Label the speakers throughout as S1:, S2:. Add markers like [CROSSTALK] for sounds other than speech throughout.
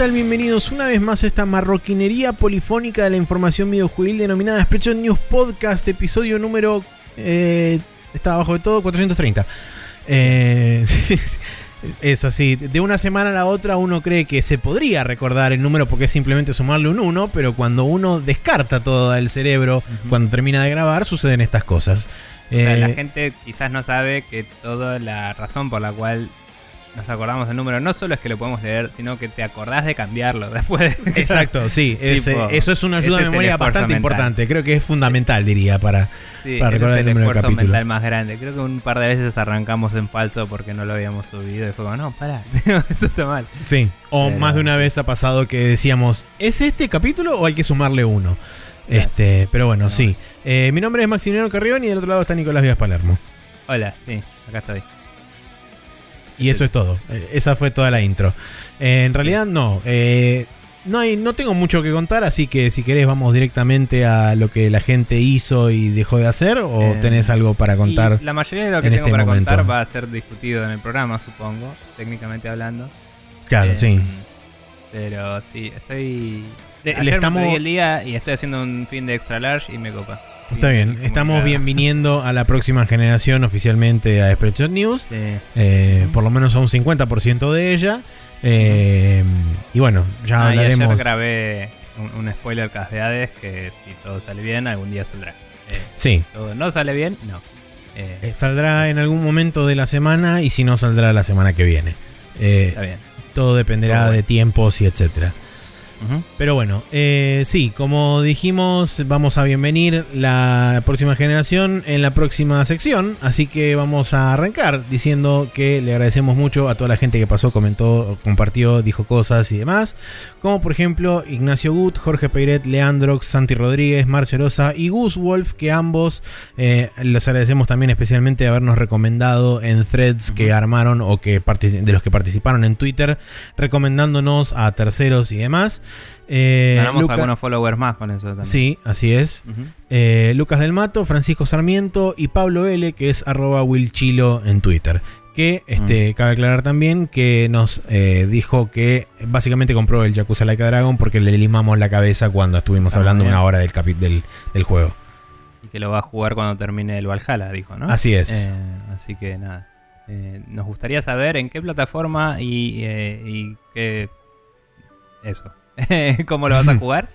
S1: ¿qué tal? Bienvenidos una vez más a esta marroquinería polifónica de la información videojuegil denominada Spreadshot News Podcast, episodio número... Eh, está abajo de todo, 430. Eh, [LAUGHS] es así, de una semana a la otra uno cree que se podría recordar el número porque es simplemente sumarle un 1, pero cuando uno descarta todo el cerebro, cuando termina de grabar, suceden estas cosas.
S2: O sea, la
S1: Eh,
S2: gente quizás no sabe que toda la razón por la cual nos acordamos del número no solo es que lo podemos leer, sino que te acordás de cambiarlo después. [LAUGHS]
S1: Exacto, sí, [LAUGHS]
S2: Tipo,
S1: eso es una ayuda de
S2: el
S1: memoria bastante
S2: mental.
S1: importante. Creo que es fundamental, diría, para,
S2: Sí,
S1: para recordar
S2: es
S1: el
S2: el
S1: número del
S2: esfuerzo
S1: capítulo.
S2: mental más grande. Creo que un par de veces arrancamos en falso porque no lo habíamos subido y fue como, no, pará, [LAUGHS] esto está mal.
S1: Sí, o
S2: Pero-
S1: más de una vez ha pasado que decíamos, ¿es este capítulo o hay que sumarle uno? Este, pero bueno,
S2: No.
S1: sí. Eh, mi nombre es Maximiliano Carrión y del otro lado está Nicolás Vías Palermo.
S2: Hola, sí, acá estoy.
S1: Y eso es todo. Eh, esa fue toda la intro. Eh, en realidad no. eh, no, hay, no tengo mucho que contar, así que si querés vamos directamente a lo que la gente hizo y dejó de hacer o
S2: Eh,
S1: tenés algo para contar.
S2: Y la mayoría de lo que
S1: en
S2: tengo
S1: este
S2: para
S1: momento.
S2: contar va a ser discutido en el programa, supongo, técnicamente hablando.
S1: Claro,
S2: Eh,
S1: sí.
S2: Pero sí, estoy.
S1: Le- le estamos-
S2: el día y estoy haciendo un fin de extra large y me copa.
S1: Está bien, estamos
S2: claro.
S1: bien viniendo a la próxima generación oficialmente a Spreadshot News.
S2: Sí.
S1: Eh, por lo menos a un 50% de ella. Eh, y bueno, ya
S2: Ah, y
S1: hablaremos.
S2: ayer grabé un, un spoiler cast de Hades que si todo sale bien, algún día saldrá. Eh,
S1: Sí,
S2: si todo no sale bien, no. Eh,
S1: saldrá en algún momento de la semana y si no, saldrá la semana que viene. Eh,
S2: está bien.
S1: todo dependerá
S2: Todo bueno.
S1: de tiempos y etcétera. Pero bueno, eh, sí, como dijimos, vamos a bienvenir la próxima generación en la próxima sección. Así que vamos a arrancar diciendo que le agradecemos mucho a toda la gente que pasó, comentó, compartió, dijo cosas y demás. Como por ejemplo Ignacio Gut, Jorge Peiret, Leandrox, Santi Rodríguez, Marcio Rosa y Gus Wolf, que ambos eh, les agradecemos también especialmente de habernos recomendado en threads que armaron o que de los que participaron en Twitter, recomendándonos a terceros y demás. Eh,
S2: Ganamos
S1: Luca-
S2: algunos followers más con eso también.
S1: Sí, así es. Eh, Lucas del Mato, Francisco Sarmiento y Pablo L, que es arroba Wilchilo en Twitter. Que este, cabe aclarar también que nos eh, dijo que básicamente compró el Yakuza Laika Dragon porque le limamos la cabeza cuando estuvimos
S2: Ah,
S1: hablando
S2: bien.
S1: una hora del, del, del juego.
S2: Y que lo va a jugar cuando termine el Valhalla, dijo, ¿no?
S1: Así es.
S2: Así que nada. Nos gustaría saber en qué plataforma y, y qué. Eso. [LAUGHS] ¿Cómo lo vas a [LAUGHS] jugar?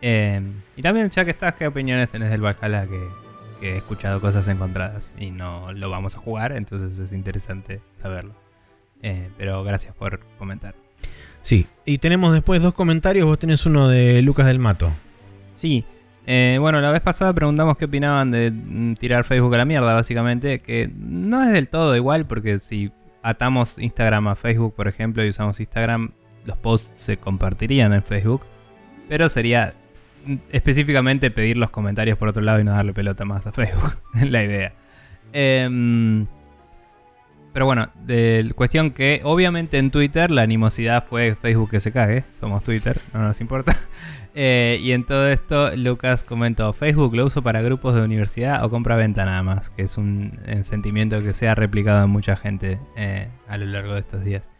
S2: Eh, y también, ya que estás, ¿qué opiniones tenés del Valhalla? Que, que he escuchado cosas encontradas y no lo vamos a jugar, entonces es interesante saberlo. Eh, pero gracias por comentar.
S1: Sí, y tenemos después dos comentarios. Vos tenés uno de Lucas del Mato.
S2: Sí. eh, bueno, la vez pasada preguntamos qué opinaban de mm, tirar Facebook a la mierda, básicamente. Que no es del todo igual, porque si atamos Instagram a Facebook, por ejemplo, y usamos Instagram, los posts se compartirían en Facebook. Pero sería específicamente pedir los comentarios por otro lado y no darle pelota más a Facebook. [LAUGHS] la idea. Em, pero bueno, de cuestión que obviamente en Twitter la animosidad fue Facebook que se cague. Somos Twitter, no nos importa. [LAUGHS] Eh, y en todo esto, Lucas comentó: Facebook lo uso para grupos de universidad o compra-venta nada más, que es un, sentimiento que se ha replicado en mucha gente eh, a lo largo de estos días.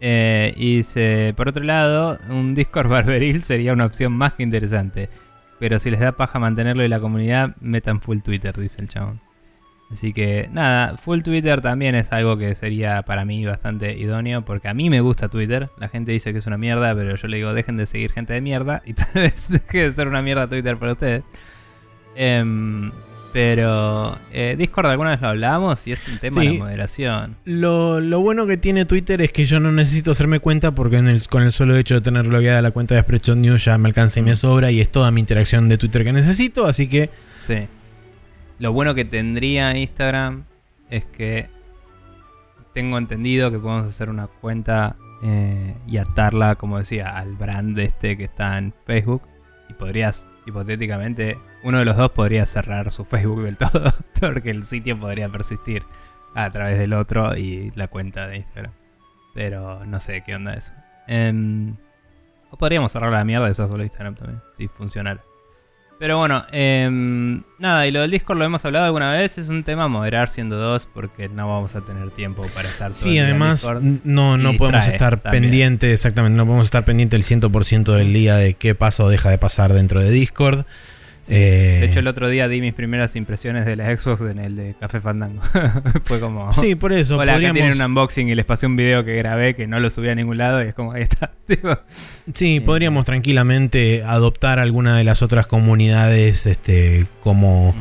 S2: Eh, y dice: Por otro lado, un Discord [LAUGHS] barberil sería una opción más que interesante. Pero si les da paja mantenerlo y la comunidad, metan full Twitter, dice el chabón. Así que nada, full Twitter también es algo que sería para mí bastante idóneo porque a mí me gusta Twitter. La gente dice que es una mierda, pero yo le digo dejen de seguir gente de mierda [LAUGHS] y tal vez [LAUGHS] deje de ser una mierda Twitter para ustedes. Em, pero eh, Discord alguna vez lo hablamos y es un tema
S1: Sí.
S2: de moderación.
S1: Lo, lo bueno que tiene Twitter es que yo no necesito hacerme cuenta porque en el- con el solo hecho de tener logueada la cuenta de Spreadshot News ya me alcanza y me sobra y es toda mi interacción de Twitter que necesito, así que
S2: Sí. Lo bueno que tendría Instagram es que tengo entendido que podemos hacer una cuenta eh, y atarla, como decía, al brand este que está en Facebook. Y podrías, hipotéticamente, uno de los dos podría cerrar su Facebook del todo, [LAUGHS] porque el sitio podría persistir a través del otro y la cuenta de Instagram. Pero no sé qué onda eso. Em, o podríamos cerrar la mierda de eso solo Instagram también, si funcionara. Pero bueno, em, nada, y lo del Discord lo hemos hablado alguna vez, es un tema moderar siendo dos porque no vamos a tener tiempo para estar todo el
S1: Sí,
S2: día en
S1: además no, no podemos estar
S2: también.
S1: pendientes, exactamente, no podemos estar pendientes el 100% del día de qué pasa o deja de pasar dentro de Discord.
S2: Sí.
S1: Eh,
S2: De hecho, el otro día di mis primeras impresiones de la Xbox en el de Café Fandango. [LAUGHS] Fue como...
S1: sí, por eso
S2: Hola, acá
S1: podríamos...
S2: tienen un unboxing y les pasé un video que grabé que no lo subí a ningún lado y es como, ahí está. [LAUGHS] Tipo,
S1: Sí,
S2: Eh,
S1: podríamos tranquilamente adoptar alguna de las otras comunidades este, como,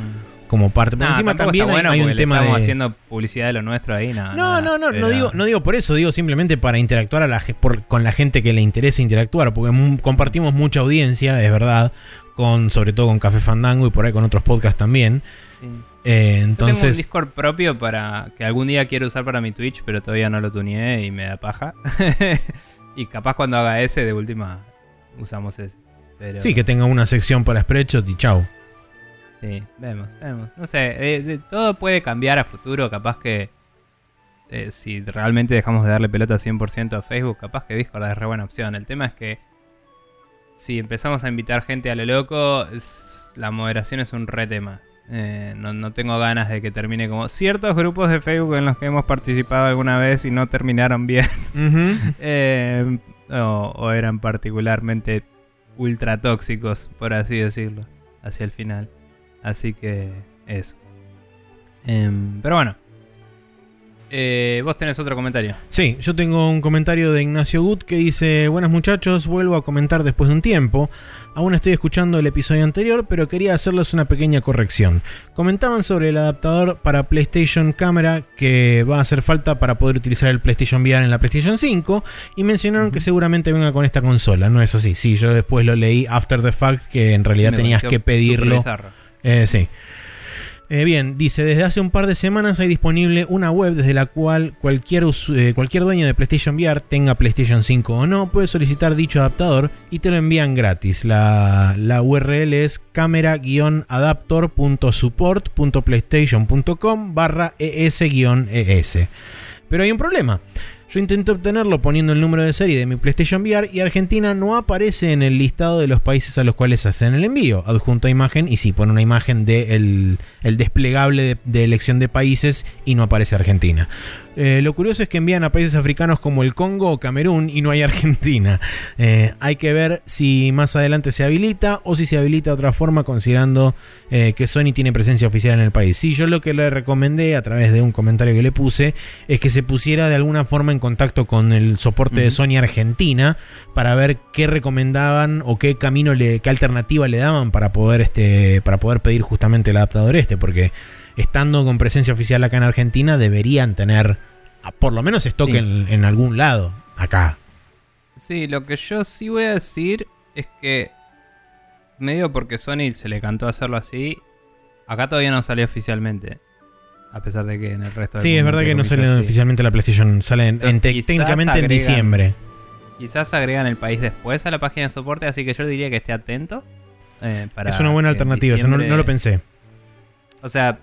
S1: como parte.
S2: Nah,
S1: encima también hay,
S2: bueno
S1: hay un tema
S2: estamos
S1: de.
S2: haciendo publicidad de lo nuestro ahí, no.
S1: No, no, no,
S2: pero-
S1: no digo, no digo por eso, digo simplemente para interactuar a la, por- con la gente que le interesa interactuar, porque compartimos mucha audiencia, es verdad, con sobre todo con Café Fandango y por ahí con otros podcasts también.
S2: Sí.
S1: Eh,
S2: Yo tengo un Discord propio para que algún día quiero usar para mi Twitch, pero todavía no lo tuneé y me da paja. [LAUGHS] y capaz cuando haga ese, de última, usamos ese. Pero,
S1: sí, que tenga una sección para Spreadshot y chau.
S2: Sí, vemos, vemos. No sé, eh, todo puede cambiar a futuro. Capaz que eh, si realmente dejamos de darle pelota 100% a Facebook, capaz que Discord es re buena opción. El tema es que si empezamos a invitar gente a lo loco, es- la moderación es un re tema. Eh, no, no tengo ganas de que termine como ciertos grupos de Facebook en los que hemos participado alguna vez y no terminaron bien. [LAUGHS] Eh, o, o eran particularmente ultra tóxicos, por así decirlo, hacia el final. Así que eso. Em, pero bueno. Eh, vos tenés otro comentario.
S1: Sí, yo tengo un comentario de Ignacio Gut que dice, buenas muchachos, vuelvo a comentar después de un tiempo. Aún estoy escuchando el episodio anterior, pero quería hacerles una pequeña corrección. Comentaban sobre el adaptador para PlayStation Cámara que va a hacer falta para poder utilizar el PlayStation VR en la PlayStation 5 y mencionaron que seguramente venga con esta consola. No es así, sí, yo después lo leí after the fact que en realidad
S2: Me
S1: tenías que pedirlo. Eh, sí. Eh, bien, dice, desde hace un par de semanas hay disponible una web desde la cual cualquier, eh, cualquier dueño de PlayStation VR, tenga PlayStation 5 o no, puede solicitar dicho adaptador y te lo envían gratis. La, la URL es camera-adaptor.support.playstation.com barra es-es. Pero hay un problema. Yo intenté obtenerlo poniendo el número de serie de mi PlayStation VR y Argentina no aparece en el listado de los países a los cuales hacen el envío. Adjunto a imagen y sí, pone una imagen del el desplegable de, de elección de países y no aparece Argentina. Eh, lo curioso es que envían a países africanos como el Congo o Camerún y no hay Argentina. [LAUGHS] Eh, hay que ver si más adelante se habilita o si se habilita de otra forma considerando eh, que Sony tiene presencia oficial en el país. Sí, yo lo que le recomendé a través de un comentario que le puse es que se pusiera de alguna forma en contacto con el soporte de. Sony Argentina para ver qué recomendaban o qué camino le, qué alternativa le daban para poder este, para poder pedir justamente el adaptador este, porque estando con presencia oficial acá en Argentina deberían tener por lo menos stock
S2: Sí.
S1: en, en algún lado acá.
S2: Sí, lo que yo sí voy a decir es que medio porque Sony se le cantó hacerlo así, acá todavía no salió oficialmente. A pesar de que en el resto del
S1: Sí, es
S2: mundo,
S1: verdad que no sale
S2: sí.
S1: oficialmente la PlayStation, sale en- en técnicamente en diciembre.
S2: Quizás agregan el país después a la página de soporte, así que yo diría que esté atento. eh, para
S1: Es una buena alternativa, no, no lo pensé.
S2: O sea,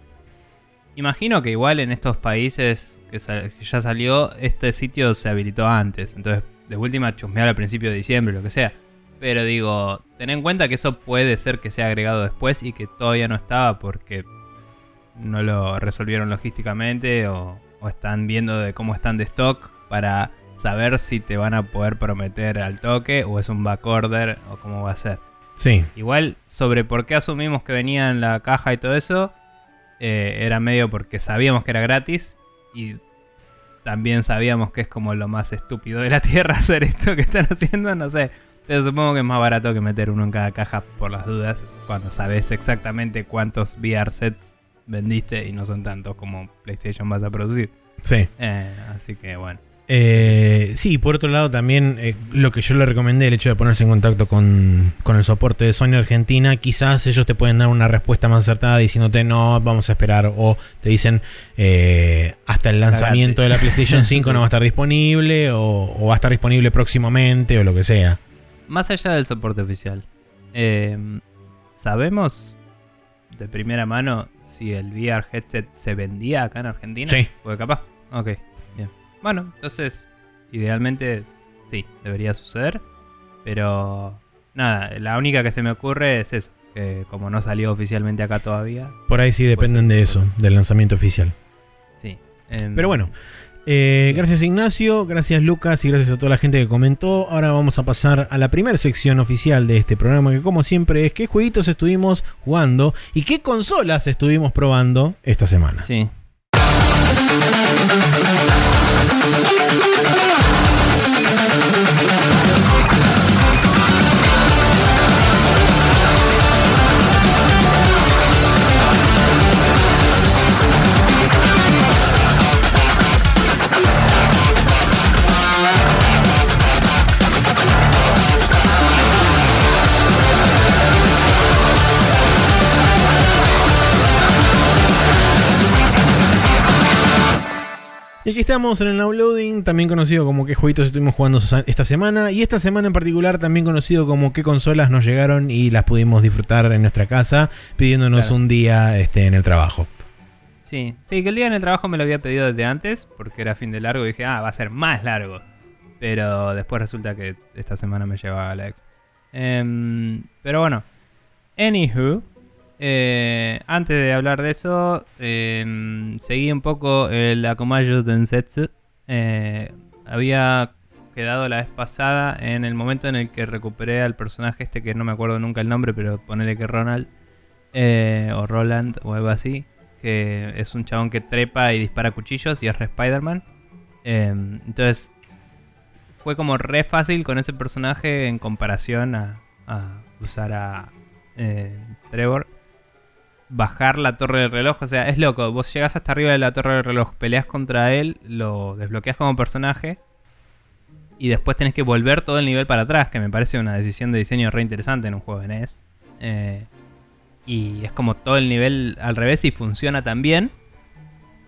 S2: imagino que igual en estos países que, sa- que ya salió, este sitio se habilitó antes. Entonces, de última, chusmear al principio de diciembre, lo que sea. Pero digo, ten en cuenta que eso puede ser que sea agregado después y que todavía no estaba porque no lo resolvieron logísticamente o, o están viendo de cómo están de stock para saber si te van a poder prometer al toque o es un backorder o cómo va a ser.
S1: Sí.
S2: Igual, sobre por qué asumimos que venía en la caja y todo eso, eh, era medio porque sabíamos que era gratis y también sabíamos que es como lo más estúpido de la [LAUGHS] Tierra hacer esto que están haciendo, no sé. Pero supongo que es más barato que meter uno en cada caja por las dudas, cuando sabes exactamente cuántos VR sets vendiste y no son tantos como PlayStation vas a producir.
S1: Sí.
S2: Eh, así que bueno.
S1: Eh, sí, por otro lado también eh, lo que yo le recomendé, el hecho de ponerse en contacto con, con el soporte de Sony Argentina, quizás ellos te pueden dar una respuesta más acertada diciéndote no, vamos a esperar, o te dicen eh, hasta el lanzamiento de la PlayStation 5 no va a estar disponible, o, o va a estar disponible próximamente, o lo que sea.
S2: Más allá del soporte oficial, eh, ¿sabemos de primera mano si el VR headset se vendía acá en Argentina?
S1: Sí.
S2: Porque capaz. Ok. Bueno, entonces, idealmente sí, debería suceder. Pero nada, la única que se me ocurre es eso. que como no salió oficialmente acá todavía.
S1: Por ahí sí dependen de eso, del lanzamiento oficial.
S2: Sí.
S1: Pero bueno, eh, gracias Ignacio, gracias Lucas y gracias a toda la gente que comentó. Ahora vamos a pasar a la primera sección oficial de este programa, que como siempre es qué jueguitos estuvimos jugando y qué consolas estuvimos probando esta semana.
S2: Sí.
S1: Y aquí estamos en el downloading, también conocido como qué jueguitos estuvimos jugando esta semana. Y esta semana en particular también conocido como qué consolas nos llegaron y las pudimos disfrutar en nuestra casa, pidiéndonos
S2: Claro.
S1: un día este, en el trabajo.
S2: Sí, sí, que el día en el trabajo me lo había pedido desde antes, porque era fin de largo y dije, ah, va a ser más largo. Pero después resulta que esta semana me llevaba la Xbox. Em, pero bueno, anywho, eh, antes de hablar de eso, em, seguí un poco el Akomayo Densetsu. Eh, había quedado la vez pasada en el momento en el que recuperé al personaje este que no me acuerdo nunca el nombre, pero ponele que Ronald eh, o Roland o algo así, que es un chabón que trepa y dispara cuchillos y es re Spider-Man. Eh, entonces fue como re fácil con ese personaje en comparación a, usar a eh, Trevor. Bajar la torre del reloj, o sea, es loco. Vos llegás hasta arriba de la torre del reloj, peleas contra él, lo desbloqueas como personaje y después tenés que volver todo el nivel para atrás, que me parece una decisión de diseño re interesante en un juego de NES. Eh, y es como todo el nivel al revés y funciona también.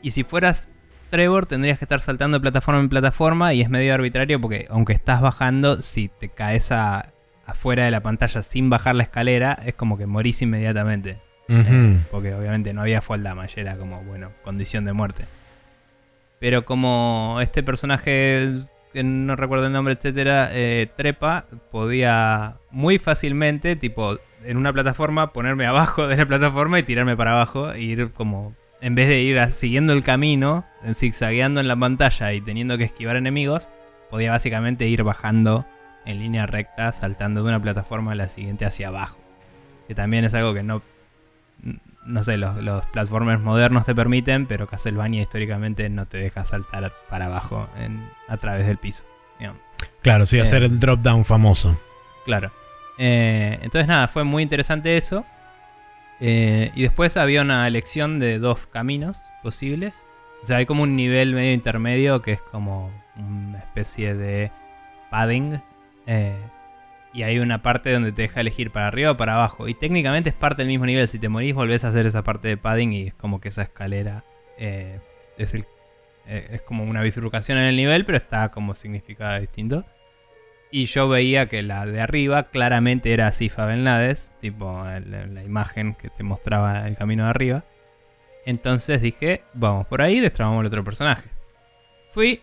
S2: Y si fueras Trevor tendrías que estar saltando de plataforma en plataforma y es medio arbitrario porque aunque estás bajando, si te caes a- afuera de la pantalla sin bajar la escalera, es como que morís inmediatamente. Eh, porque obviamente no había fall damage, era como, bueno, condición de muerte. Pero como este personaje, que no recuerdo el nombre, etcétera, eh, trepa, podía muy fácilmente, tipo, en una plataforma, ponerme abajo de la plataforma y tirarme para abajo, e ir como, en vez de ir siguiendo el camino, en zigzagueando en la pantalla y teniendo que esquivar enemigos, podía básicamente ir bajando en línea recta, saltando de una plataforma a la siguiente hacia abajo. Que también es algo que no no sé, los, los platformers modernos te permiten, pero Castlevania históricamente no te deja saltar para abajo en- a través del piso. digamos.
S1: Claro, sí,
S2: Eh.
S1: hacer el drop down famoso.
S2: Claro. Eh, entonces nada, fue muy interesante eso. Eh, y después había una elección de dos caminos posibles. O sea, hay como un nivel medio intermedio que es como una especie de padding. Y hay una parte donde te deja elegir para arriba o para abajo. Y técnicamente es parte del mismo nivel. Si te morís, volvés a hacer esa parte de padding y es como que esa escalera eh, eh, es como una bifurcación en el nivel, pero está como significada distinto. Y yo veía que la de arriba claramente era Sifa Belnades, tipo el- la imagen que te mostraba el camino de arriba. Entonces dije, vamos por ahí, destrabamos el otro personaje. Fui,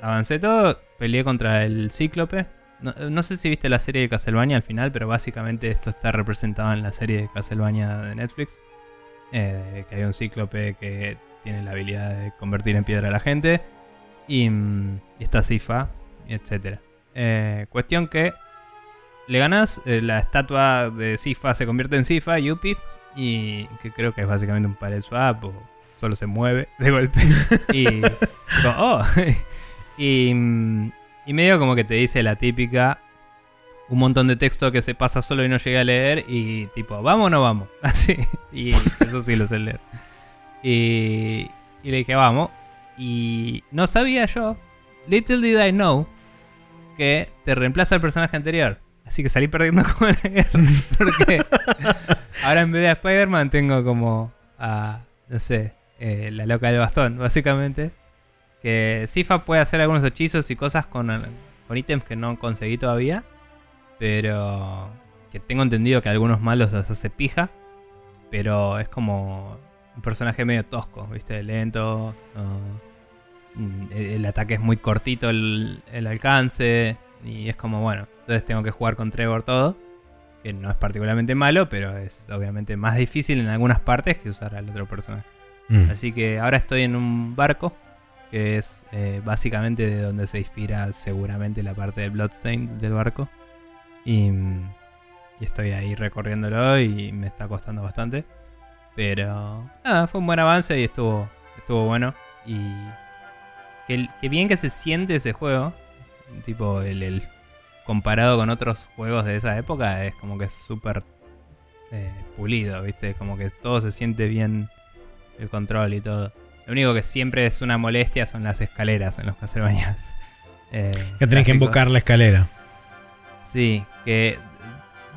S2: avancé todo, peleé contra el cíclope. No, no sé si viste la serie de Castlevania al final, pero básicamente esto está representado en la serie de Castlevania de Netflix. Eh, que hay un cíclope que tiene la habilidad de convertir en piedra a la gente. Y, mm, y está Sifa, etc. Eh, cuestión que le ganas, eh, la estatua de Sifa se convierte en Sifa, Yuppie, y que creo que es básicamente un palette swap o solo se mueve de golpe. [LAUGHS] y, oh. [LAUGHS] y, mm, y medio como que te dice la típica, un montón de texto que se pasa solo y no llega a leer, y tipo, ¿vamos o no vamos? [LAUGHS] Así, y eso sí lo sé leer. Y, le dije, vamos. Y no sabía yo, little did I know, que te reemplaza el personaje anterior. Así que salí perdiendo [LAUGHS] la guerra. Porque ahora en vez de Spider-Man tengo como a, no sé, eh, la loca del bastón, básicamente. Que Sifa puede hacer algunos hechizos y cosas con, con ítems que no conseguí todavía. Pero que tengo entendido que algunos malos los hace pija. Pero es como un personaje medio tosco, ¿viste? Lento. no- el, el ataque es muy cortito el, el alcance. Y es como, bueno, entonces tengo que jugar con Trevor todo. que no es particularmente malo, pero es obviamente más difícil en algunas partes que usar al otro personaje.
S1: Mm.
S2: Así que ahora estoy en un barco, que es eh, básicamente de donde se inspira seguramente la parte de Bloodstain del barco. Y, estoy ahí recorriéndolo y me está costando bastante. Pero nada, fue un buen avance y estuvo, estuvo bueno. Y que, que bien que se siente ese juego. Tipo, el, el- comparado con otros juegos de esa época, es como que es súper eh, pulido, ¿viste? Como que todo se siente bien, el control y todo. Lo único que siempre es una molestia son las escaleras en los Castlevania. [LAUGHS] Eh,
S1: Que tenés que invocar la escalera.
S2: Sí, que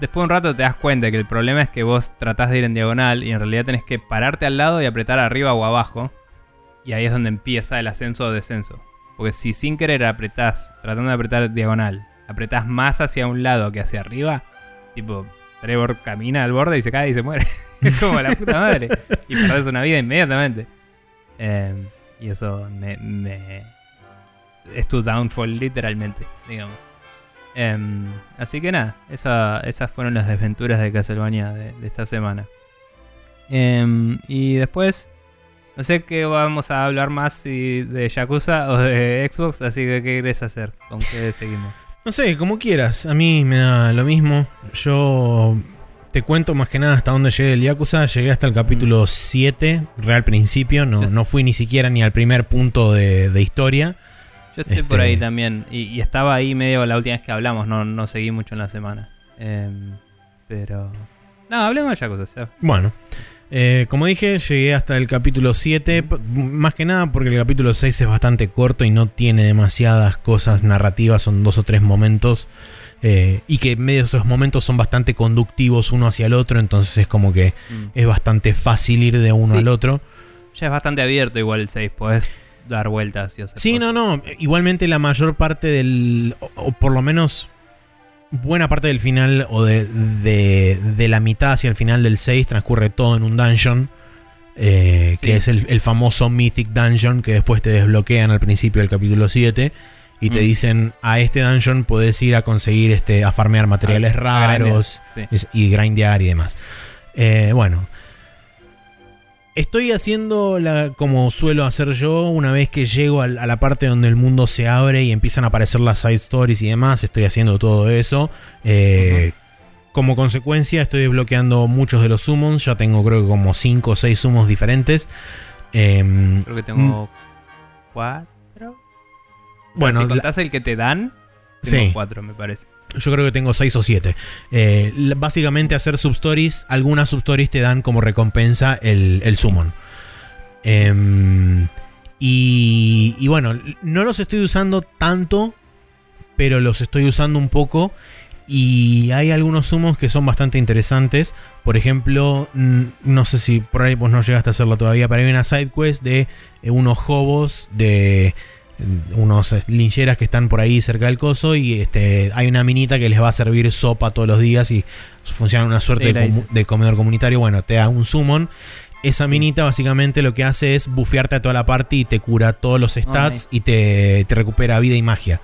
S2: después de un rato te das cuenta que el problema es que vos tratás de ir en diagonal y en realidad tenés que pararte al lado y apretar arriba o abajo. Y ahí es donde empieza el ascenso o descenso. Porque si sin querer apretás, tratando de apretar diagonal, apretás más hacia un lado que hacia arriba, tipo, Trevor camina al borde y se cae y se muere. [LAUGHS] es como la puta madre. Y perdés una vida inmediatamente. Eh, y eso me, me- es tu downfall literalmente, digamos. Em, así que nada, esa- esas fueron las desventuras de Castlevania de, de esta semana. Em, y después, no sé qué vamos a hablar más si de Yakuza o de Xbox, así que ¿qué querés hacer? ¿Con qué seguimos?
S1: No sé, como quieras. A mí me da lo mismo. Yo te cuento más que nada hasta dónde llegué el Yakuza. Llegué hasta el capítulo 7, real principio. No, no fui ni siquiera ni al primer punto de, de historia.
S2: Yo estoy
S1: Este-
S2: por ahí también, y, y estaba ahí medio la última vez que hablamos, no, no seguí mucho en la semana. Em, pero... No, hablemos de Yakuza, ya.
S1: Bueno, eh, como dije, llegué hasta el capítulo 7. p- Más que nada porque el capítulo 6 es bastante corto y no tiene demasiadas cosas narrativas. Son dos o tres momentos. Eh, y que en medio de esos momentos son bastante conductivos uno hacia el otro. Entonces es como que
S2: Mm.
S1: es bastante fácil ir de uno
S2: Sí.
S1: al otro.
S2: Ya es bastante abierto igual el 6, podés dar vueltas y hacer
S1: Sí,
S2: cosas.
S1: no, no. Igualmente la mayor parte del. O, o por lo menos buena parte del final o de, de, de la mitad hacia el final del 6 transcurre todo en un dungeon. eh,
S2: Sí.
S1: Que es el, el famoso Mythic Dungeon que después te desbloquean al principio del capítulo 7. Y te
S2: Mm.
S1: dicen, a este dungeon puedes ir a conseguir, este, a farmear materiales
S2: A- a
S1: raros
S2: Sí.
S1: y grindear y demás. Eh, bueno. Estoy haciendo la, como suelo hacer yo una vez que llego a la parte donde el mundo se abre y empiezan a aparecer las side stories y demás. Estoy haciendo todo eso. Eh, Como consecuencia estoy desbloqueando muchos de los summons. Ya tengo creo que como 5 o 6 summons diferentes. Em,
S2: Creo que tengo cuatro.
S1: Bueno,
S2: si
S1: la-
S2: contás el que te dan, tengo
S1: Sí.
S2: cuatro, me parece.
S1: Yo creo que tengo 6 o 7. básicamente hacer substories, algunas substories te dan como recompensa el, el summon. Em, y, y bueno, no los estoy usando tanto, pero los estoy usando un poco. Y hay algunos summons que son bastante interesantes. Por ejemplo, no sé si por ahí vos no llegaste a hacerlo todavía, pero hay una side quest de eh, unos hobos de unos eh, lincheras que están por ahí cerca del coso y este hay una minita que les va a servir sopa todos los días y funciona una suerte
S2: Sí,
S1: de, comedor comunitario. Bueno, te da un summon. Esa minita básicamente lo que hace es bufearte a toda la party y te cura todos los stats y te, te recupera vida y magia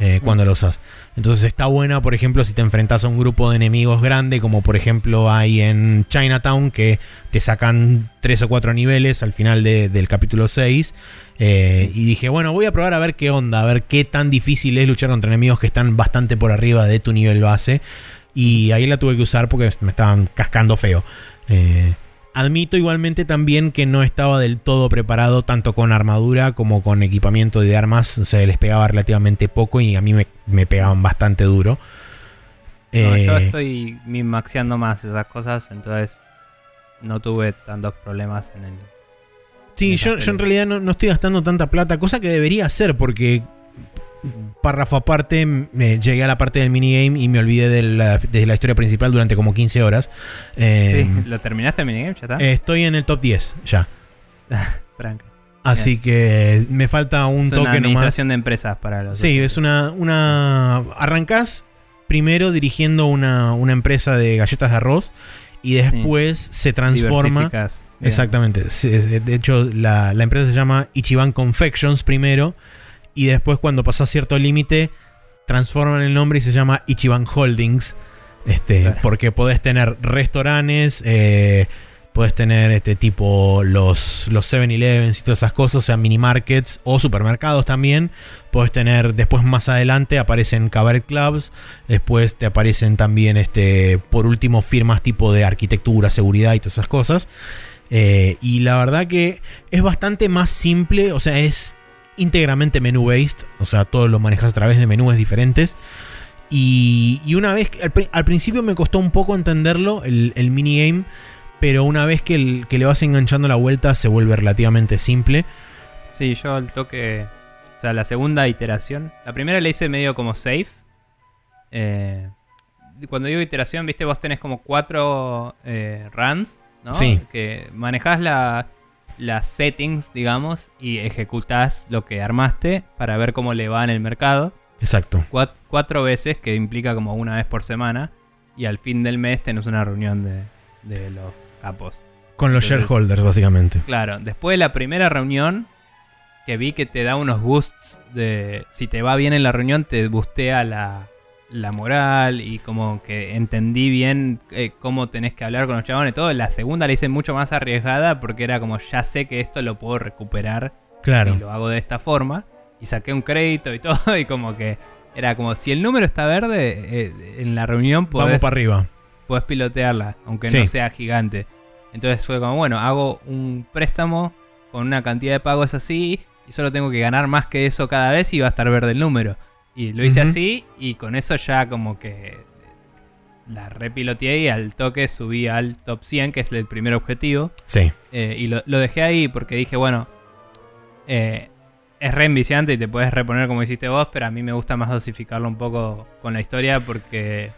S1: eh, cuando lo usas. Entonces está buena, por ejemplo, si te enfrentas a un grupo de enemigos grande, como por ejemplo hay en Chinatown, que te sacan 3 o 4 niveles al final de- del capítulo 6. Eh, y dije, bueno, voy a probar a ver qué onda, a ver qué tan difícil es luchar contra enemigos que están bastante por arriba de tu nivel base. Y ahí la tuve que usar porque me estaban cascando feo. Eh, admito igualmente también que no estaba del todo preparado tanto con armadura como con equipamiento de armas. O sea, les pegaba relativamente poco y a mí me, me pegaban bastante duro.
S2: No, yo
S1: Eh,
S2: estoy maxeando más esas cosas, entonces no tuve tantos problemas en el.
S1: Sí, yo, yo en realidad no, no estoy gastando tanta plata, cosa que debería hacer porque párrafo aparte me llegué a la parte del minigame y me olvidé de la, de la historia principal durante como 15 horas. Eh,
S2: Sí, ¿Lo terminaste el minigame? ¿Ya está?
S1: eh, estoy en el top 10 ya. [LAUGHS]
S2: Tranca.
S1: Así que me falta un
S2: es una
S1: toque nomás.
S2: administración de empresas para los.
S1: Sí, es una, una... Arrancás primero dirigiendo una, una empresa de galletas de arroz y después se transforma... Exactamente. De hecho, la, la empresa se llama Ichiban Confections primero. Y después, cuando pasas cierto límite, transforman el nombre y se llama Ichiban Holdings. Este,
S2: Claro.
S1: Porque podés tener restaurantes, eh, podés tener este tipo los, los 7-Elevens y todas esas cosas, o sea, mini markets o supermercados también. Podés tener, después más adelante aparecen cabaret clubs, después te aparecen también, este, por último, firmas tipo de arquitectura, seguridad y todas esas cosas. Eh, y la verdad que es bastante más simple, o sea, es íntegramente menu-based, o sea, todo lo manejas a través de menús diferentes. Y, y una vez, al, pri- al principio me costó un poco entenderlo, el, el minigame, pero una vez que, el- que le vas enganchando la vuelta se vuelve relativamente simple.
S2: Sí, yo al toque. O sea, la segunda iteración. La primera la hice medio como safe. Eh, cuando digo iteración, viste, vos tenés como cuatro eh, runs, ¿no?
S1: Sí.
S2: Que manejás la, las settings, digamos, y ejecutás lo que armaste para ver cómo le va en el mercado.
S1: Exacto.
S2: Cuat- cuatro veces, que implica como una vez por semana. Y al fin del mes tenés una reunión de, de los capos.
S1: Con los
S2: Entonces-
S1: shareholders, básicamente.
S2: Claro, después de la primera reunión, que vi que te da unos boosts de. Si te va bien en la reunión, te boostea la, la moral y como que entendí bien eh, cómo tenés que hablar con los chabones y todo. La segunda la hice mucho más arriesgada porque era como ya sé que esto lo puedo recuperar
S1: Claro.
S2: si lo hago de esta forma. Y saqué un crédito y [LAUGHS] todo, y como que era como si el número está verde, eh, en la reunión
S1: Vamos
S2: podés,
S1: para arriba.
S2: podés pilotearla, aunque
S1: Sí.
S2: no sea gigante. Entonces fue como, bueno, hago un préstamo con una cantidad de pagos así y solo tengo que ganar más que eso cada vez y va a estar verde el número. Y lo hice así y con eso ya como que la repiloteé y al toque subí al top 100, que es el primer objetivo.
S1: Sí.
S2: Eh, y lo, lo dejé ahí porque dije, bueno, eh, es re enviciante y te puedes reponer como hiciste vos, pero a mí me gusta más dosificarlo un poco con la historia porque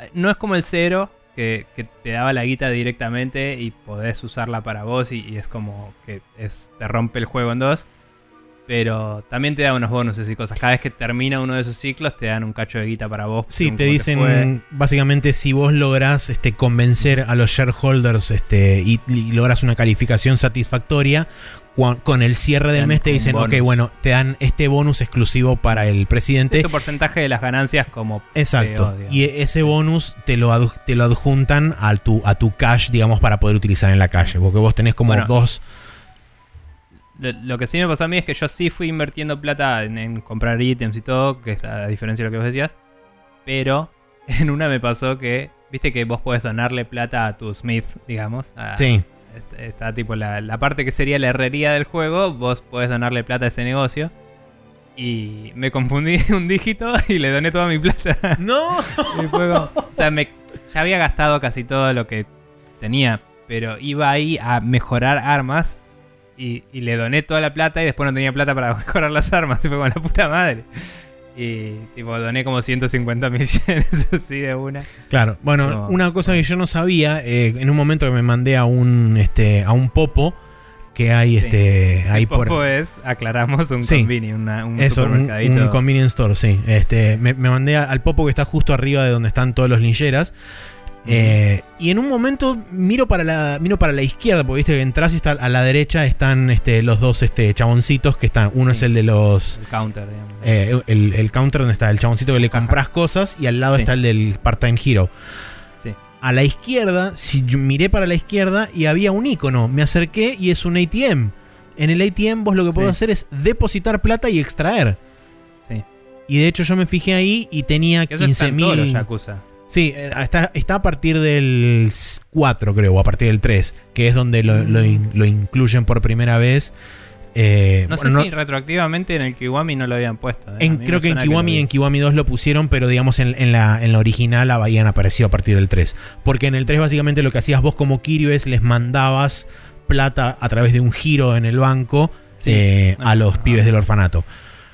S2: eh, no es como el cero, que, que te daba la guita directamente y podés usarla para vos y, y es como que es, te rompe el juego en dos. Pero también te da unos bonuses y cosas. Cada vez que termina uno de esos ciclos te dan un cacho de guita para vos.
S1: Sí, te dicen básicamente si vos lográs este, convencer a los shareholders este, y, y logras una calificación satisfactoria, con el cierre del mes te dicen, ok, bueno, te dan este bonus exclusivo para el presidente.
S2: Es tu porcentaje de las ganancias como
S1: Exacto. Y ese bonus te lo, te lo adjuntan a tu, a tu cash, digamos, para poder utilizar en la calle. Porque vos tenés como
S2: Bueno.
S1: dos.
S2: Lo, lo que sí me pasó a mí es que yo sí fui invirtiendo plata en, en comprar ítems y todo, que es a diferencia de lo que vos decías. Pero [LAUGHS] en una me pasó que, viste que vos podés donarle plata a tu Smith, digamos. a-
S1: Sí.
S2: est- Está tipo la, la parte que sería la herrería del juego, vos podés donarle plata a ese negocio. Y me confundí [LAUGHS] un dígito y le doné toda mi plata.
S1: ¡No! [LAUGHS]
S2: Y fue como- o sea, me, ya había gastado casi todo lo que tenía, pero iba ahí a mejorar armas y, y le doné toda la plata y después no tenía plata para [LAUGHS] mejorar las armas. Y fue como la puta madre. Y tipo, doné como 150 millones [LAUGHS] así de una.
S1: Claro, bueno,
S2: No.
S1: una cosa que yo no sabía, eh, en un momento que me mandé a un este a un popo que hay
S2: Sí.
S1: este ahí
S2: El
S1: por
S2: Popo es, aclaramos, un
S1: Sí.
S2: conveni, una- un
S1: eso, un, un convenience store, sí. Este, me, me mandé a- al popo que está justo arriba de donde están todos los lincheras. Eh, y en un momento miro para la miro para la izquierda, porque viste que entras y está a la derecha están este, los dos este, chaboncitos que están. Uno
S2: Sí.
S1: es el de los.
S2: el counter, digamos.
S1: eh, el, el counter donde está el chaboncito que le compras cosas y al lado
S2: Sí.
S1: está el del part-time hero.
S2: Sí.
S1: A la izquierda, si yo miré para la izquierda y había un icono, me acerqué y es un ATM. En el ATM vos lo que
S2: Sí.
S1: hacer es depositar plata y extraer.
S2: Sí.
S1: Y de hecho yo me fijé ahí y tenía
S2: Que eso está en todos los
S1: 15.000... Sí, eh, está, está a partir del 4 creo, o a partir del 3, que es donde lo, lo in- lo incluyen por primera vez. Eh,
S2: No sé
S1: bueno, no-
S2: si retroactivamente en el Kiwami no lo habían puesto. ¿eh?
S1: En- creo que en Kiwami y en Kiwami 2 lo pusieron, pero digamos en, en la, en la original habían aparecido a partir del 3. Porque en el 3 básicamente lo que hacías vos como Kiryu es les mandabas plata a través de un giro en el banco
S2: Sí.
S1: eh, a los pibes del orfanato.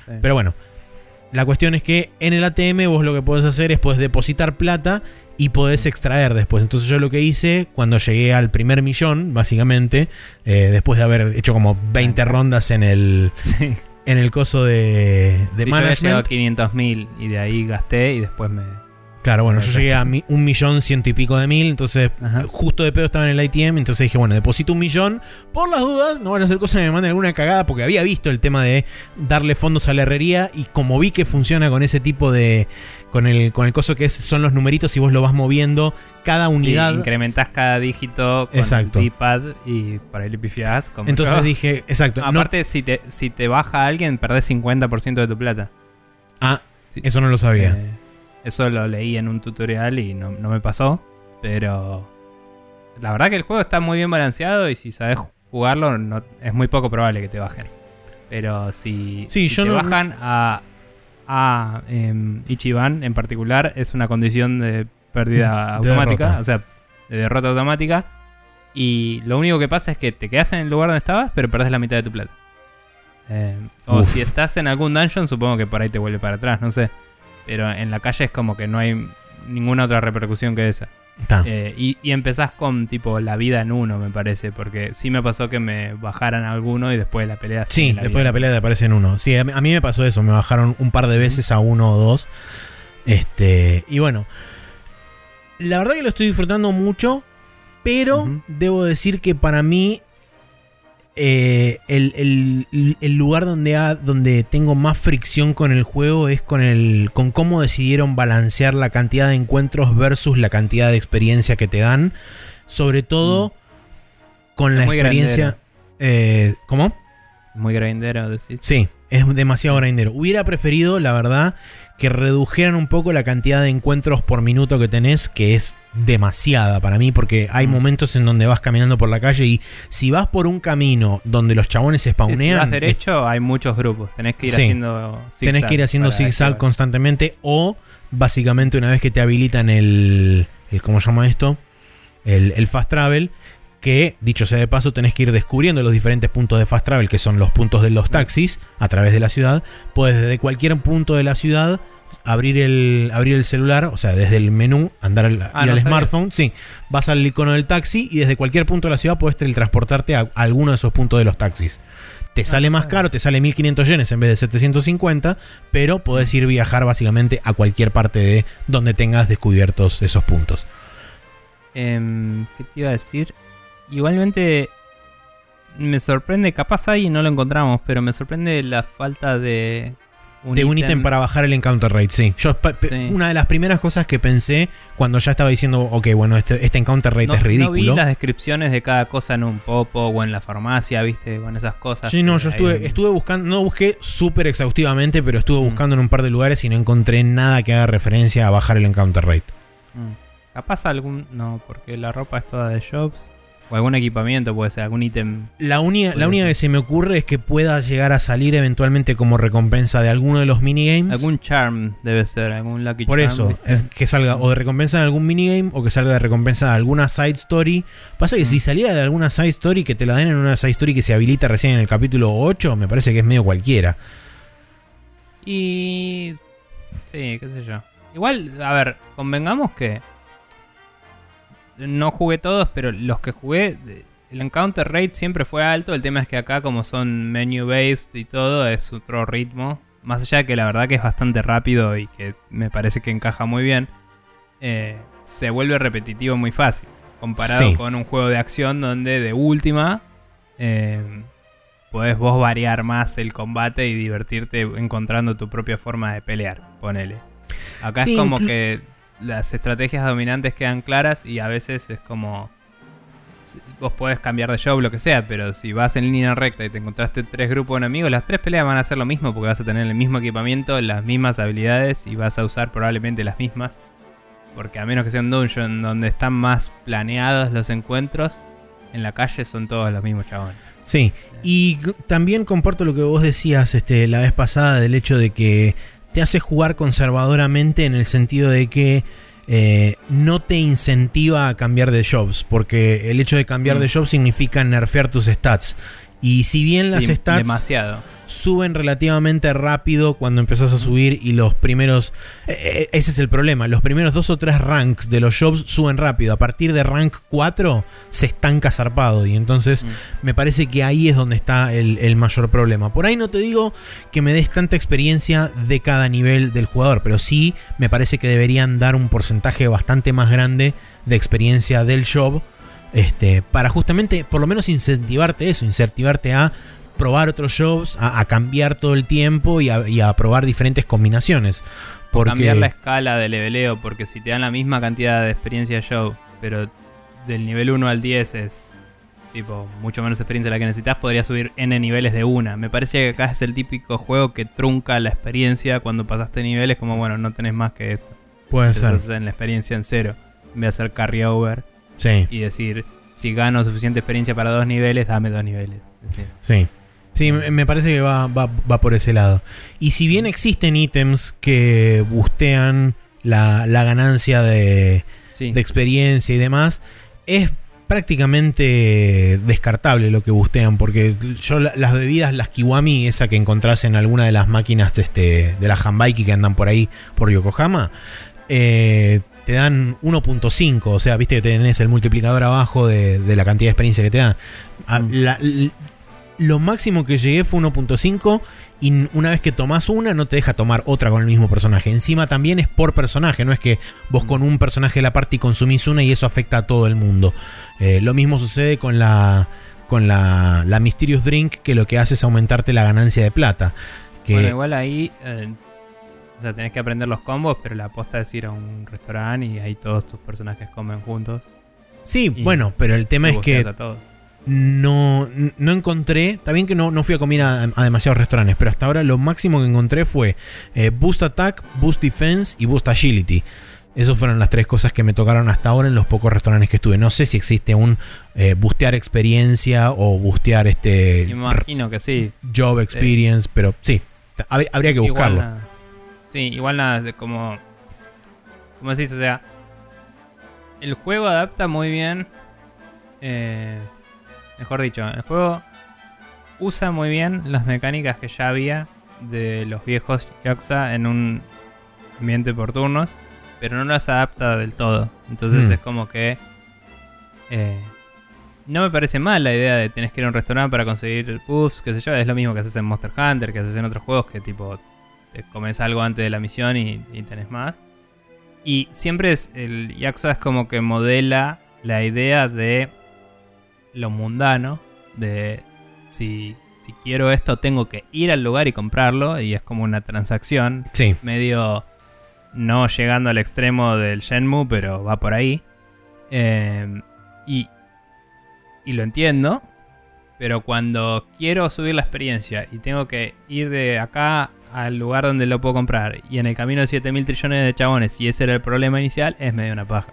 S2: Sí.
S1: Pero bueno, la cuestión es que en el ATM vos lo que podés hacer es podés depositar plata y podés extraer después. Entonces yo lo que hice cuando llegué al primer millón, básicamente, eh, después de haber hecho como 20 rondas en el, [LAUGHS]
S2: Sí.
S1: en el coso de, de
S2: Sí, yo había llegado a
S1: management.
S2: 500 mil y de ahí gasté y después me...
S1: Claro, bueno, yo llegué a mi- un millón ciento y pico de mil, entonces
S2: Ajá.
S1: justo de pedo estaba en el ITM, entonces dije, bueno, deposito un millón, por las dudas, no van a hacer cosas que me manden alguna cagada, porque había visto el tema de darle fondos a la herrería, y como vi que funciona con ese tipo de, con el, con el coso que es, son los numeritos y vos lo vas moviendo, cada
S2: Sí,
S1: unidad...
S2: incrementás cada dígito con
S1: Exacto.
S2: el D-pad y para el pifiás.
S1: entonces
S2: yo.
S1: dije, exacto, no-
S2: Aparte, si, te, si te baja alguien, perdés 50% de tu plata.
S1: ah,
S2: Sí.
S1: eso no lo sabía.
S2: Eh, eso lo leí en un tutorial y no, no me pasó. Pero la verdad que el juego está muy bien balanceado y si sabes jugarlo no, es muy poco probable que te bajen. Pero si,
S1: Sí,
S2: si
S1: yo
S2: te
S1: no-
S2: bajan a, a em, Ichiban en particular, es una condición de pérdida [LAUGHS]
S1: De
S2: automática,
S1: derrota.
S2: o sea, de derrota automática. Y lo único que pasa es que te quedas en el lugar donde estabas, pero perdés la mitad de tu plata. Eh, o
S1: Uf.
S2: si estás en algún dungeon, supongo que por ahí te vuelve para atrás, no sé. Pero en la calle es como que no hay ninguna otra repercusión que esa. Eh, y, y empezás con tipo la vida en uno, me parece. Porque sí me pasó que me bajaran alguno y después de la pelea.
S1: Sí, después de la pelea te aparecen uno. Sí, a mí, a mí me pasó eso, me bajaron un par de veces a uno o dos. Este, y bueno, la verdad que lo estoy disfrutando mucho, pero debo decir que para mí eh, el, el- el lugar donde, ha- donde tengo más fricción con el juego es con, el, con cómo decidieron balancear la cantidad de encuentros versus la cantidad de experiencia que te dan. Sobre todo con
S2: Mm. Es
S1: la experiencia... eh, ¿Cómo?
S2: Muy grindero, decís.
S1: Sí, es demasiado grindero. Hubiera preferido, la verdad, que redujeran un poco la cantidad de encuentros por minuto que tenés, que es demasiada para mí, porque hay
S2: Mm.
S1: momentos en donde vas caminando por la calle y si vas por un camino donde los chabones se
S2: Sí, si
S1: spawnean,
S2: vas derecho, hay muchos grupos. Tenés que ir
S1: Sí.
S2: haciendo
S1: es- tenés que ir haciendo zigzag constantemente o básicamente una vez que te habilitan el, el ¿cómo se llama esto? El, el fast travel, que dicho sea de paso tenés que ir descubriendo los diferentes puntos de fast travel, que son los puntos de los taxis a través de la ciudad. Puedes desde cualquier punto de la ciudad abrir el, abrir el celular, o sea, desde el menú, andar al,
S2: Ah,
S1: ir
S2: no
S1: al smartphone, sí, vas al icono del taxi y desde cualquier punto de la ciudad puedes teletransportarte a, a alguno de esos puntos de los taxis. Te sale
S2: no
S1: más caro, te sale 1500 yenes en vez de 750, pero podés ir viajar básicamente a cualquier parte de donde tengas descubiertos esos puntos.
S2: Em, ¿Qué te iba a decir? Igualmente me sorprende, capaz ahí no lo encontramos, pero me sorprende la falta de
S1: de un ítem para bajar el encounter rate, sí. Yo,
S2: Sí.
S1: Una de las primeras cosas que pensé cuando ya estaba diciendo, ok, bueno, este, este encounter rate
S2: no,
S1: es
S2: no vi
S1: ridículo.
S2: las descripciones de cada cosa en un popo o en la farmacia, ¿viste? Con esas cosas.
S1: Sí, no, yo estuve,
S2: en-
S1: estuve buscando, no busqué súper exhaustivamente, pero estuve
S2: Mm.
S1: buscando en un par de lugares y no encontré nada que haga referencia a bajar el encounter rate.
S2: Mm. Capaz algún... No, porque la ropa es toda de shops. O algún equipamiento puede ser, algún ítem.
S1: La, única- la única que se me ocurre es que pueda llegar a salir eventualmente como recompensa de alguno de los minigames.
S2: Algún charm debe ser, algún lucky
S1: Por
S2: charm.
S1: eso,
S2: ¿viste?
S1: es que salga o de recompensa de algún minigame o que salga de recompensa de alguna side story. Pasa que
S2: Mm.
S1: si salía de alguna side story que te la den en una side story que se habilita recién en el capítulo 8, me parece que es medio cualquiera.
S2: Y. Sí, qué sé yo. Igual, a ver, convengamos que. No jugué todos, pero los que jugué. El encounter rate siempre fue alto. El tema es que acá, como son menu based y todo, es otro ritmo. Más allá de que la verdad que es bastante rápido y que me parece que encaja muy bien. eh, se vuelve repetitivo muy fácil. Comparado
S1: Sí.
S2: con un juego de acción donde de última. eh, podés vos variar más el combate y divertirte encontrando tu propia forma de pelear, ponele. Acá
S1: Sí,
S2: es como que las estrategias dominantes quedan claras y a veces es como... Vos podés cambiar de show, lo que sea, pero si vas en línea recta y te encontraste tres grupos de enemigos, las tres peleas van a ser lo mismo porque vas a tener el mismo equipamiento, las mismas habilidades y vas a usar probablemente las mismas. Porque a menos que sea un dungeon donde están más planeados los encuentros, en la calle son todos los mismos chabones.
S1: Sí, y también comparto lo que vos decías este, la vez pasada del hecho de que te hace jugar conservadoramente en el sentido de que eh, no te incentiva a cambiar de jobs, porque el hecho de cambiar
S2: Mm.
S1: de jobs significa nerfear tus stats. Y si bien las
S2: Sí,
S1: stats
S2: Demasiado.
S1: suben relativamente rápido cuando empezás a subir y los primeros... eh, eh, ese es el problema, los primeros dos o tres ranks de los jobs suben rápido. A partir de rank 4 se estanca zarpado y entonces
S2: Mm.
S1: me parece que ahí es donde está el, el mayor problema. Por ahí no te digo que me des tanta experiencia de cada nivel del jugador, pero sí me parece que deberían dar un porcentaje bastante más grande de experiencia del job. Este, para justamente, por lo menos incentivarte eso, incentivarte a probar otros jobs, a, a cambiar todo el tiempo y a, y a probar diferentes combinaciones. Porque,
S2: cambiar la escala de leveleo, porque si te dan la misma cantidad de experiencia show, pero del nivel 1 al 10 es tipo mucho menos experiencia la que necesitas, podría subir n niveles de una. Me parece que acá es el típico juego que trunca la experiencia cuando pasaste niveles, como bueno, no tenés más que esto.
S1: puede ser.
S2: En la experiencia en cero. En vez de hacer carry over
S1: Sí,
S2: y decir, si gano suficiente experiencia para dos niveles, dame dos niveles.
S1: Sí. Sí, me me parece que va, va- va por ese lado. Y si bien existen ítems que bustean la, la ganancia de,
S2: sí.
S1: de experiencia y demás, es prácticamente descartable lo que bustean, porque yo la- las bebidas, las kiwami, esa que encontrás en alguna de las máquinas de, este, de la Hanbaiki que andan por ahí, por Yokohama, eh, te dan 1.5, o sea, viste que tenés el multiplicador abajo de, de la cantidad de experiencia que te dan. Ah,
S2: Mm.
S1: la- l- lo máximo que llegué fue 1.5 y una vez que tomás una no te deja tomar otra con el mismo personaje. Encima también es por personaje, no es que vos con un personaje de la party consumís una y eso afecta a todo el mundo. Eh, lo mismo sucede con la con la, la Mysterious Drink que lo que hace es aumentarte la ganancia de plata. Que,
S2: Bueno, igual ahí, eh, sea, tenés que aprender los combos, pero la aposta es ir a un restaurante y ahí todos tus personajes comen juntos.
S1: sí, bueno, pero el tema es que
S2: busteas a todos.
S1: no, no encontré, está bien que no, no fui a comer a, a demasiados restaurantes, pero hasta ahora lo máximo que encontré fue eh, Boost Attack, Boost Defense y Boost Agility. Esas fueron las tres cosas que me tocaron hasta ahora en los pocos restaurantes que estuve. No sé si existe un eh, bustear experiencia o bustear este
S2: imagino que sí.
S1: job experience, pero sí, hab- habría que
S2: Igual
S1: buscarlo.
S2: nada. Sí, igual nada, de como. Como decís, o sea. El juego adapta muy bien. eh, mejor dicho, el juego usa muy bien las mecánicas que ya había de los viejos Yakuza en un ambiente por turnos, pero no las adapta del todo. Entonces
S1: Mm.
S2: es como que. eh, no me parece mal la idea de tienes que ir a un restaurante para conseguir buffs, qué sé yo. Es lo mismo que haces en Monster Hunter, que haces en otros juegos que tipo te comes algo antes de la misión y, y tenés más. Y siempre es el Yakuza es como que modela la idea de lo mundano, de si, si quiero esto tengo que ir al lugar y comprarlo y es como una transacción
S1: Sí,
S2: medio no llegando al extremo del Shenmue, pero va por ahí. Eh, y, y lo entiendo, pero cuando quiero subir la experiencia y tengo que ir de acá al lugar donde lo puedo comprar y en el camino de 7000 trillones de chabones, y ese era el problema inicial, es medio una paja.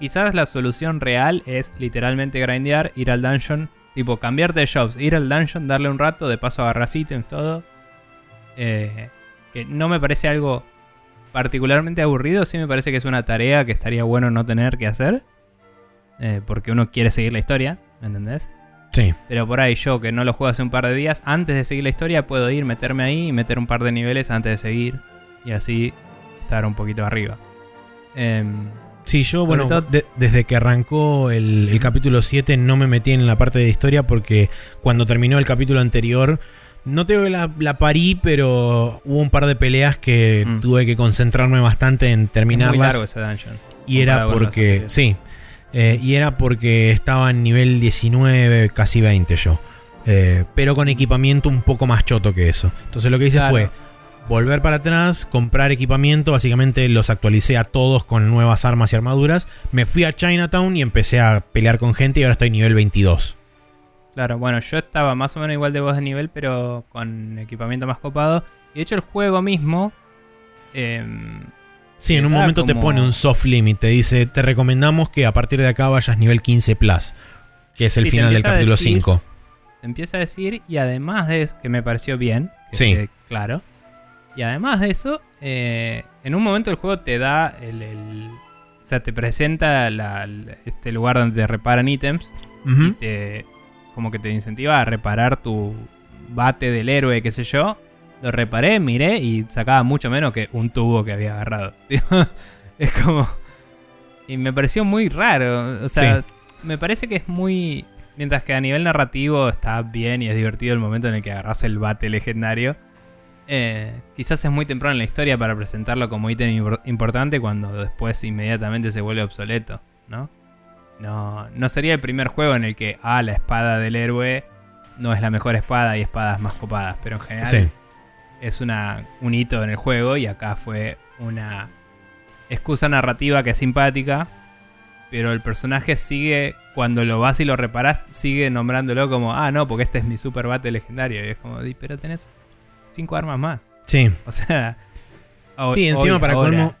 S2: Quizás la solución real es literalmente grindear, ir al dungeon, tipo cambiarte de shops, ir al dungeon, darle un rato, de paso agarrar ítems, todo. Eh, que no me parece algo particularmente aburrido, sí me parece que es una tarea que estaría bueno no tener que hacer. eh, porque uno quiere seguir la historia, ¿me entendés?
S1: Sí.
S2: Pero por ahí yo, que no lo juego hace un par de días, antes de seguir la historia puedo ir, meterme ahí y meter un par de niveles antes de seguir. Y así estar un poquito arriba. Em,
S1: Sí, yo, bueno,
S2: todo-
S1: de- desde que arrancó el, el capítulo 7 no me metí en la parte de historia porque cuando terminó el capítulo anterior, no tengo la, la parí, pero hubo un par de peleas que
S2: Mm.
S1: tuve que concentrarme bastante en
S2: es muy
S1: terminarlas.
S2: largo ese dungeon.
S1: y era porque, sí, eh, y era porque estaba en nivel 19, casi 20 yo. Eh, pero con equipamiento un poco más choto que eso. Entonces lo que hice
S2: Claro.
S1: fue volver para atrás, comprar equipamiento, básicamente los actualicé a todos con nuevas armas y armaduras, me fui a Chinatown y empecé a pelear con gente y ahora estoy nivel 22.
S2: Claro, bueno, yo estaba más o menos igual de vos de nivel, pero con equipamiento más copado. Y de hecho el juego mismo... em,
S1: Sí, en un momento te pone un soft limit, te dice, te recomendamos que a partir de acá vayas nivel 15 plus, que es el
S2: Sí,
S1: final del capítulo
S2: decir-
S1: 5.
S2: te empieza a decir, y además de eso, que me pareció bien, que
S1: Sí.
S2: claro. Y además de eso, eh, en un momento el juego te da el. el- o sea, te presenta la- el- este lugar donde te reparan ítems y te, como que te incentiva a reparar tu bate del héroe, qué sé yo. Lo reparé, miré y sacaba mucho menos que un tubo que había agarrado. [LAUGHS] es como... Y me pareció muy raro. O sea, me parece que es muy... Mientras que a nivel narrativo está bien y es divertido el momento en el que agarras el bate legendario. Eh, quizás es muy temprano en la historia para presentarlo como ítem importante cuando después inmediatamente se vuelve obsoleto, ¿no? No, no sería el primer juego en el que, ah, la espada del héroe no es la mejor espada y espadas más copadas, pero en general es una, un hito en el juego y acá fue una excusa narrativa que es simpática, pero el personaje sigue, cuando lo vas y lo reparas, sigue nombrándolo como, ah, no, porque este es mi super bate legendario. Y es como, pero tenés cinco armas más.
S1: Sí.
S2: O sea...
S1: sí, encima para colmo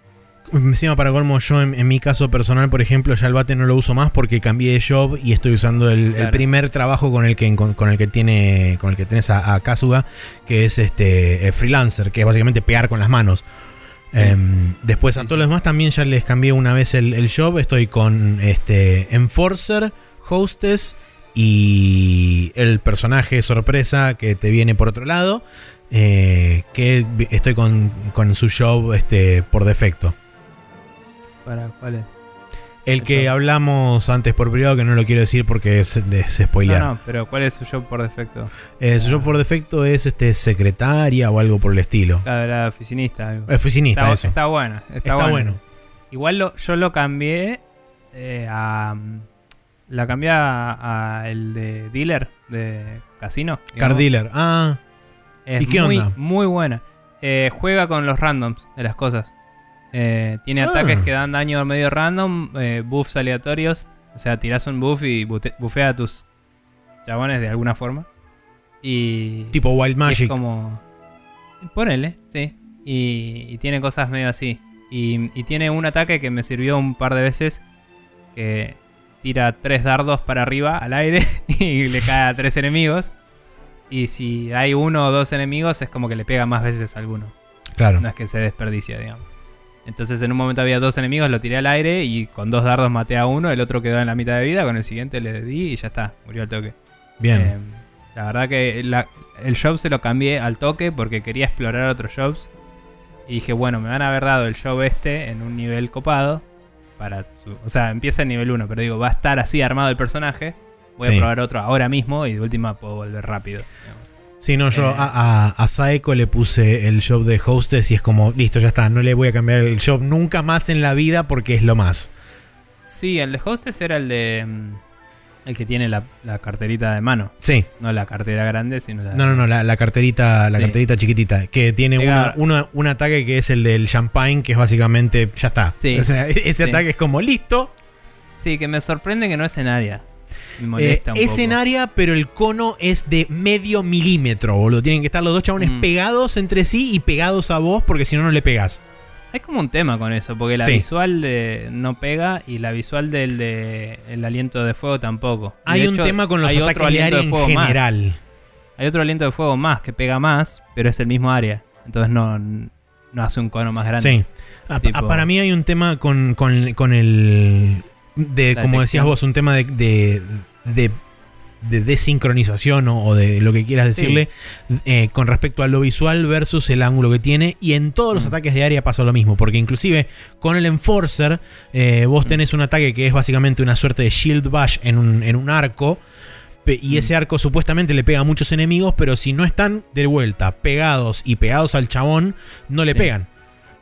S1: Encima para colmo, yo en, mi caso personal, por ejemplo, ya el bate no lo uso más porque cambié de job y estoy usando el, primer trabajo con el que con, el que tiene. con el que tenés a, Kazuga, que es este eh, freelancer, que es básicamente pegar con las manos. Em, después a todos los demás también ya les cambié una vez el, job. Estoy con este Enforcer, Hostess y el personaje sorpresa que te viene por otro lado. Eh, que estoy con, con su job este, por defecto.
S2: ¿Para cuál es?
S1: El que hablamos antes por privado, que no lo quiero decir porque es, es spoilear. No, no,
S2: pero ¿cuál es su job por defecto?
S1: Eh, su job por defecto es este secretaria o algo por el estilo.
S2: La, la oficinista.
S1: Oficinista,
S2: está,
S1: eso.
S2: Está buena. Está, bueno. Igual yo lo cambié eh, a. La cambié a, el de dealer, de casino.
S1: Car dealer, ah.
S2: ¿Y qué muy, onda? Muy buena. Eh, juega con los randoms de las cosas. Eh, tiene ah. ataques que dan daño medio random, eh, buffs aleatorios. O sea, tiras un buff y buffea a tus chabones de alguna forma. Y.
S1: Tipo Wild Magic.
S2: es como. Ponele, sí. Y, tiene cosas medio así. Y, y, tiene un ataque que me sirvió un par de veces. Que tira tres dardos para arriba al aire [LAUGHS] y le cae a tres enemigos. Y si hay uno o dos enemigos, es como que le pega más veces a alguno.
S1: Claro.
S2: No es que se desperdicia, digamos. Entonces en un momento había dos enemigos, lo tiré al aire y con dos dardos maté a uno, el otro quedó en la mitad de vida, con el siguiente le di y ya está, murió al toque.
S1: Bien. Eh,
S2: la verdad que el job se lo cambié al toque porque quería explorar otros jobs. Y dije, bueno, me van a haber dado el job este en un nivel copado. Para o sea, empieza en nivel 1, pero digo, va a estar así armado el personaje. Voy a probar otro ahora mismo y de última puedo volver rápido.
S1: Sí, no, yo eh. a, Saeko le puse el job de hostess y es como, listo, ya está, no le voy a cambiar el job nunca más en la vida porque es lo más.
S2: Sí, el de hostess era el de... Mm, el que tiene la, carterita de mano.
S1: Sí.
S2: No la cartera grande, sino la...
S1: No, no, no, la, carterita, la carterita chiquitita. Que tiene un ataque que es el del champagne, que es básicamente, ya está. Sí. O sea, [LAUGHS] ese ataque es como, listo.
S2: Sí, que me sorprende que no es en área.
S1: Eh, es en área, pero el cono es de medio milímetro, boludo. Tienen que estar los dos chabones mm. pegados entre sí y pegados a vos, porque si no, no le pegas.
S2: Hay como un tema con eso, porque la visual de no pega y la visual del de el aliento de fuego tampoco.
S1: Hay un tema con los ataques de área en general.
S2: Hay otro aliento de fuego más que pega más, pero es el mismo área. Entonces no, no hace un cono más grande.
S1: Sí. Para mí hay un tema con, con, con el de, como decías vos, un tema de, de, desincronización o, de lo que quieras decirle eh, con respecto a lo visual versus el ángulo que tiene. Y en todos los mm. ataques de área pasa lo mismo, porque inclusive con el Enforcer eh, vos mm. tenés un ataque que es básicamente una suerte de Shield Bash en un, en un arco. Y mm. ese arco supuestamente le pega a muchos enemigos, pero si no están de vuelta pegados y pegados al chabón, no le pegan.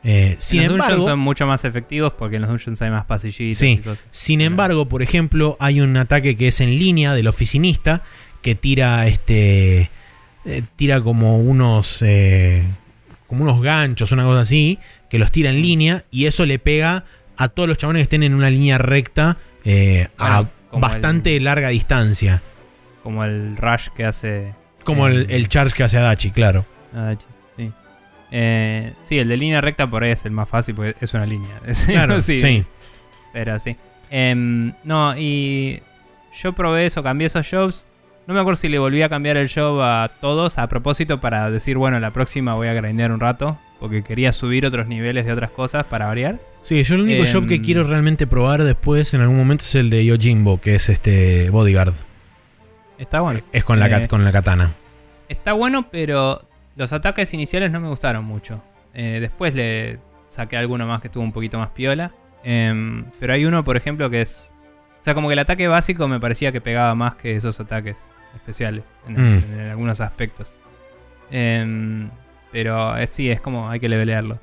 S1: Eh, sin los embargo,
S2: son mucho más efectivos porque en los dungeons hay más pasillitos.
S1: Sí. Sin embargo, por ejemplo, hay un ataque que es en línea del oficinista que tira este eh, tira como unos eh, como unos ganchos, una cosa así, que los tira en mm. línea y eso le pega a todos los chabones que estén en una línea recta a bastante larga distancia.
S2: Como el rush que hace.
S1: Como el, el, charge que hace Adachi, claro.
S2: Adachi. Eh, sí, el de línea recta por ahí es el más fácil porque es una línea. [LAUGHS]
S1: Claro, sí.
S2: Pero sí. Em, no, y yo probé eso, cambié esos jobs. No me acuerdo si le volví a cambiar el job a todos a propósito para decir, bueno, la próxima voy a grindear un rato. Porque quería subir otros niveles de otras cosas para variar.
S1: Sí, yo el único job que em, quiero realmente probar después en algún momento es el de Yojimbo, que es este Bodyguard.
S2: Está bueno.
S1: Es con la,
S2: Eh,
S1: con la katana.
S2: Está bueno, pero los ataques iniciales no me gustaron mucho. Eh, después le saqué alguno más que estuvo un poquito más piola. Em, pero hay uno, por ejemplo, que es... O sea, como que el ataque básico me parecía que pegaba más que esos ataques especiales en,
S1: Mm.
S2: en algunos aspectos. Em, pero eh, sí, es como hay que levelearlo.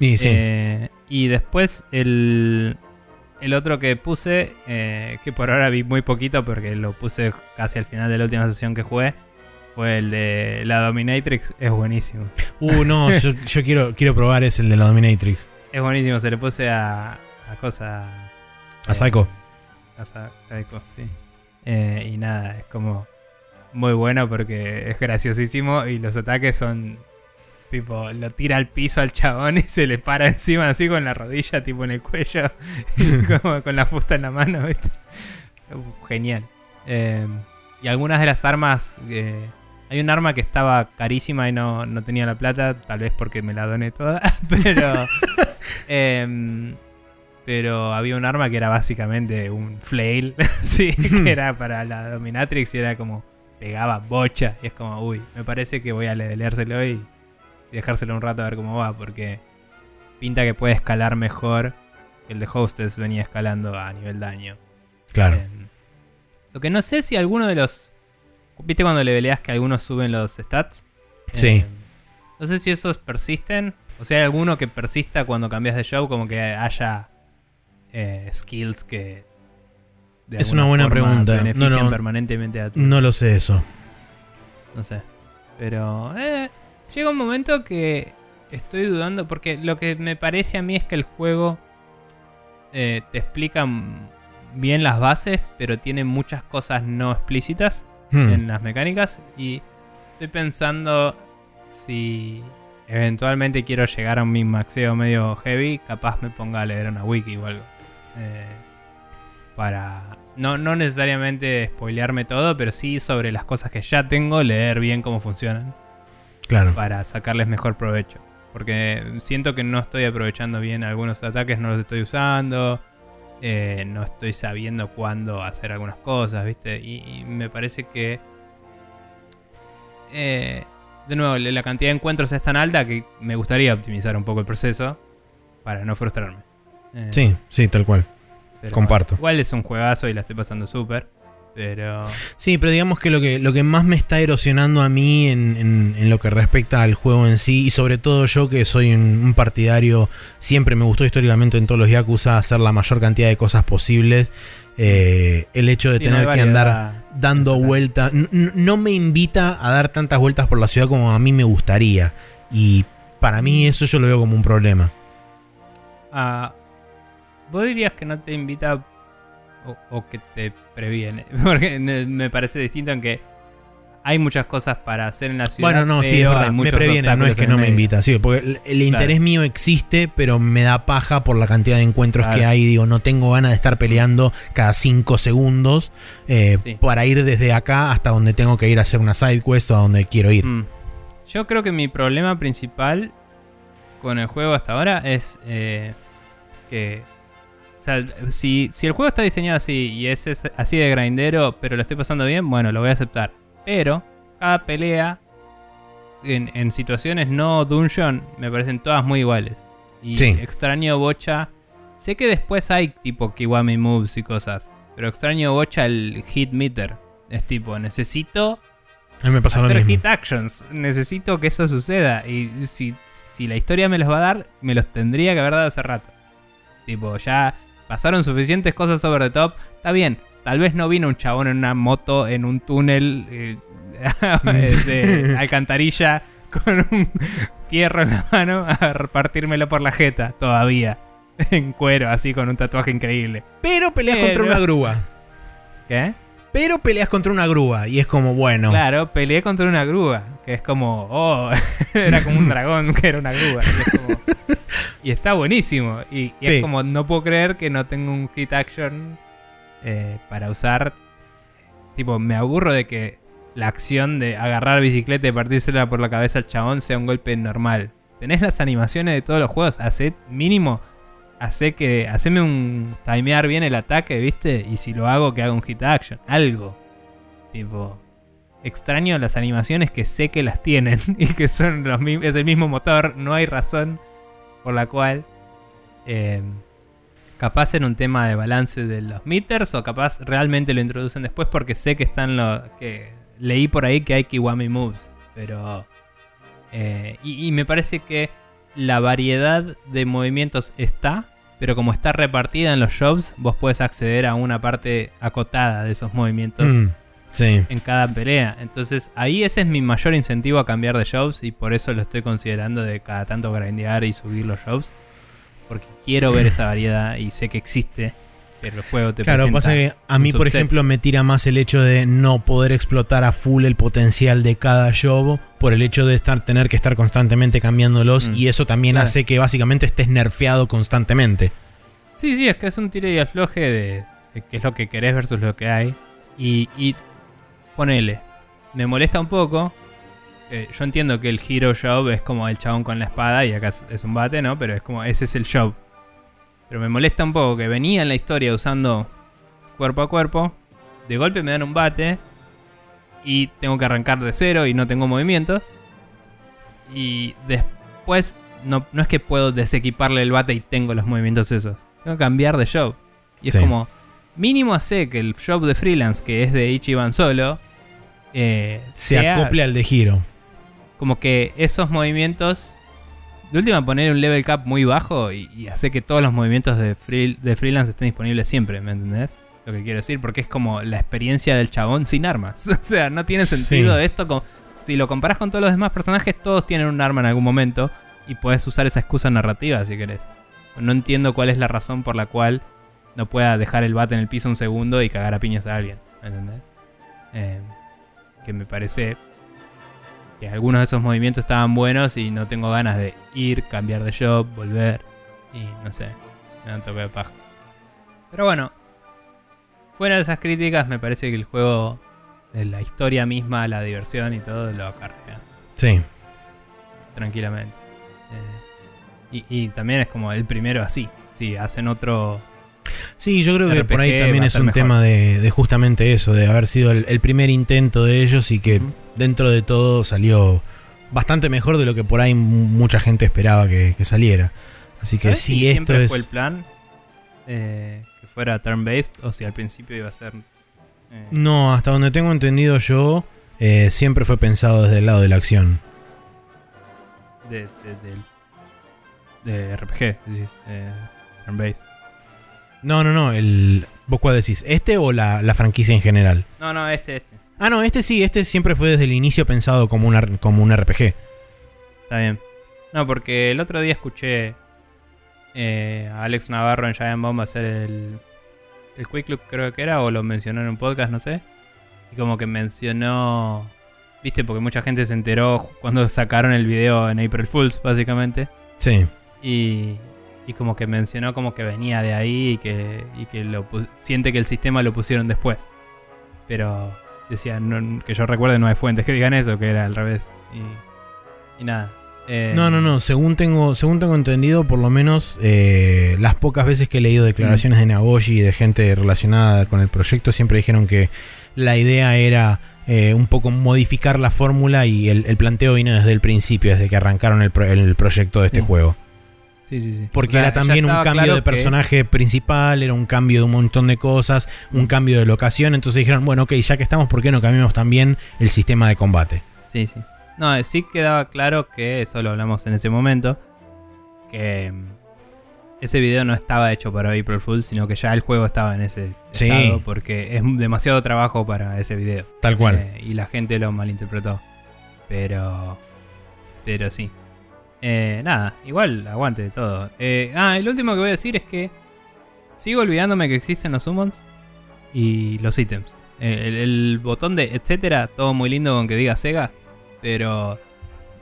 S1: Y sí.
S2: Eh, y después el, el otro que puse, que por ahora vi muy poquito porque lo puse casi al final de la última sesión que jugué, fue el de la Dominatrix. Es buenísimo.
S1: Uh, no, [LAUGHS] yo, yo quiero, quiero probar es el de la Dominatrix.
S2: Es buenísimo, se le puse a, a cosa...
S1: A Psycho.
S2: A Psycho, sí. Eh, y nada, es como muy bueno porque es graciosísimo y los ataques son tipo, lo tira al piso al chabón y se le para encima así con la rodilla, tipo en el cuello, [LAUGHS] y como con la fusta en la mano, ¿viste? Uh, Genial. Eh, y algunas de las armas, eh, hay un arma que estaba carísima y no, no tenía la plata, tal vez porque me la doné toda, [LAUGHS] pero... [LAUGHS] em, pero había un arma que era básicamente un flail, [LAUGHS] sí, que era para la Dominatrix y era como pegaba bocha. Y es como, uy, me parece que voy a leveleárselo y, y dejárselo un rato a ver cómo va, porque pinta que puede escalar mejor que el de Hostess venía escalando a nivel daño.
S1: Claro.
S2: Eh, lo que no sé si alguno de los. ¿Viste cuando leveleas que algunos suben los stats?
S1: Sí.
S2: Eh, no sé si esos persisten. O sea, hay alguno que persista cuando cambias de show, como que haya eh, skills que. de
S1: Es una buena pregunta. No, no.
S2: permanentemente a.
S1: No lo sé eso.
S2: No sé. Pero eh, llega un momento que estoy dudando porque lo que me parece a mí es que el juego eh, te explica bien las bases, pero tiene muchas cosas no explícitas
S1: Hmm.
S2: en las mecánicas y estoy pensando si eventualmente quiero llegar a un min-maxeo medio heavy, capaz me ponga a leer una wiki o algo. Eh, para no, no necesariamente spoilearme todo, pero sí sobre las cosas que ya tengo, leer bien cómo funcionan
S1: Claro.
S2: para sacarles mejor provecho. Porque siento que no estoy aprovechando bien algunos ataques, no los estoy usando. Eh, no estoy sabiendo cuándo hacer algunas cosas, ¿viste? Y, y me parece que. eh, de nuevo, la cantidad de encuentros es tan alta que me gustaría optimizar un poco el proceso para no frustrarme. Eh,
S1: Sí, sí, tal cual.
S2: pero
S1: comparto.
S2: Igual es un juegazo y la estoy pasando súper. Pero.
S1: Sí, pero digamos que lo que, lo que más me está erosionando a mí en, en- en lo que respecta al juego en sí, y sobre todo yo que soy un, un partidario, siempre me gustó históricamente en todos los Yakuza hacer la mayor cantidad de cosas posibles, eh, el hecho de
S2: sí, no hay
S1: tener que andar dando vueltas, no me invita a dar tantas vueltas por la ciudad como a mí me gustaría, y para mí eso yo lo veo como un problema.
S2: Ah, ¿Vos dirías que no te invita o, o que te previene? [LAUGHS] Porque me parece distinto en que hay muchas cosas para hacer en la ciudad.
S1: Bueno, no, sí, es verdad. Me previene, no es que no me invita. Sí, porque el, el interés mío existe, pero me da paja por la cantidad de encuentros que hay. Digo, no tengo ganas de estar peleando cada cinco segundos eh,
S2: Sí.
S1: para ir desde acá hasta donde tengo que ir a hacer una side quest o a donde quiero ir.
S2: Mm. Yo creo que mi problema principal con el juego hasta ahora es eh, que. O sea, si, si el juego está diseñado así y es, es así de grindero, pero lo estoy pasando bien, bueno, lo voy a aceptar. Pero cada pelea en, en situaciones no dungeon me parecen todas muy iguales. Y
S1: Sí.
S2: extraño bocha. Sé que después hay tipo Kiwami moves y cosas. Pero extraño bocha el hit meter. Es tipo, necesito
S1: A mí me pasa lo
S2: hacer
S1: mismo.
S2: hit actions. Necesito que eso suceda. Y si, si la historia me los va a dar, me los tendría que haber dado hace rato. Tipo, ya pasaron suficientes cosas over the top. Está bien, tal vez no vino un chabón en una moto en un túnel eh, [LAUGHS] de alcantarilla con un fierro en la mano a repartírmelo por la jeta todavía. En cuero, así con un tatuaje increíble.
S1: Pero peleas
S2: Pero-
S1: contra una grúa.
S2: ¿Qué?
S1: Pero peleas contra una grúa. Y es como, bueno.
S2: Claro, peleé contra una grúa, que es como, oh, [LAUGHS] era como un [LAUGHS] dragón que era una grúa. Y, es como- y está buenísimo. Y, y
S1: Sí.
S2: es como, no puedo creer que no tengo un hit action eh, para usar. Tipo, me aburro de que la acción de agarrar bicicleta y partírsela por la cabeza al chabón sea un golpe normal. Tenés las animaciones de todos los juegos, hace mínimo, hace que, haceme un timear bien el ataque, ¿viste? Y si lo hago, que haga un hit action, algo. Tipo, extraño las animaciones que sé que las tienen [LAUGHS] y que son los es el mismo motor. No hay razón por la cual. eh, capaz en un tema de balance de los meters o capaz realmente lo introducen después porque sé que están los. que leí por ahí que hay Kiwami Moves. Pero. eh, y me parece que la variedad de movimientos está, pero como está repartida en los jobs, vos puedes acceder a una parte acotada de esos movimientos
S1: Mm, sí.
S2: en cada pelea. Entonces ahí ese es mi mayor incentivo a cambiar de jobs y por eso lo estoy considerando de cada tanto grindear y subir los jobs. Porque quiero ver esa variedad y sé que existe, pero el juego te
S1: Claro, pasa que a mí, por ejemplo, me tira más el hecho de no poder explotar a full el potencial de cada job por el hecho de estar, tener que estar constantemente cambiándolos
S2: Mm.
S1: y eso también
S2: Claro.
S1: hace que básicamente estés nerfeado constantemente.
S2: Sí, sí, es que es un tiro y afloje de, de qué es lo que querés versus lo que hay. Y, y ponele, me molesta un poco. eh, yo entiendo que el hero job es como el chabón con la espada y acá es, es un bate, ¿no? Pero es como, ese es el job. Pero me molesta un poco que venía en la historia usando cuerpo a cuerpo. De golpe me dan un bate y tengo que arrancar de cero y no tengo movimientos. Y después no, no es que puedo desequiparle el bate y tengo los movimientos esos. Tengo que cambiar de job. Y es
S1: Sí.
S2: como, mínimo hace que el job de freelance, que es de Ichiban solo, eh,
S1: Se
S2: sea
S1: acople al de Giro.
S2: como que esos movimientos. De última, poner un level cap muy bajo y, y hacer que todos los movimientos de, free- de freelance estén disponibles siempre, ¿me entendés? Lo que quiero decir, porque es como la experiencia del chabón sin armas. [LAUGHS] o sea, no tiene
S1: Sí.
S2: sentido esto. Con, si lo comparas con todos los demás personajes, todos tienen un arma en algún momento y puedes usar esa excusa narrativa si querés. No entiendo cuál es la razón por la cual no pueda dejar el bate en el piso un segundo y cagar a piñas a alguien. ¿Me entendés? Eh, que me parece que algunos de esos movimientos estaban buenos y no tengo ganas de ir, cambiar de job, volver y no sé, me da un toque de paja. Pero bueno, fuera de esas críticas, me parece que el juego, de la historia misma, la diversión y todo, lo acarrea
S1: Sí.
S2: tranquilamente. Eh, y, y también es como el primero así. Si hacen otro.
S1: Sí, yo creo que por ahí
S2: RPG
S1: también es un
S2: mejor.
S1: tema de, de justamente eso, de haber sido el, el primer intento de ellos y que. Dentro de todo salió bastante mejor de lo que por ahí mu- mucha gente esperaba que, que saliera. Así que
S2: ¿Sabés
S1: si
S2: si
S1: esto
S2: siempre
S1: es...
S2: fue el plan eh, que fuera turn-based o si al principio iba a ser. eh,
S1: No, hasta donde tengo entendido yo, eh, siempre fue pensado desde el lado de la acción.
S2: de, de, de RPG, decís, eh, turn-based.
S1: No, no, no, el... ¿Vos cuál decís? ¿Este o la, la franquicia en general?
S2: No, no, este, este.
S1: Ah, no, este sí, este siempre fue desde el inicio pensado como, una, como un RPG.
S2: Está bien. No, porque el otro día escuché eh, a Alex Navarro en Giant Bomb hacer el, el Quick Look, creo que era, o lo mencionó en un podcast, no sé. Y como que mencionó. Viste, porque mucha gente se enteró cuando [LAUGHS] sacaron el video en April Fools, básicamente.
S1: Sí.
S2: Y, y como que mencionó como que venía de ahí y que, y que lo siente que el sistema lo pusieron después. Pero decía, no- que yo recuerde, no hay fuentes que digan eso, que era al revés. Y, y nada. Eh,
S1: No, no, no. Según tengo, según tengo entendido, por lo menos eh, las pocas veces que he leído declaraciones de Nagoshi y de gente relacionada con el proyecto, siempre dijeron que la idea era eh, un poco modificar la fórmula y el, el planteo vino desde el principio, desde que arrancaron el, pro- el proyecto de este juego.
S2: Sí, sí, sí.
S1: Porque
S2: O sea,
S1: era también un cambio
S2: claro
S1: de
S2: que-
S1: personaje principal, era un cambio de un montón de cosas, un cambio de locación. Entonces dijeron, bueno, ok, ya que estamos, ¿por qué no cambiamos también el sistema de combate?
S2: Sí, sí. No, eh, sí quedaba claro que, eso lo hablamos en ese momento, que mm, ese video no estaba hecho para April Fool, sino que ya el juego estaba en ese
S1: Sí.
S2: estado, porque es demasiado trabajo para ese video.
S1: Tal cual.
S2: Eh, y la gente lo malinterpretó. Pero. Pero sí. Eh, nada, igual aguante de todo. Eh, ah, el último que voy a decir es que. Sigo olvidándome que existen los summons y los ítems. Eh, el, botón de etcétera, todo muy lindo con que diga Sega, pero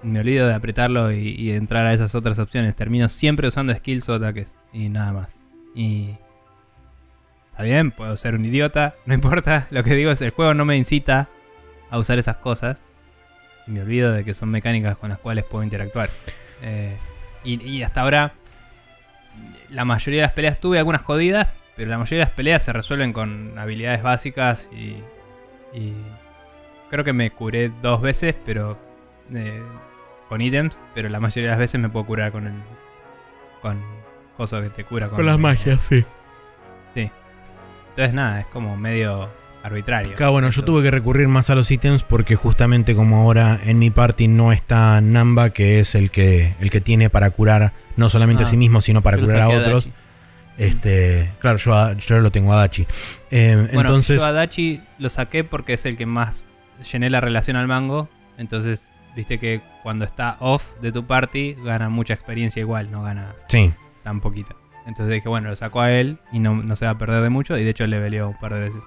S2: me olvido de apretarlo y, y entrar a esas otras opciones. Termino siempre usando skills o ataques y nada más. Y. Está bien, puedo ser un idiota, [LAUGHS] no importa. Lo que digo es el juego no me incita a usar esas cosas. Y me olvido de que son mecánicas con las cuales puedo interactuar. Eh, y, y hasta ahora, la mayoría de las peleas tuve algunas jodidas, pero la mayoría de las peleas se resuelven con habilidades básicas y, Y creo que me curé dos veces, pero eh, con ítems, pero la mayoría de las veces me puedo curar con el con cosas que te cura
S1: con, las magias, sí.
S2: Sí. Entonces nada, es como medio arbitrario.
S1: Claro, bueno, yo tuve que recurrir más a los ítems porque justamente como ahora en mi party no está Namba, que es el que, el que tiene para curar no solamente a sí ah, mismo, sino para curar a otros. Este, claro, yo, yo lo tengo a Dachi.
S2: Eh, entonces, yo a Dachi lo saqué porque es el que más llené la relación al mango. Entonces, viste que cuando está off de tu party, gana mucha experiencia igual, no gana tan poquito. Entonces dije, bueno, lo saco a él y no, no se va a perder de mucho. Y de hecho le peleó un par de veces.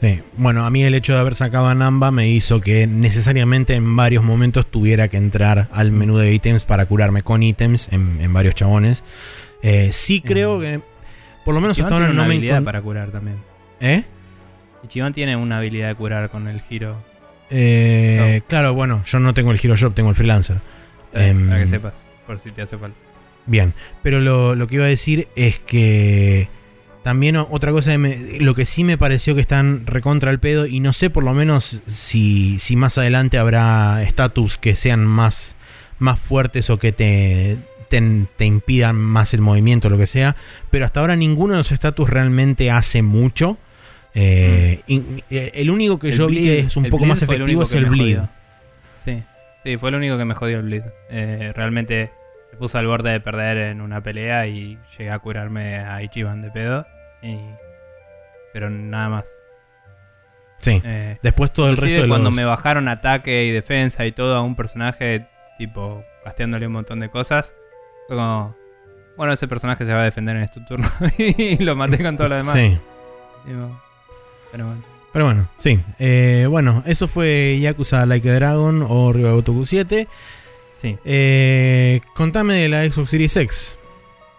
S1: Sí, bueno, a mí el hecho de haber sacado a Namba me hizo que necesariamente en varios momentos tuviera que entrar al menú de ítems para curarme con ítems en, varios chabones. Eh, sí creo que, por lo menos
S2: hasta ahora no una habilidad para curar también.
S1: ¿Eh?
S2: Ichiban tiene una habilidad de curar con el giro.
S1: Eh, Claro, bueno, yo no tengo el Hero Shop, tengo el freelancer.
S2: Eh, para que sepas, por si te hace falta.
S1: Bien, pero lo, lo que iba a decir es que también otra cosa, lo que sí me pareció que están recontra el pedo, y no sé por lo menos si, si más adelante habrá estatus que sean más, más fuertes o que te, te, impidan más el movimiento o lo que sea, pero hasta ahora ninguno de los estatus realmente hace mucho. Eh, mm. eh, el único que yo vi que es un poco más efectivo es el bleed.
S2: Sí, sí, fue el único que me jodió el bleed. Eh, realmente me puse al borde de perder en una pelea y llegué a curarme a Ichiban de pedo pero nada más.
S1: Sí. Eh, Después todo el resto de
S2: cuando me bajaron ataque y defensa y todo a un personaje, tipo, casteándole un montón de cosas, fue como, bueno, ese personaje se va a defender en este turno [LAUGHS] y lo maté con todo lo demás. Sí.
S1: pero bueno. Pero bueno, sí. Eh, bueno, eso fue Yakuza Like a Dragon o Ryuga Gotoku 7.
S2: Sí.
S1: Eh, contame de la Xbox Series X.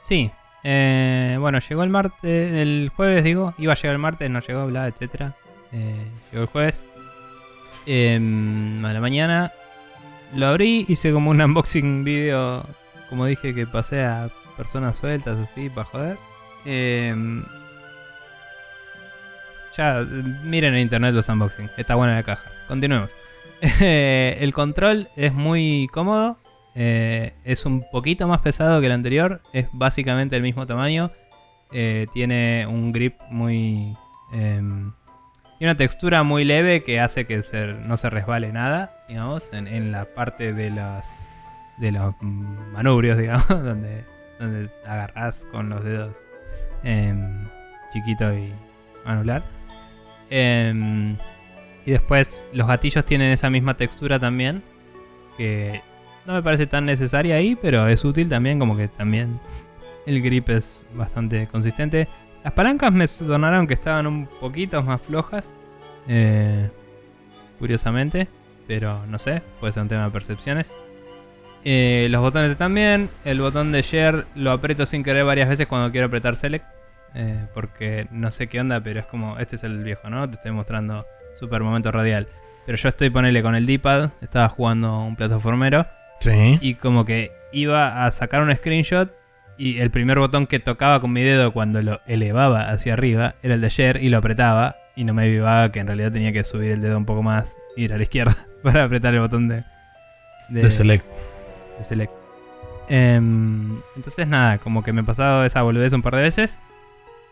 S2: Sí, eh, bueno, llegó el martes, el jueves digo, iba a llegar el martes, no llegó, bla, etcétera. Eh, llegó el jueves. Em, a la mañana lo abrí, hice como un unboxing video, como dije que pasé a personas sueltas así para joder. Em, ya miren en internet los unboxing, está buena la caja. Continuemos. El control es muy cómodo, eh, es un poquito más pesado que el anterior, es básicamente el mismo tamaño. Eh, tiene un grip muy... Em, tiene una textura muy leve que hace que no se resbale nada, digamos, en, la parte de las de los manubrios, [LAUGHS] digamos, donde, donde agarras con los dedos em, chiquito y anular. Y después los gatillos tienen esa misma textura también, que no me parece tan necesaria ahí, pero es útil también, como que también el grip es bastante consistente. Las palancas me sonaron que estaban un poquito más flojas, eh, curiosamente, pero no sé, puede ser un tema de percepciones. Eh, los botones también, el botón de share lo aprieto sin querer varias veces cuando quiero apretar select, eh, porque no sé qué onda, pero es como, este es el viejo, ¿no? Te estoy mostrando super momento radial. Pero yo estoy ponerle con el D-pad, estaba jugando un plataformero y como que iba a sacar un screenshot y el primer botón que tocaba con mi dedo cuando lo elevaba hacia arriba era el de share y lo apretaba y no me avivaba que en realidad tenía que subir el dedo un poco más y ir a la izquierda [LAUGHS] para apretar el botón de,
S1: de, select.
S2: De select. Em, entonces nada, como que me he pasado esa boludez un par de veces.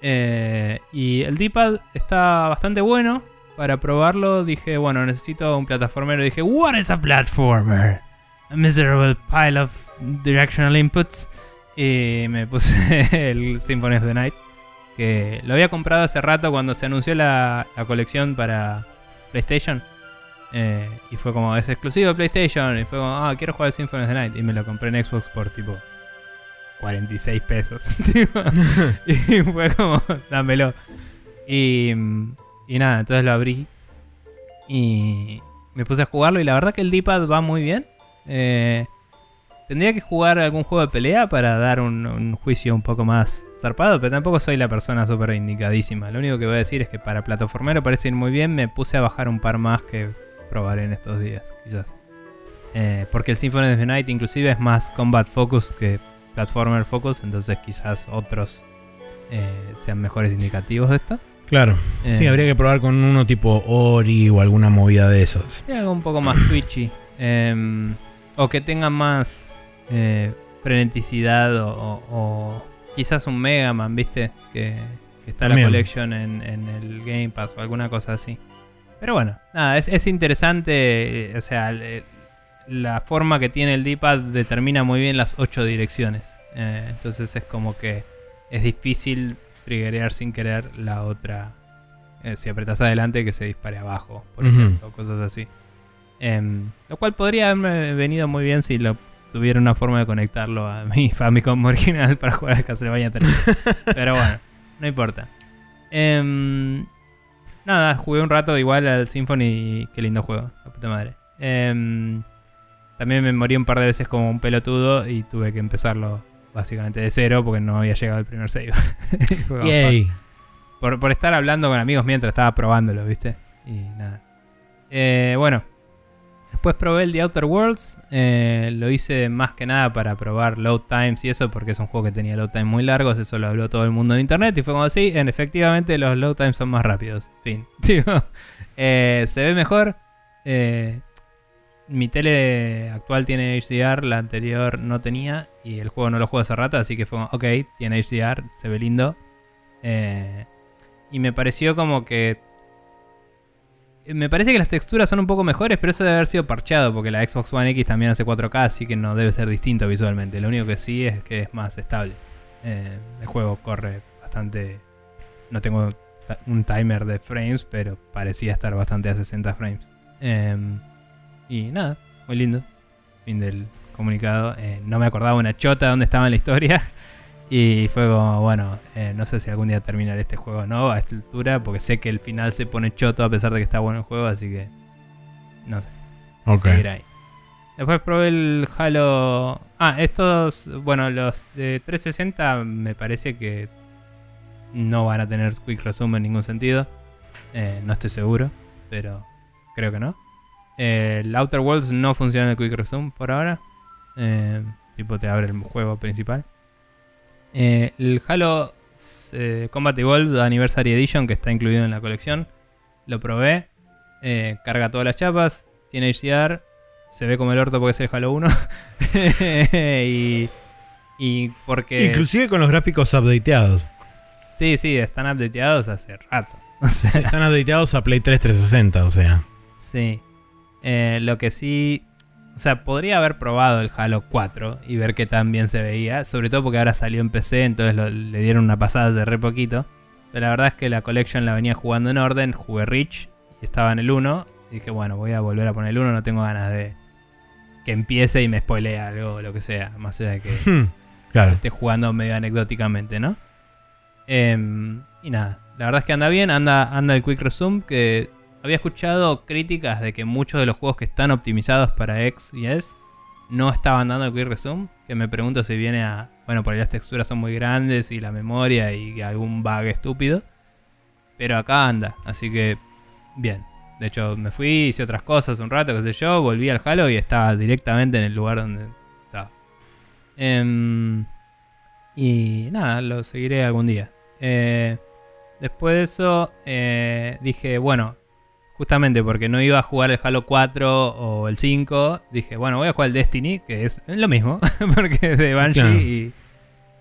S2: Eh, y el D-pad está bastante bueno. Para probarlo dije, bueno, necesito un plataformero. Dije, what is a platformer? a miserable pile of directional inputs. Y me puse [LAUGHS] el Symphony of the Night. Que lo había comprado hace rato cuando se anunció la, colección para PlayStation. Eh, y fue como, es exclusivo de PlayStation. Y fue como, ah, quiero jugar el Symphony of the Night. Y me lo compré en Xbox por tipo 46 pesos. [LAUGHS] [LAUGHS] y fue como, dámelo. Y, y nada, entonces lo abrí. Y me puse a jugarlo. Y la verdad que el D-pad va muy bien. Eh, tendría que jugar algún juego de pelea para dar un, juicio un poco más zarpado, pero tampoco soy la persona súper indicadísima. Lo único que voy a decir es que para plataformero parece ir muy bien. Me puse a bajar un par más que probaré en estos días, quizás. Eh, porque el Symphony of the Night inclusive es más combat focus que platformer focus, entonces quizás otros eh, sean mejores indicativos de esto.
S1: Claro. sí,
S2: Eh,
S1: habría que probar con uno tipo Ori o alguna movida de esos.
S2: Sí, algo un poco más twitchy. em, o que tenga más eh, freneticidad o, o- o quizás un Mega Man, ¿viste? Que, que está
S1: También.
S2: la collection en, en el Game Pass o alguna cosa así. Pero bueno, nada, es, es interesante. eh, O sea, la forma que tiene el D-pad determina muy bien las ocho direcciones. Entonces es como que es difícil triggerear sin querer la otra. eh, si apretas adelante, que se dispare abajo, por
S1: Ujú.
S2: ejemplo, cosas así. Em, lo cual podría haberme venido muy bien si lo tuviera una forma de conectarlo a mi [LAUGHS] Famicom original para jugar al Castlevania 3. [LAUGHS] Pero bueno, no importa. Em, nada, jugué un rato igual al Symphony y qué lindo juego, la puta madre. Em, también me morí un par de veces como un pelotudo y tuve que empezarlo básicamente de cero porque no había llegado el primer save. [LAUGHS]
S1: Yay.
S2: por, por estar hablando con amigos mientras estaba probándolo, ¿viste? Y nada. Eh, bueno. Después probé el The Outer Worlds. eh, lo hice más que nada para probar load times y eso, porque es un juego que tenía load times muy largos. Eso lo habló todo el mundo en internet. Y fue como así: en, efectivamente, los load times son más rápidos. Fin. [LAUGHS] Eh, se ve mejor. eh, mi tele actual tiene HDR, la anterior no tenía. Y el juego no lo juego hace rato, así que fue como, ok, tiene HDR, se ve lindo. Eh, y me pareció como que. Me parece que las texturas son un poco mejores, pero eso debe haber sido parcheado, porque la Xbox One X también hace 4K, así que no debe ser distinto visualmente. Lo único que sí es que es más estable. Eh, el juego corre bastante. No tengo un timer de frames, pero parecía estar bastante a 60 frames. Eh, y nada, muy lindo. Fin del comunicado. Eh, no me acordaba una chota dónde estaba en la historia. [LAUGHS] Y fue como, bueno, eh, no sé si algún día terminaré este juego o no a esta altura, porque sé que el final se pone choto a pesar de que está bueno el juego, así que no sé,
S1: Ok.
S2: ahí. Después probé el Halo... Ah, estos, bueno, los de 360 me parece que no van a tener Quick Resume en ningún sentido. Eh, no estoy seguro, pero creo que no. Eh, el Outer Worlds no funciona en el Quick Resume por ahora. Eh, tipo te abre el juego principal. Eh, el Halo Combat Evolved Anniversary Edition, que está incluido en la colección, lo probé. carga todas las chapas, tiene HDR, se ve como el orto porque es el Halo 1. [LAUGHS] y, y porque...
S1: Inclusive con los gráficos updateados.
S2: Sí, sí, están updateados hace rato. [LAUGHS] O sea,
S1: Sí, Están updateados a Play 3 360, o sea.
S2: Sí. Eh, lo que sí. O sea, podría haber probado el Halo 4 y ver qué tan bien se veía. Sobre todo porque ahora salió en PC, entonces lo- le dieron una pasada hace re poquito. Pero la verdad es que la Collection la venía jugando en orden. Jugué Rich y estaba en el 1. Y dije, bueno, voy a volver a poner el 1. No tengo ganas de que empiece y me spoilee algo o lo que sea. Más allá de que [LAUGHS]
S1: Hmm,
S2: lo esté jugando medio anecdóticamente, ¿no? Em, y nada, la verdad es que anda bien, anda, anda el Quick Resume, que había escuchado críticas de que muchos de los juegos que están optimizados para X y S no estaban dando Quick Resume, que me pregunto si viene a, bueno, por ahí las texturas son muy grandes y la memoria y algún bug estúpido, pero acá anda, así que bien. De hecho, me fui, hice otras cosas un rato, qué sé yo, volví al Halo y estaba directamente en el lugar donde estaba. Em, y nada, lo seguiré algún día. Eh, después de eso, eh, dije, bueno, justamente porque no iba a jugar el Halo 4 o el 5, dije, bueno, voy a jugar el Destiny, que es lo mismo, [LAUGHS] porque es de Banshee
S1: Claro.
S2: y,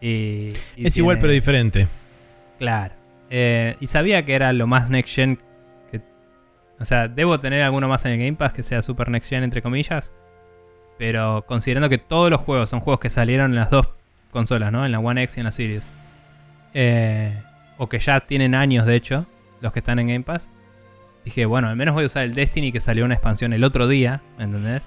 S2: y- y
S1: Es igual pero diferente.
S2: Claro. Eh, y sabía que era lo más next gen que... O sea, debo tener alguno más en el Game Pass que sea super next gen entre comillas. Pero considerando que todos los juegos son juegos que salieron en las dos consolas, ¿no? En la One X y en la Series. Eh, o que ya tienen años, de hecho, los que están en Game Pass. Dije, bueno, al menos voy a usar el Destiny que salió una expansión el otro día, ¿me entendés?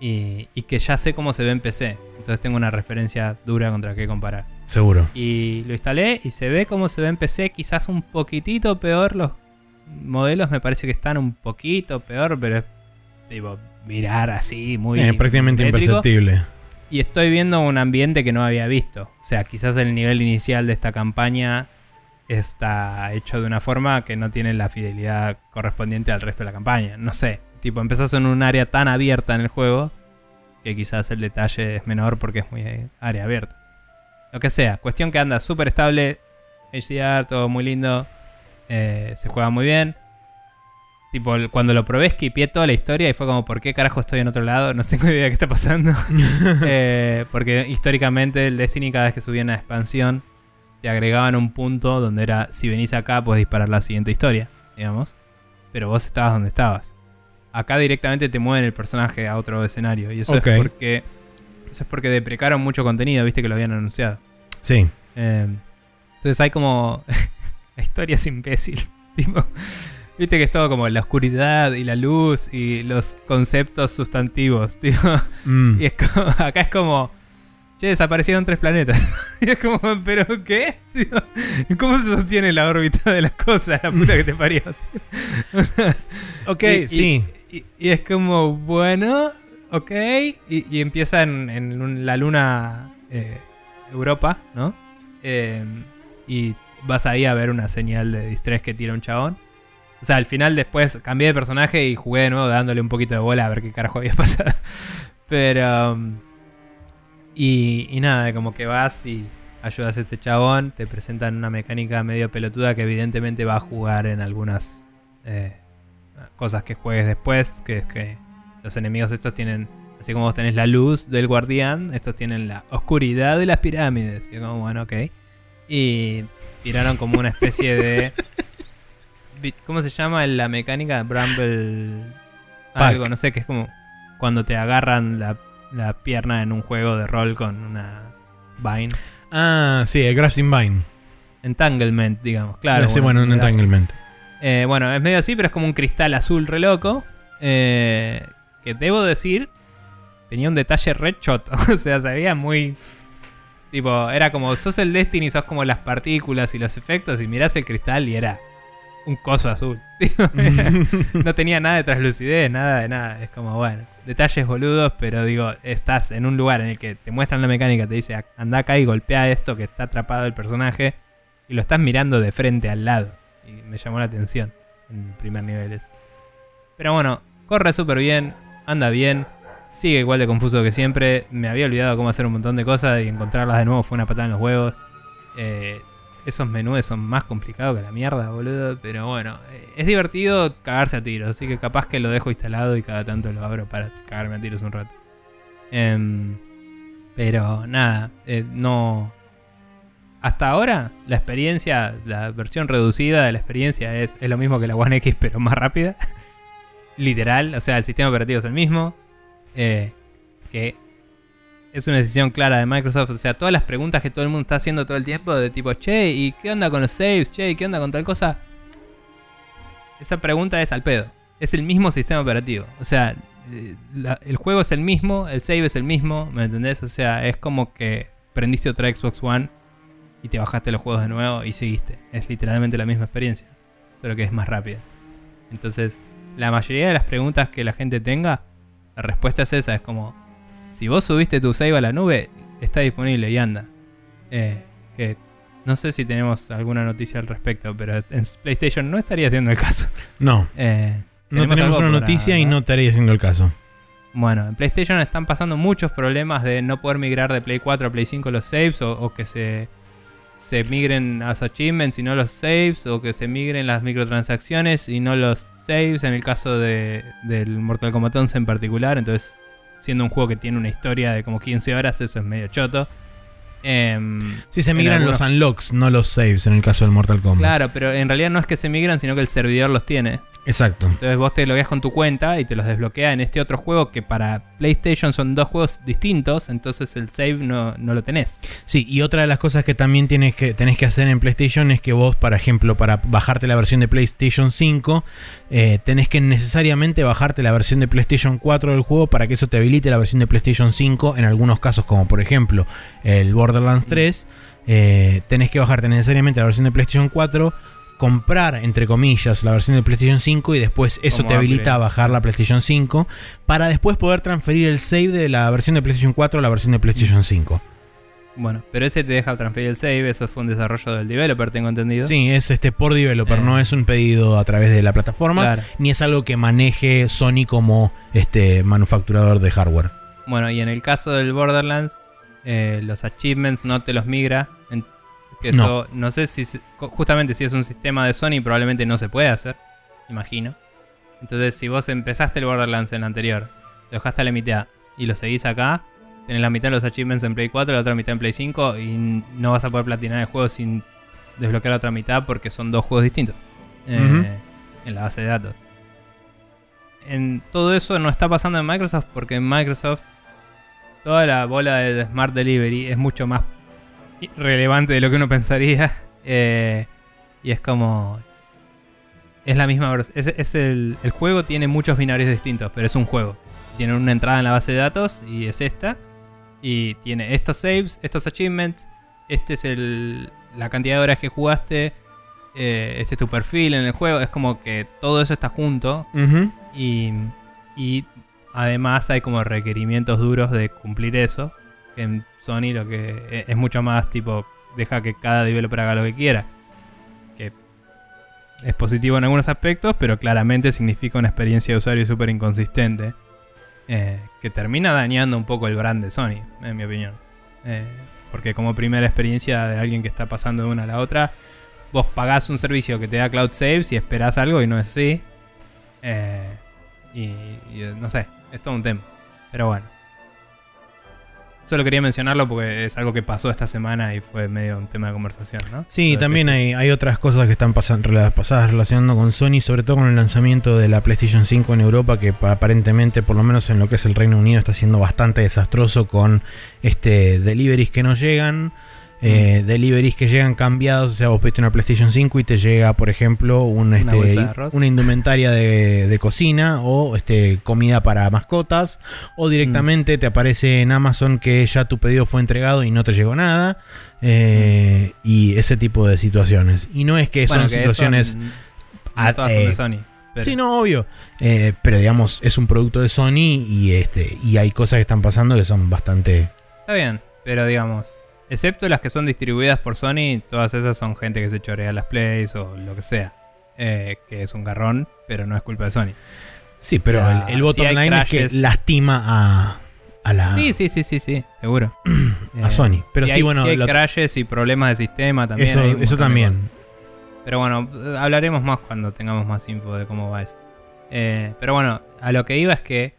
S2: Y, y que ya sé cómo se ve en PC. Entonces tengo una referencia dura contra qué comparar.
S1: Seguro.
S2: Y lo instalé y se ve como se ve en PC, quizás un poquitito peor. Los modelos me parece que están un poquito peor, pero es tipo mirar así, muy.
S1: Eh, prácticamente imperceptible.
S2: Y estoy viendo un ambiente que no había visto. O sea, quizás el nivel inicial de esta campaña está hecho de una forma que no tiene la fidelidad correspondiente al resto de la campaña. No sé. Tipo, empezás en un área tan abierta en el juego que quizás el detalle es menor porque es muy área abierta. Lo que sea. Cuestión que anda súper estable. HDR, todo muy lindo. Eh, se juega muy bien. Tipo, cuando lo probé, skipié toda la historia y fue como, ¿por qué carajo estoy en otro lado? No tengo idea de qué está pasando. [LAUGHS] Eh, porque históricamente el Destiny, cada vez que subía una expansión, te agregaban un punto donde era, si venís acá, puedes disparar la siguiente historia, digamos. Pero vos estabas donde estabas. Acá directamente te mueven el personaje a otro escenario. Y eso es porque. Eso es porque deprecaron mucho contenido, viste que lo habían anunciado.
S1: Sí.
S2: Eh, entonces hay como. [LAUGHS] la historia es imbécil. [LAUGHS] Tipo, Viste que es todo como la oscuridad y la luz y los conceptos sustantivos. [LAUGHS] Tipo,
S1: Mm.
S2: y es como, acá es como. Che, desaparecieron tres planetas. [LAUGHS] y es como, ¿pero qué? ¿Cómo se sostiene la órbita de las cosas? La puta que te parió. [LAUGHS]
S1: Ok,
S2: Y-
S1: sí.
S2: Y, y es como, bueno, ok. Y, empieza en, en la luna eh, Europa, ¿no? Eh, y vas ahí a ver una señal de distress que tira un chabón. O sea, al final después cambié de personaje y jugué de nuevo dándole un poquito de bola a ver qué carajo había [LAUGHS] pasado. Pero... um, y, y nada, como que vas y ayudas a este chabón, te presentan una mecánica medio pelotuda que evidentemente va a jugar en algunas eh, cosas que juegues después, que es que los enemigos estos tienen, así como vos tenés la luz del guardián, estos tienen la oscuridad de las pirámides. Y como, bueno, ok. Y tiraron como una especie de... [LAUGHS] ¿Cómo se llama la mecánica? Bramble...
S1: Pack.
S2: Algo, no sé, que es como cuando te agarran la, la pierna en un juego de rol con una Vine.
S1: Ah, sí, el Grafting Vine.
S2: Entanglement, digamos, claro.
S1: sí, bueno, un entanglement.
S2: Eh, bueno, es medio así, pero es como un cristal azul re loco. eh, que debo decir, tenía un detalle re choto. [LAUGHS] o sea, se veía muy. Tipo, era como, sos el Destiny, sos como las partículas y los efectos, y mirás el cristal y era un coso azul. [LAUGHS] [LAUGHS] no tenía nada de translucidez, nada de nada. Es como, bueno, detalles boludos, pero digo, estás en un lugar en el que te muestran la mecánica, te dice, anda acá y golpea esto que está atrapado el personaje, y lo estás mirando de frente al lado. Y me llamó la atención en primer nivel eso. Pero bueno, corre súper bien, anda bien, sigue igual de confuso que siempre. Me había olvidado cómo hacer un montón de cosas y encontrarlas de nuevo fue una patada en los huevos. Eh, esos menús son más complicados que la mierda, boludo. Pero bueno, eh, es divertido cagarse a tiros. Así que capaz que lo dejo instalado y cada tanto lo abro para cagarme a tiros un rato. Em, pero nada, eh, no. Hasta ahora, la experiencia, la versión reducida de la experiencia es, es lo mismo que la One X, pero más rápida. [LAUGHS] Literal, o sea, el sistema operativo es el mismo. eh, que es una decisión clara de Microsoft. O sea, todas las preguntas que todo el mundo está haciendo todo el tiempo, de tipo, che, ¿y qué onda con los saves? Che, ¿y qué onda con tal cosa? Esa pregunta es al pedo. Es el mismo sistema operativo. O sea, eh, el juego es el mismo, el save es el mismo, ¿me entendés? O sea, es como que prendiste otra Xbox One y te bajaste los juegos de nuevo y seguiste. Es literalmente la misma experiencia, solo que es más rápida. Entonces, la mayoría de las preguntas que la gente tenga, la respuesta es esa, es como, si vos subiste tu save a la nube, está disponible y anda. Eh, que no sé si tenemos alguna noticia al respecto, pero en PlayStation no estaría siendo el caso.
S1: No, [LAUGHS]
S2: Eh,
S1: no tenemos una
S2: para
S1: noticia y no estaría haciendo el caso.
S2: Bueno, en PlayStation están pasando muchos problemas de no poder migrar de Play 4 a Play 5 los saves o, o que se, se migren las achievements y no los saves o que se migren las microtransacciones y no los saves en el caso de, del Mortal Kombat 11 en particular. Entonces, siendo un juego que tiene una historia de como 15 horas, eso es medio choto. Em,
S1: Sí, se migran
S2: algunos-
S1: los unlocks, no los saves en el caso del Mortal Kombat.
S2: claro, pero en realidad no es que se migran, sino que el servidor los tiene.
S1: Exacto.
S2: Entonces vos te logueas con tu cuenta y te los desbloquea en este otro juego que para PlayStation son dos juegos distintos, entonces el save no, no lo tenés.
S1: Sí, y otra de las cosas que también tienes que, tenés que hacer en PlayStation es que vos, por ejemplo, para bajarte la versión de PlayStation 5, eh, tenés que necesariamente bajarte la versión de PlayStation 4 del juego para que eso te habilite la versión de PlayStation 5 en algunos casos, como por ejemplo el Borderlands 3. eh, tenés que bajarte necesariamente la versión de PlayStation 4, comprar, entre comillas, la versión de PlayStation 5 y después eso
S2: Como
S1: te habilita a bajar la PlayStation 5 para después poder transferir el save de la versión de PlayStation 4 a la versión de PlayStation 5.
S2: Bueno, pero ese te deja transferir el save, eso fue un desarrollo del developer, tengo entendido.
S1: Sí, es este por developer,
S2: Eh.
S1: no es un pedido a través de la plataforma,
S2: Claro.
S1: ni es algo que maneje Sony como este manufacturador de hardware.
S2: Bueno, y en el caso del Borderlands, eh, los achievements no te los migra. Que
S1: No.
S2: eso, no sé si, justamente si es un sistema de Sony, probablemente no se puede hacer, imagino. Entonces, si vos empezaste el Borderlands en el anterior, lo dejaste a la mitad y lo seguís acá, tenés la mitad de los achievements en Play 4, la otra mitad en Play 5 y no vas a poder platinar el juego sin desbloquear la otra mitad porque son dos juegos distintos eh, en la base de datos. En todo eso no está pasando en Microsoft porque en Microsoft toda la bola de Smart Delivery es mucho más relevante de lo que uno pensaría. [LAUGHS] eh, y es como. Es la misma versión. Es, es el, el juego tiene muchos binarios distintos, pero es un juego. Tiene una entrada en la base de datos y es esta. Y tiene estos saves, estos achievements. Este es el, la cantidad de horas que jugaste. eh, este es tu perfil en el juego. Es como que todo eso está junto. Y, y además hay como requerimientos duros de cumplir eso. Que en Sony lo que e- es mucho más tipo, deja que cada developer haga lo que quiera. Que es positivo en algunos aspectos, pero claramente significa una experiencia de usuario súper inconsistente. eh, que termina dañando un poco el brand de Sony, en mi opinión. Eh, porque como primera experiencia de alguien que está pasando de una a la otra, vos pagás un servicio que te da cloud saves y esperás algo y no es así. Eh, y, no sé, es todo un tema. Pero bueno. Solo quería mencionarlo porque es algo que pasó esta semana y fue medio un tema de conversación, ¿no?
S1: Sí, también hay, hay otras cosas que están pasan- rela- pasadas relacionando con Sony, sobre todo con el lanzamiento de la PlayStation 5 en Europa, que pa- aparentemente, por lo menos en lo que es el Reino Unido, está siendo bastante desastroso con este deliveries que no llegan. Eh, deliveries que llegan cambiados, o sea, vos pediste una PlayStation 5 y te llega, por ejemplo, un, este, una indumentaria de, de cocina o este, comida para mascotas, o directamente te aparece en Amazon que ya tu pedido fue entregado y no te llegó nada, eh, y ese tipo de situaciones. Y no es que
S2: Bueno,
S1: son
S2: que
S1: situaciones...
S2: mm, no todas son
S1: eh,
S2: de Sony. pero-
S1: Sí, no, obvio. Eh, pero digamos, es un producto de Sony y este y hay cosas que están pasando que son bastante.
S2: Está bien, pero digamos, excepto las que son distribuidas por Sony, todas esas son gente que se chorea las plays o lo que sea. Eh, que es un garrón, pero no es culpa de Sony.
S1: Sí, pero el, el bottom
S2: si
S1: line es que lastima a, a la
S2: Sí, sí, sí, sí, sí, seguro. [CLEARS THROAT]
S1: a
S2: Eh,
S1: Sony. Pero
S2: y
S1: sí,
S2: hay,
S1: bueno,
S2: sí hay
S1: lo-
S2: crashes y problemas de sistema también.
S1: eso, eso también.
S2: Pero bueno, hablaremos más cuando tengamos más info de cómo va eso. Eh, pero bueno, a lo que iba es que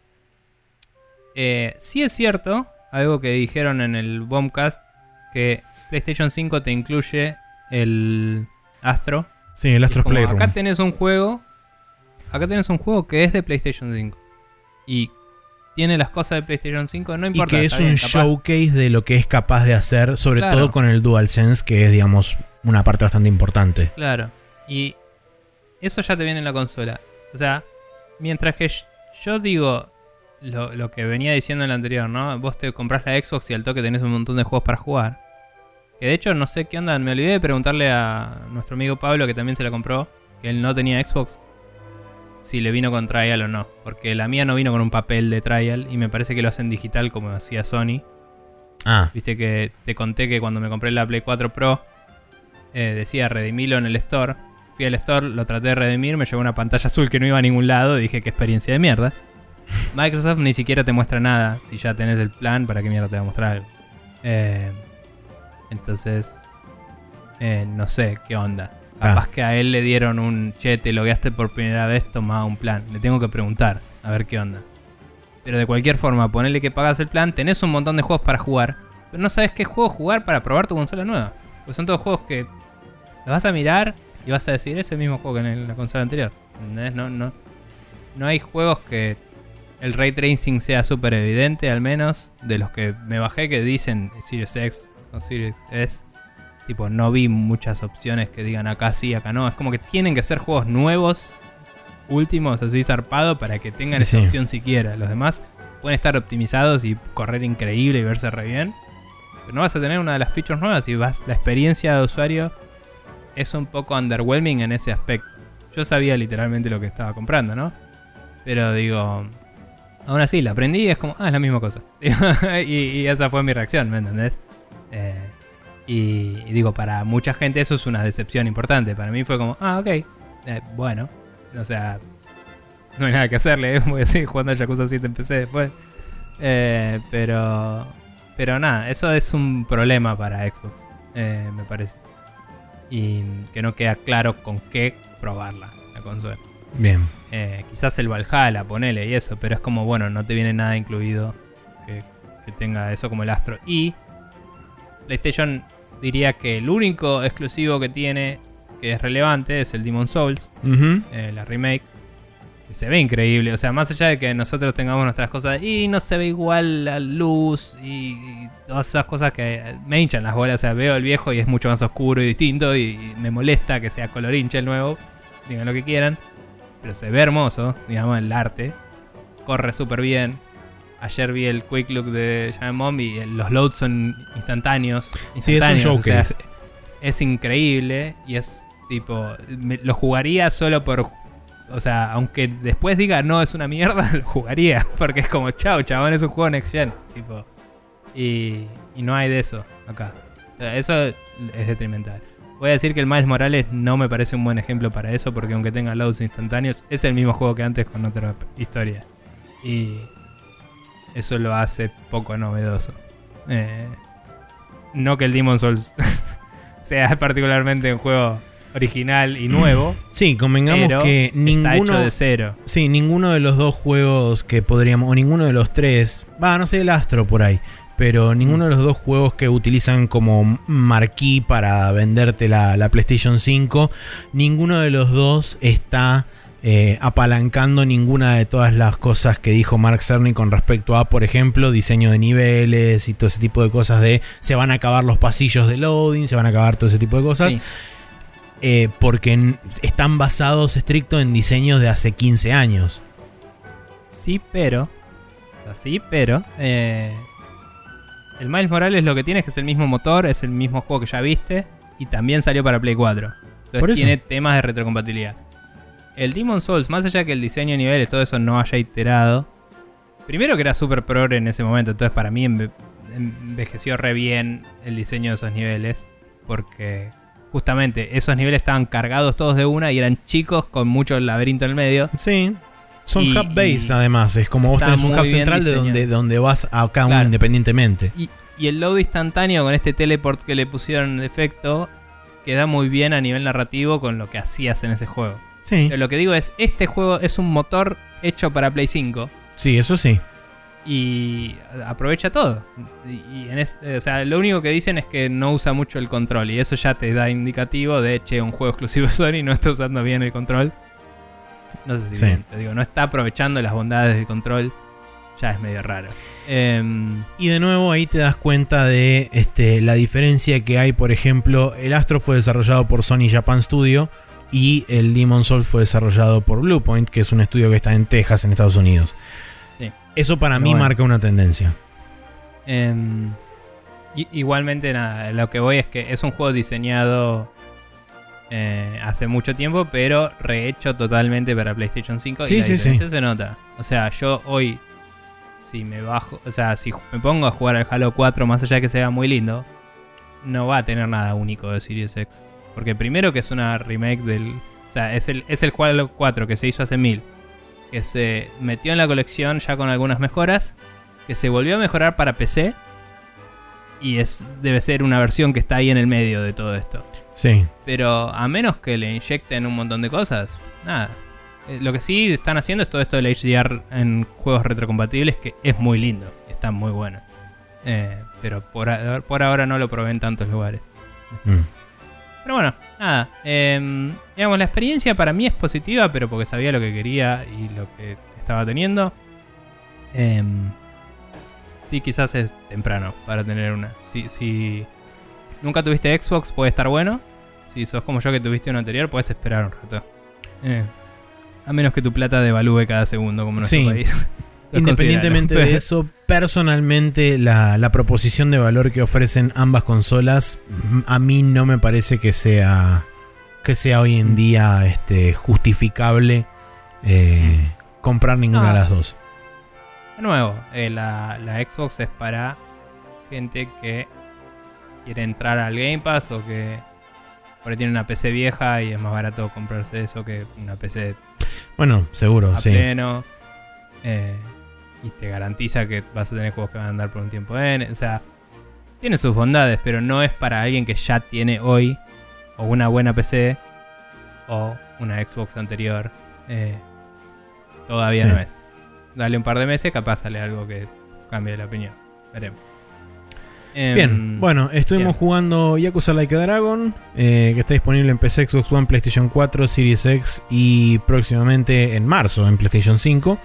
S2: eh, sí es cierto, algo que dijeron en el Bombcast, que PlayStation 5 te incluye el Astro.
S1: Sí, el
S2: Y como,
S1: Playroom.
S2: Acá tenés un juego. Acá tenés un juego que es de PlayStation 5. Y tiene las cosas de PlayStation 5, no
S1: Y
S2: importa.
S1: que es un
S2: bien,
S1: showcase de lo que es capaz de hacer, sobre
S2: Claro.
S1: todo con el DualSense, que es, digamos, una parte bastante importante.
S2: Claro. Y eso ya te viene en la consola. O sea, mientras que yo digo lo, lo que venía diciendo en el anterior, ¿no? Vos te compras la Xbox y al toque tenés un montón de juegos para jugar. Que de hecho no sé qué onda, me olvidé de preguntarle a nuestro amigo Pablo, que también se la compró, que él no tenía Xbox, si le vino con trial o no. Porque la mía no vino con un papel de trial y me parece que lo hacen digital como hacía Sony.
S1: Ah,
S2: Viste que te conté que cuando me compré la Play 4 Pro eh, decía redimilo en el store. Fui al store, lo traté de redimir, me llegó una pantalla azul que no iba a ningún lado. Dije qué experiencia de mierda. Microsoft ni siquiera te muestra nada. Si ya tenés el plan, ¿para qué mierda te va a mostrar algo? Eh, entonces, eh, no sé qué onda. Capaz
S1: Ah.
S2: que a él le dieron un che, te logueaste por primera vez, toma un plan. Le tengo que preguntar, a ver qué onda. Pero de cualquier forma, ponele que pagas el plan, tenés un montón de juegos para jugar, pero no sabes qué juego jugar para probar tu consola nueva. Pues son todos juegos que los vas a mirar y vas a decir, es el mismo juego que en la consola anterior. ¿Entendés? No, no, no hay juegos que el ray tracing sea súper evidente, al menos, de los que me bajé que dicen Series X o Series S. Tipo, no vi muchas opciones que digan acá sí, acá no. Es como que tienen que ser juegos nuevos, últimos, así zarpado, para que tengan esa opción siquiera. Los demás pueden estar optimizados y correr increíble y verse re bien. Pero no vas a tener una de las features nuevas y vas, la experiencia de usuario es un poco underwhelming en ese aspecto. Yo sabía literalmente lo que estaba comprando, ¿no? Pero digo, aún así, la aprendí y es como, ah, es la misma cosa. [LAUGHS] y, esa fue mi reacción, ¿me entendés? Eh, y, digo, para mucha gente eso es una decepción importante. Para mí fue como, ah, ok, eh, bueno. O sea, no hay nada que hacerle, ¿eh? [LAUGHS] voy a seguir jugando a Yakuza 7 en PC después. Eh, pero, pero nada, eso es un problema para Xbox, me parece. y que no queda claro con qué probarla la consola.
S1: Bien.
S2: Eh, quizás el Valhalla, ponele y eso, pero es como, bueno, no te viene nada incluido que, que tenga eso como el Astro. Y PlayStation diría que el único exclusivo que tiene que es relevante es el Demon Souls, eh, la remake. Que se ve increíble, o sea, más allá de que nosotros tengamos nuestras cosas y no se ve igual la luz y, y todas esas cosas que me hinchan las bolas, o sea, veo el viejo y es mucho más oscuro y distinto y, y me molesta que sea color hincha el nuevo, digan lo que quieran, pero se ve hermoso, digamos, el arte, corre súper bien. Ayer vi el quick look de Giant Bomb y los loads son instantáneos.
S1: Sí, es un
S2: instantáneos, o sea,
S1: showcase.
S2: es increíble y es tipo. me- lo jugaría solo por. O sea, aunque después diga no es una mierda, [LAUGHS] lo jugaría. Porque es como, chao, chabón, es un juego next gen. Tipo. Y, y no hay de eso acá. O sea, eso es detrimental. Voy a decir que el Miles Morales no me parece un buen ejemplo para eso, porque aunque tenga loads instantáneos, es el mismo juego que antes con otra historia. Y eso lo hace poco novedoso. Eh, no que el Demon Souls [LAUGHS] sea particularmente un juego original y nuevo, [CLEARS THROAT]
S1: Sí, convengamos
S2: pero
S1: que
S2: está
S1: ninguno.
S2: hecho de cero.
S1: Sí, ninguno de los dos juegos que podríamos, o ninguno de los tres, va, no sé, el Astro por ahí, pero ninguno de los dos juegos que utilizan como marquí para venderte la, la PlayStation 5, ninguno de los dos está eh, apalancando ninguna de todas las cosas que dijo Mark Cerny con respecto a, por ejemplo, diseño de niveles y todo ese tipo de cosas de se van a acabar los pasillos de loading, se van a acabar todo ese tipo de cosas
S2: Sí.
S1: eh, porque están basados estricto en diseños de hace 15 años.
S2: Sí, pero. Sí, pero. eh, el Miles Morales lo que tiene es que es el mismo motor, es el mismo juego que ya viste. Y también salió para Play 4. Entonces tiene temas de retrocompatibilidad. El Demon Souls, más allá que el diseño de niveles, todo eso no haya iterado. Primero que era super progre en ese momento, entonces para mí enve- envejeció re bien el diseño de esos niveles. Porque justamente esos niveles estaban cargados todos de una y eran chicos con mucho laberinto en el medio.
S1: Sí. Son
S2: Y-
S1: hub-based
S2: y
S1: además, es como vos tenés un hub central de donde, donde vas a cada uno independientemente.
S2: Y, y el load instantáneo con este teleport que le pusieron de efecto queda muy bien a nivel narrativo con lo que hacías en ese juego.
S1: Sí,
S2: Pero lo que digo es, este juego es un motor hecho para Play 5
S1: sí, eso sí.
S2: y aprovecha todo. Y, y en es- o sea, lo único que dicen es que no usa mucho el control y eso ya te da indicativo de, che, un juego exclusivo Sony no está usando bien el control. No sé si
S1: Sí.
S2: bien, digo, no está aprovechando las bondades del control. Ya es medio raro. Em,
S1: Y de nuevo ahí te das cuenta de este, la diferencia que hay, por ejemplo, el Astro fue desarrollado por Sony Japan Studio y el Demon Soul fue desarrollado por Bluepoint, que es un estudio que está en Texas, en Estados Unidos.
S2: Sí.
S1: Eso para
S2: Pero
S1: mí
S2: bueno.
S1: marca una tendencia.
S2: Em, igualmente, nada, lo que voy es que es un juego diseñado eh, hace mucho tiempo, pero rehecho totalmente para PlayStation 5
S1: Sí,
S2: y la
S1: sí,
S2: diferencia se nota. O sea, yo hoy, si me bajo, o sea, si me pongo a jugar al Halo 4, más allá de que sea muy lindo, no va a tener nada único de Series X. Porque primero que es una remake del... O sea, es el, es el Halo 4 que se hizo hace mil. Que se metió en la colección ya con algunas mejoras. Que se volvió a mejorar para PC. Y es, debe ser una versión que está ahí en el medio de todo esto.
S1: Sí.
S2: Pero a menos que le inyecten un montón de cosas, nada. Eh, Lo que sí están haciendo es todo esto del HDR en juegos retrocompatibles, que es muy lindo, está muy bueno. Eh, pero por, a- por ahora no lo probé en tantos lugares.
S1: Mm.
S2: Pero bueno, nada. em, digamos, la experiencia para mí es positiva, pero porque sabía lo que quería y lo que estaba teniendo. Em, sí, quizás es temprano para tener una. Si, si nunca tuviste Xbox, puede estar bueno. Si sos como yo que tuviste uno anterior, puedes esperar un rato. Eh, a menos que tu plata devalúe cada segundo, como en nuestro
S1: Sí.
S2: país. [LAUGHS]
S1: Independientemente de eso, personalmente la, la proposición de valor que ofrecen ambas consolas mm, a mí no me parece que sea que sea hoy en día este, justificable eh, comprar ninguna
S2: No.
S1: de las dos.
S2: De nuevo, eh, la, la Xbox es para gente que quiere entrar al Game Pass o que por ahí tiene una PC vieja y es más barato comprarse eso que una PC
S1: Bueno, seguro,
S2: a
S1: sí.
S2: pleno. eh, y te garantiza que vas a tener juegos que van a andar por un tiempo en. O sea, tiene sus bondades, pero no es para alguien que ya tiene hoy o o una buena PC o una Xbox anterior. Eh, todavía
S1: Sí.
S2: no es. Dale un par de meses, capaz sale algo que cambie la opinión. Veremos. Em,
S1: Bien, bueno, estuvimos jugando Yakuza Like a Dragon, eh, que está disponible en PC, Xbox One, PlayStation 4, Series X y próximamente en marzo en PlayStation 5.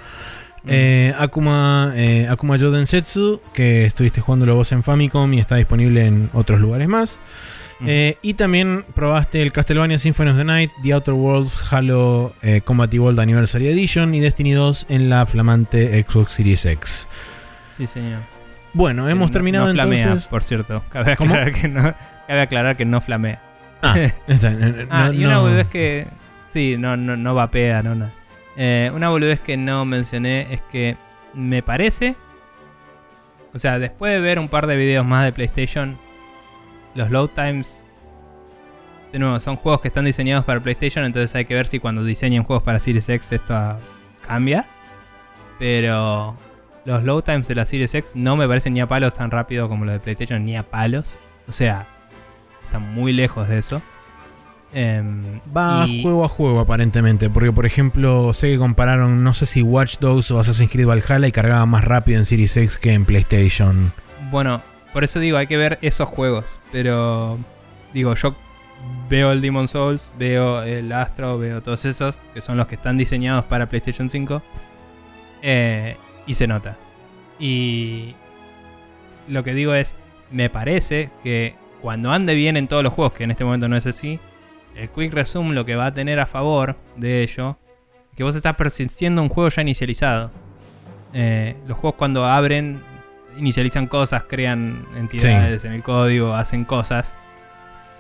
S2: mm,
S1: Eh, Akuma, eh, Akuma Joden Setsu, que estuviste jugando vos en Famicom y está disponible en otros lugares más.
S2: mm.
S1: Eh, y también probaste el Castlevania Symphony of the Night, The Outer Worlds, Halo Combat Evolved Anniversary Edition y Destiny 2 en la flamante Xbox Series X.
S2: Sí, señor.
S1: Bueno, hemos
S2: No-
S1: terminado
S2: no flamea,
S1: entonces.
S2: por cierto. Cabe
S1: ¿Cómo?
S2: aclarar, que no, cabe aclarar que no flamea.
S1: Ah, [LAUGHS] está, no-
S2: Ah,
S1: no-
S2: y una boludez que. Sí, no, no, no vapea, no nada. Eh, una boludez que no mencioné es que me parece. O sea, después de ver un par de videos más de PlayStation, los load times. De nuevo, son juegos que están diseñados para PlayStation, entonces hay que ver si cuando diseñen juegos para Series X esto ah, cambia. Pero los load times de la Series X no me parecen ni a palos tan rápido como los de PlayStation, ni a palos. O sea, están muy lejos de eso. Em,
S1: Va
S2: y-
S1: juego a juego aparentemente, porque por ejemplo sé que compararon, no sé si Watch Dogs o Assassin's Creed Valhalla y cargaba más rápido en Series X que en PlayStation.
S2: Bueno, por eso digo, hay que ver esos juegos. Pero digo, yo veo el Demon Souls, veo el Astro, veo todos esos, que son los que están diseñados para PlayStation 5. eh, y se nota. Y lo que digo es, me parece que cuando ande bien en todos los juegos, que en este momento no es así, el Quick Resume lo que va a tener a favor de ello, es que vos estás persistiendo un juego ya inicializado. Eh, los juegos cuando abren, inicializan cosas, crean entidades en el código, hacen cosas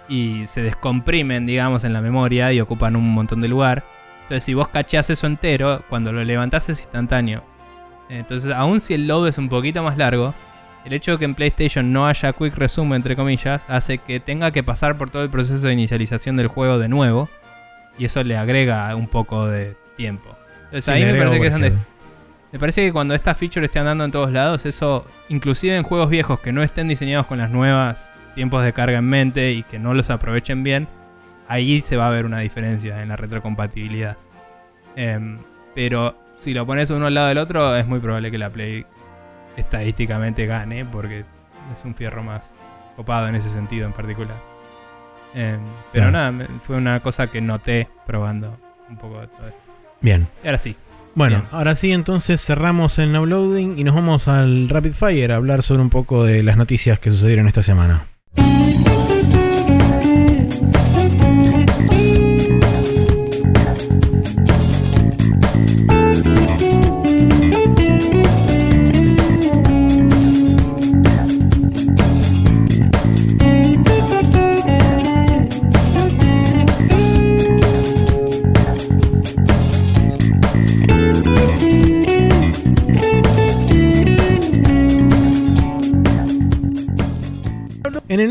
S2: y se descomprimen, digamos, en la memoria y ocupan un montón de lugar. Entonces, si vos cacheás eso entero, cuando lo levantás es instantáneo. Entonces, aun si el load es un poquito más largo, el hecho de que en PlayStation no haya Quick Resume, entre comillas, hace que tenga que pasar por todo el proceso de inicialización del juego de nuevo. Y eso le agrega un poco de tiempo. Entonces,
S1: Sí,
S2: ahí me parece que es donde me parece que cuando estas features estén andando en todos lados, eso, inclusive en juegos viejos que no estén diseñados con las nuevas tiempos de carga en mente y que no los aprovechen bien, ahí se va a ver una diferencia en la retrocompatibilidad. Em, pero si lo pones uno al lado del otro, es muy probable que la Play estadísticamente gane, porque es un fierro más copado en ese sentido en particular. Em, pero
S1: Claro.
S2: nada, fue una cosa que noté probando un poco de todo esto.
S1: Bien.
S2: Y ahora sí,
S1: Bueno,
S2: Bien.
S1: ahora sí, entonces cerramos el downloading y nos vamos al Rapid Fire a hablar sobre un poco de las noticias que sucedieron esta semana.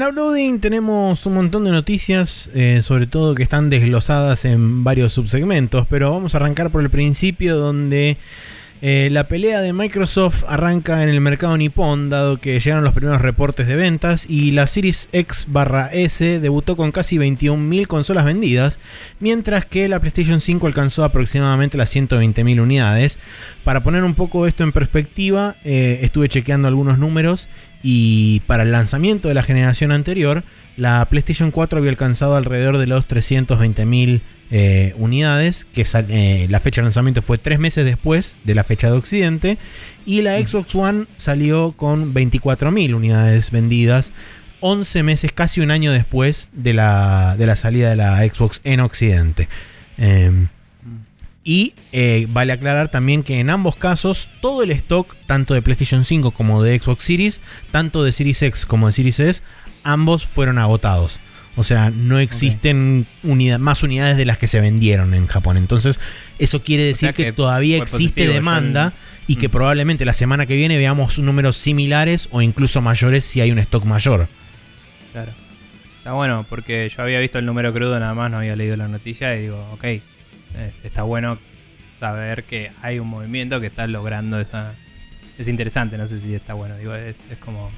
S1: Uploading tenemos un montón de noticias, eh, sobre todo que están desglosadas en varios subsegmentos, pero vamos a arrancar por el principio donde eh, la pelea de Microsoft arranca en el mercado nipón, dado que llegaron los primeros reportes de ventas y la Series X barra S debutó con casi 21.000 consolas vendidas, mientras que la PlayStation 5 alcanzó aproximadamente las 120.000 unidades. Para poner un poco esto en perspectiva, eh, estuve chequeando algunos números y para el lanzamiento de la generación anterior, la PlayStation 4 había alcanzado alrededor de los 320.000 eh, unidades, que eh, la fecha de lanzamiento fue tres meses después de la fecha de Occidente, y la Xbox One salió con 24.000 unidades vendidas, 11 meses, casi un año después de la, de la salida de la Xbox en Occidente. Em, y eh, vale aclarar también que en ambos casos todo el stock, tanto de PlayStation 5 como de Xbox Series, tanto de Series X como de Series S, ambos fueron agotados. O sea, no existen más unidades de las que se vendieron en Japón. Entonces, eso quiere decir
S2: sea
S1: que,
S2: que
S1: todavía existe
S2: positivo,
S1: demanda y que
S2: Mm.
S1: probablemente la semana que viene veamos números similares o incluso mayores si hay un stock mayor.
S2: Claro. Está bueno, porque yo había visto el número crudo nada más, no había leído la noticia y digo, ok, eh, está bueno saber que hay un movimiento que está logrando esa... Es interesante, no sé si está bueno, digo, es, es como...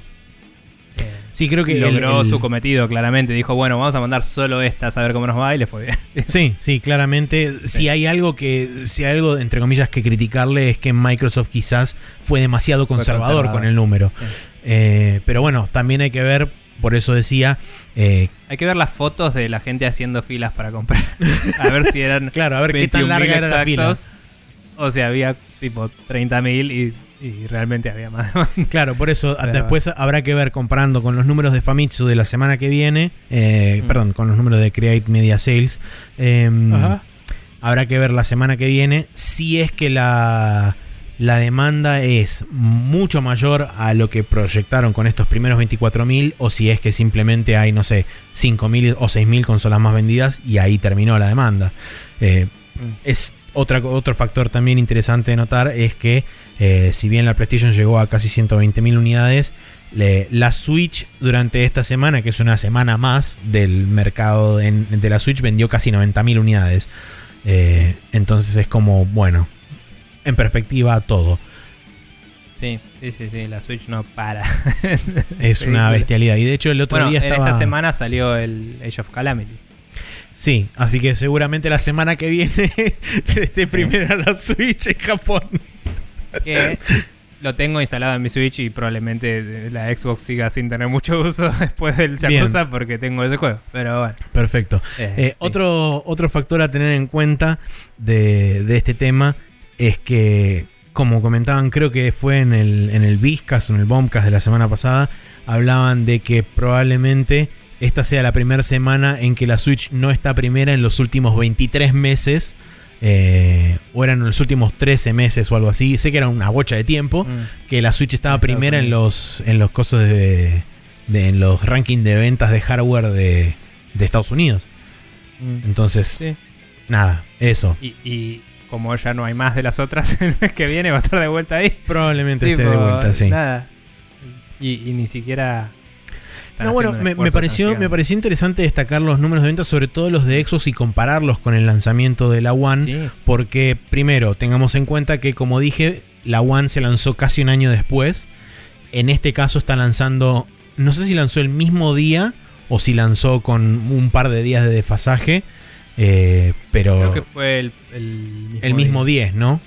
S1: Sí, creo que
S2: logró
S1: el-
S2: su cometido claramente. Dijo, bueno, vamos a mandar solo estas a ver cómo nos va y le fue bien. [LAUGHS]
S1: Sí, sí, claramente. Si hay algo que, si hay algo, entre comillas, que criticarle es que Microsoft quizás fue demasiado conservador,
S2: conservador.
S1: con el número.
S2: Sí.
S1: Eh, pero bueno, también hay que ver, por eso decía, eh,
S2: Hay que ver las fotos de la gente haciendo filas para comprar. [LAUGHS] A ver si eran [LAUGHS]
S1: claro, a ver qué tan
S2: 21.000
S1: larga era la fila.
S2: exactos, O sea, había tipo 30.000 y, y realmente había más.
S1: Claro, por eso
S2: Pero-
S1: después habrá que ver comparando con los números de Famitsu de la semana que viene, eh,
S2: Mm.
S1: perdón, con los números de Create Media Sales.
S2: Ajá.
S1: Habrá que ver la semana que viene si es que la, la demanda es mucho mayor a lo que proyectaron con estos primeros 24.000 o si es que simplemente hay, no sé, 5.000 o 6.000 consolas más vendidas y ahí terminó la demanda. Eh,
S2: Mm.
S1: es otra, otro factor también interesante de notar es que eh, si bien la PlayStation llegó a casi 120.000 unidades, le- la Switch durante esta semana, que es una semana más del mercado en- de la Switch, vendió casi 90.000 unidades. Eh, entonces es como, bueno, en perspectiva todo.
S2: Sí, sí, sí, sí, la Switch no para.
S1: Es [LAUGHS] una bestialidad. Y de hecho el otro
S2: Bueno,
S1: día
S2: en
S1: estaba...
S2: esta semana salió el Age of Calamity.
S1: Sí, así que seguramente la semana que viene [LAUGHS] esté primero la Switch en Japón.
S2: Que lo tengo instalado en mi Switch y probablemente la Xbox siga sin tener mucho uso [LAUGHS] después del
S1: Bien.
S2: Yakuza porque tengo ese juego. Pero bueno.
S1: Perfecto.
S2: eh,
S1: Eh,
S2: sí.
S1: otro, otro factor a tener en cuenta de, de este tema es que, como comentaban, creo que fue en el, en el Vizcas o en el Bombcast de la semana pasada, hablaban de que probablemente esta sea la primera semana en que la Switch no está primera en los últimos 23 meses. eh, o eran los últimos 13 meses o algo así. Sé que era una bocha de tiempo.
S2: Mm.
S1: Que la Switch estaba primera en los, en los cosos de, de- en los rankings de ventas de hardware de, de Estados Unidos.
S2: Mm.
S1: Entonces,
S2: Sí.
S1: nada, eso.
S2: Y, y como ya no hay más de las otras, [LAUGHS] el mes que viene va a estar de vuelta ahí.
S1: Probablemente esté de vuelta, sí.
S2: Nada. Y, y ni siquiera.
S1: No, bueno, me, me pareció, me pareció interesante destacar los números de ventas, sobre todo los de Xbox, y compararlos con el lanzamiento de la One.
S2: Sí.
S1: Porque, primero, tengamos en cuenta que, como dije, la One se lanzó casi un año después. En este caso está lanzando, no sé si lanzó el mismo día o si lanzó con un par de días de desfasaje. eh, pero
S2: Creo que fue el, el mismo,
S1: el mismo
S2: día.
S1: 10, ¿no?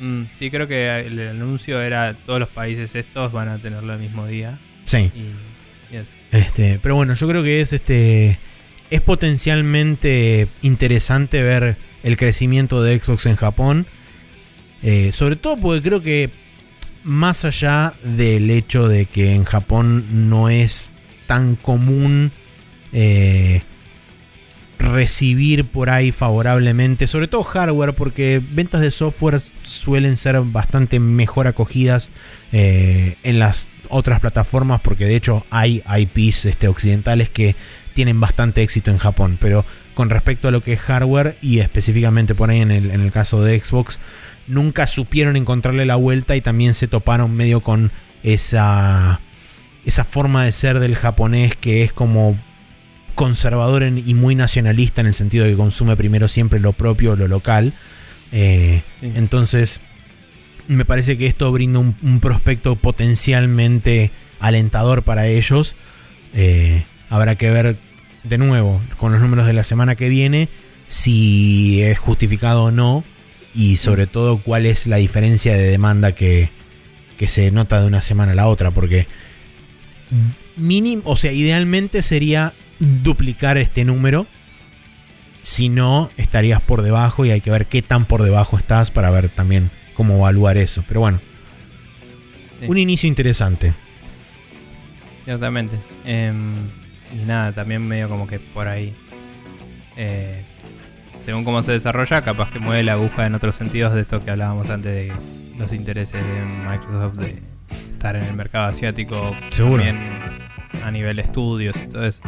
S2: Mm, sí, creo que el anuncio era todos los países estos van a tenerlo el mismo día.
S1: Sí.
S2: Y.
S1: Este, pero bueno, yo creo que es este es potencialmente interesante ver el crecimiento de Xbox en Japón. Eh, sobre todo porque creo que más allá del hecho de que en Japón no es tan común eh, recibir por ahí favorablemente, sobre todo hardware, porque ventas de software suelen ser bastante mejor acogidas eh, en las otras plataformas, porque de hecho hay IPs este, occidentales que tienen bastante éxito en Japón, pero con respecto a lo que es hardware y específicamente por ahí en el, en el caso de Xbox, nunca supieron encontrarle la vuelta y también se toparon medio con esa, esa forma de ser del japonés que es como conservador en- y muy nacionalista en el sentido de que consume primero siempre lo propio, lo local. Eh,
S2: Sí.
S1: entonces, me parece que esto brinda un, prospecto potencialmente alentador para ellos. Eh, habrá que ver de nuevo con los números de la semana que viene si es justificado o no y sobre todo cuál es la diferencia de demanda que, que se nota de una semana a la otra porque mínimo, o sea, idealmente sería duplicar este número. Si no, estarías por debajo y hay que ver qué tan por debajo estás para ver también cómo evaluar eso. Pero bueno,
S2: Sí.
S1: un inicio interesante.
S2: Ciertamente. Em, y nada, también medio como que por ahí. eh, según cómo se desarrolla, capaz que mueve la aguja en otros sentidos de esto que hablábamos antes de los intereses de Microsoft de estar en el mercado asiático.
S1: Seguro.
S2: También a nivel estudios y todo eso.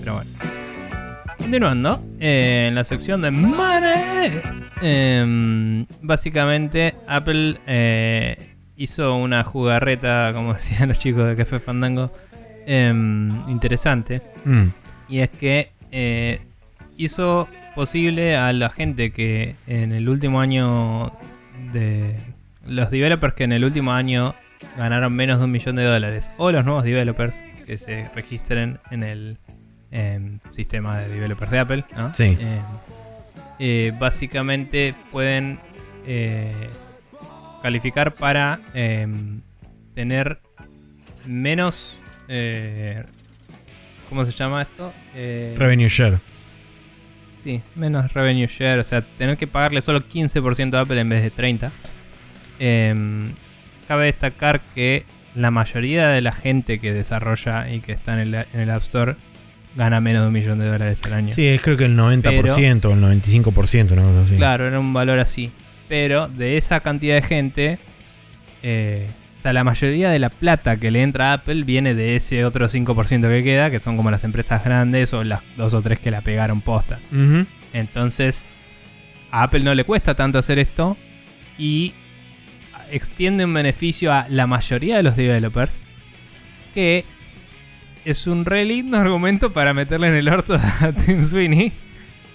S2: Pero bueno. Continuando, eh, en la sección de Money, em, básicamente Apple eh, hizo una jugarreta, como [LAUGHS] decían los chicos de Café Fandango, em, interesante.
S1: Mm,
S2: Y es que eh, hizo posible a la gente que en el último año de... Los developers que en el último año ganaron menos de un millón de dólares o los nuevos developers que se registren en el em, sistema de developers de Apple, ¿no?
S1: Sí.
S2: Eh, eh, básicamente pueden eh, calificar para em, tener menos... eh, ¿Cómo se llama esto? Eh,
S1: Revenue share.
S2: Sí, menos revenue share, o sea, tener que pagarle solo 15% a Apple en vez de 30%. Em, cabe destacar que la mayoría de la gente que desarrolla y que está en el, en el App Store gana menos de un millón de dólares al año.
S1: Sí, es creo que el 90% o el 95%, una cosa así.
S2: Claro, era un valor así. Pero de esa cantidad de gente, eh, o sea, la mayoría de la plata que le entra a Apple viene de ese otro 5% que queda, que son como las empresas grandes o las dos o tres que la pegaron posta. Entonces, a Apple no le cuesta tanto hacer esto y extiende un beneficio a la mayoría de los developers que es un re lindo argumento para meterle en el orto a [LAUGHS] Tim Sweeney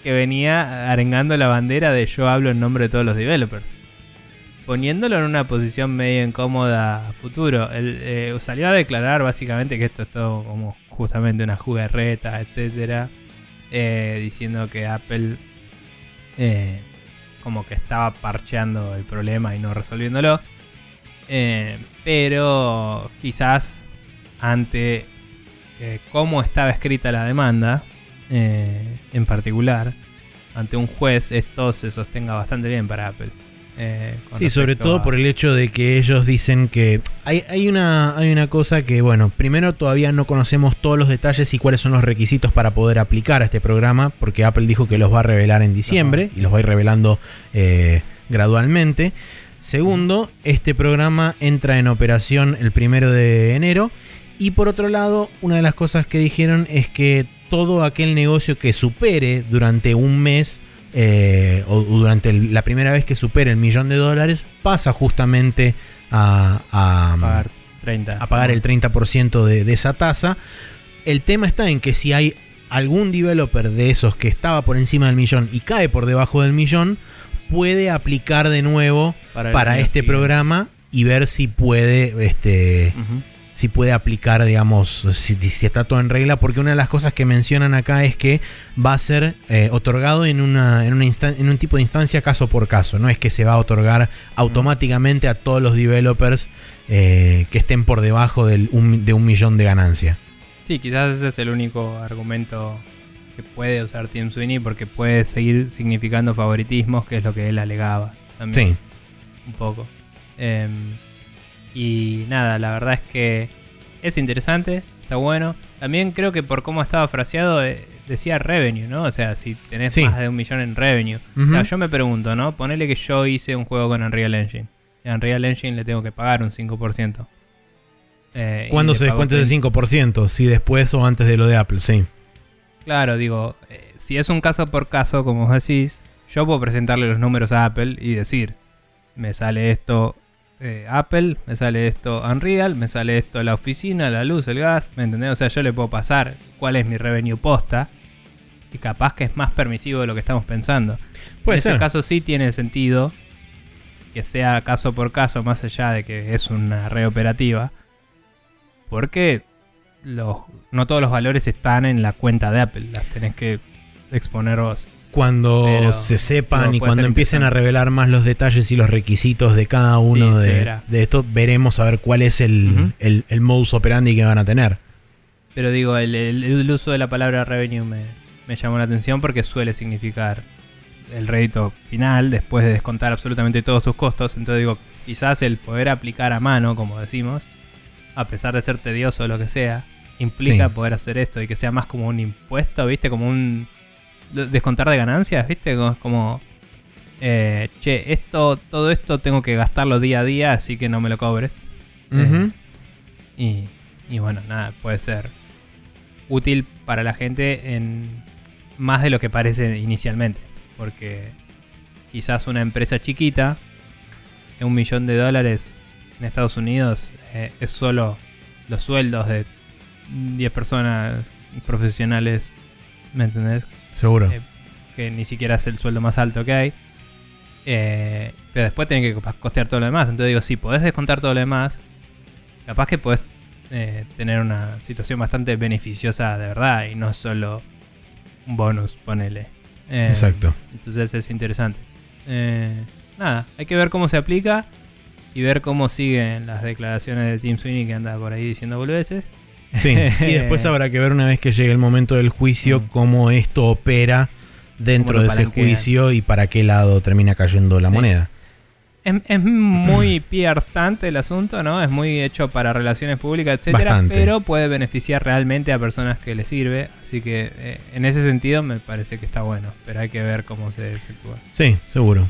S2: que venía arengando la bandera de yo hablo en nombre de todos los developers. Poniéndolo en una posición medio incómoda a futuro. Eh, salió a declarar básicamente que esto es todo como justamente una jugarreta, etcétera. eh, diciendo que Apple eh, como que estaba parcheando el problema y no resolviéndolo. Pero quizás ante eh, cómo estaba escrita la demanda, eh, en particular, ante un juez, esto se sostenga bastante bien para Apple. Eh,
S1: Sí, sobre todo
S2: a-
S1: por el hecho de que ellos dicen que hay, hay, una, hay una cosa que, bueno, primero todavía no conocemos todos los detalles y cuáles son los requisitos para poder aplicar a este programa, porque Apple dijo que los va a revelar en diciembre y los va a ir revelando eh, gradualmente. Segundo, este programa entra en operación el primero de enero. Y por otro lado, una de las cosas que dijeron es que todo aquel negocio que supere durante un mes eh, o durante el- la primera vez que supere el millón de dólares pasa justamente a, a-
S2: pagar 30.
S1: a pagar el 30% de, de esa tasa. El tema está en que si hay algún developer de esos que estaba por encima del millón y cae por debajo del millón, puede aplicar de nuevo
S2: Para
S1: este
S2: siguiente.
S1: programa y ver si puede este. Si puede aplicar, digamos, si, si está todo en regla, porque una de las cosas que mencionan acá es que va a ser eh, otorgado en, una, en, una instan- en un tipo de instancia caso por caso, no es que se va a otorgar automáticamente a todos los developers eh, que estén por debajo del un- de un millón de ganancia.
S2: Sí, quizás ese es el único argumento que puede usar Tim Sweeney porque puede seguir significando favoritismos, que es lo que él alegaba también.
S1: Sí,
S2: un poco. Em, y nada, la verdad es que es interesante, está bueno. También creo que por cómo estaba fraseado eh, decía revenue, ¿no? O sea, si tenés
S1: Sí.
S2: más de un millón en revenue. O
S1: Ujú.
S2: sea, yo me pregunto, ¿no? Ponele que yo hice un juego con Unreal Engine. Y a Unreal Engine le tengo que pagar un 5%. Eh,
S1: ¿Cuándo se descuenta ese
S2: 30.
S1: 5%? Si después o antes de lo de Apple, sí.
S2: Claro, digo, eh, si es un caso por caso, como vos decís, yo puedo presentarle los números a Apple y decir, me sale esto eh, Apple, me sale esto Unreal, me sale esto la oficina, la luz, el gas, ¿me entendés? O sea, yo le puedo pasar cuál es mi revenue posta y capaz que es más permisivo de lo que estamos pensando.
S1: Puede
S2: en ese caso sí tiene sentido que sea caso por caso, más allá de que es una red operativa, porque los, no todos los valores están en la cuenta de Apple, las tenés que exponer vos.
S1: Cuando
S2: Pero-
S1: se sepan y cuando empiecen a revelar más los detalles y los requisitos de cada uno
S2: Sí,
S1: de, de esto, veremos a ver cuál es el, el, el modus operandi que van a tener.
S2: Pero digo, el, uso de la palabra revenue me, me llamó la atención porque suele significar el rédito final después de descontar absolutamente todos tus costos. Entonces digo, quizás el poder aplicar a mano, como decimos, a pesar de ser tedioso o lo que sea, implica
S1: Sí.
S2: poder hacer esto y que sea más como un impuesto, ¿viste? Como un descontar de ganancias, ¿viste? Como, como, eh, che, esto, todo esto tengo que gastarlo día a día, así que no me lo cobres.
S1: Ujú.
S2: Y, y bueno, nada, puede ser útil para la gente en más de lo que parece inicialmente. Porque quizás una empresa chiquita, un millón de dólares en Estados Unidos, eh, es solo los sueldos de 10 personas profesionales, ¿me entendés?
S1: Seguro.
S2: Eh, que ni siquiera es el sueldo más alto que hay. Eh, pero después tienen que costear todo lo demás. Entonces digo, si podés descontar todo lo demás, capaz que podés eh, tener una situación bastante beneficiosa de verdad y no solo un bonus, ponele. Eh,
S1: Exacto.
S2: Entonces es interesante. Eh, nada, hay que ver cómo se aplica y ver cómo siguen las declaraciones de Tim Sweeney que anda por ahí diciendo boludeces.
S1: Sí, [LAUGHS] y después habrá que ver una vez que llegue el momento del juicio
S2: Mm.
S1: cómo esto opera dentro de ese juicio y para qué lado termina cayendo la
S2: Sí.
S1: moneda.
S2: Es, es muy [CLEARS THROAT] PR stunt el asunto, ¿no? Es muy hecho para relaciones públicas, etcétera,
S1: Bastante.
S2: pero puede beneficiar realmente a personas que le sirve. Así que eh, en ese sentido me parece que está bueno, pero hay que ver cómo se efectúa.
S1: Sí, seguro.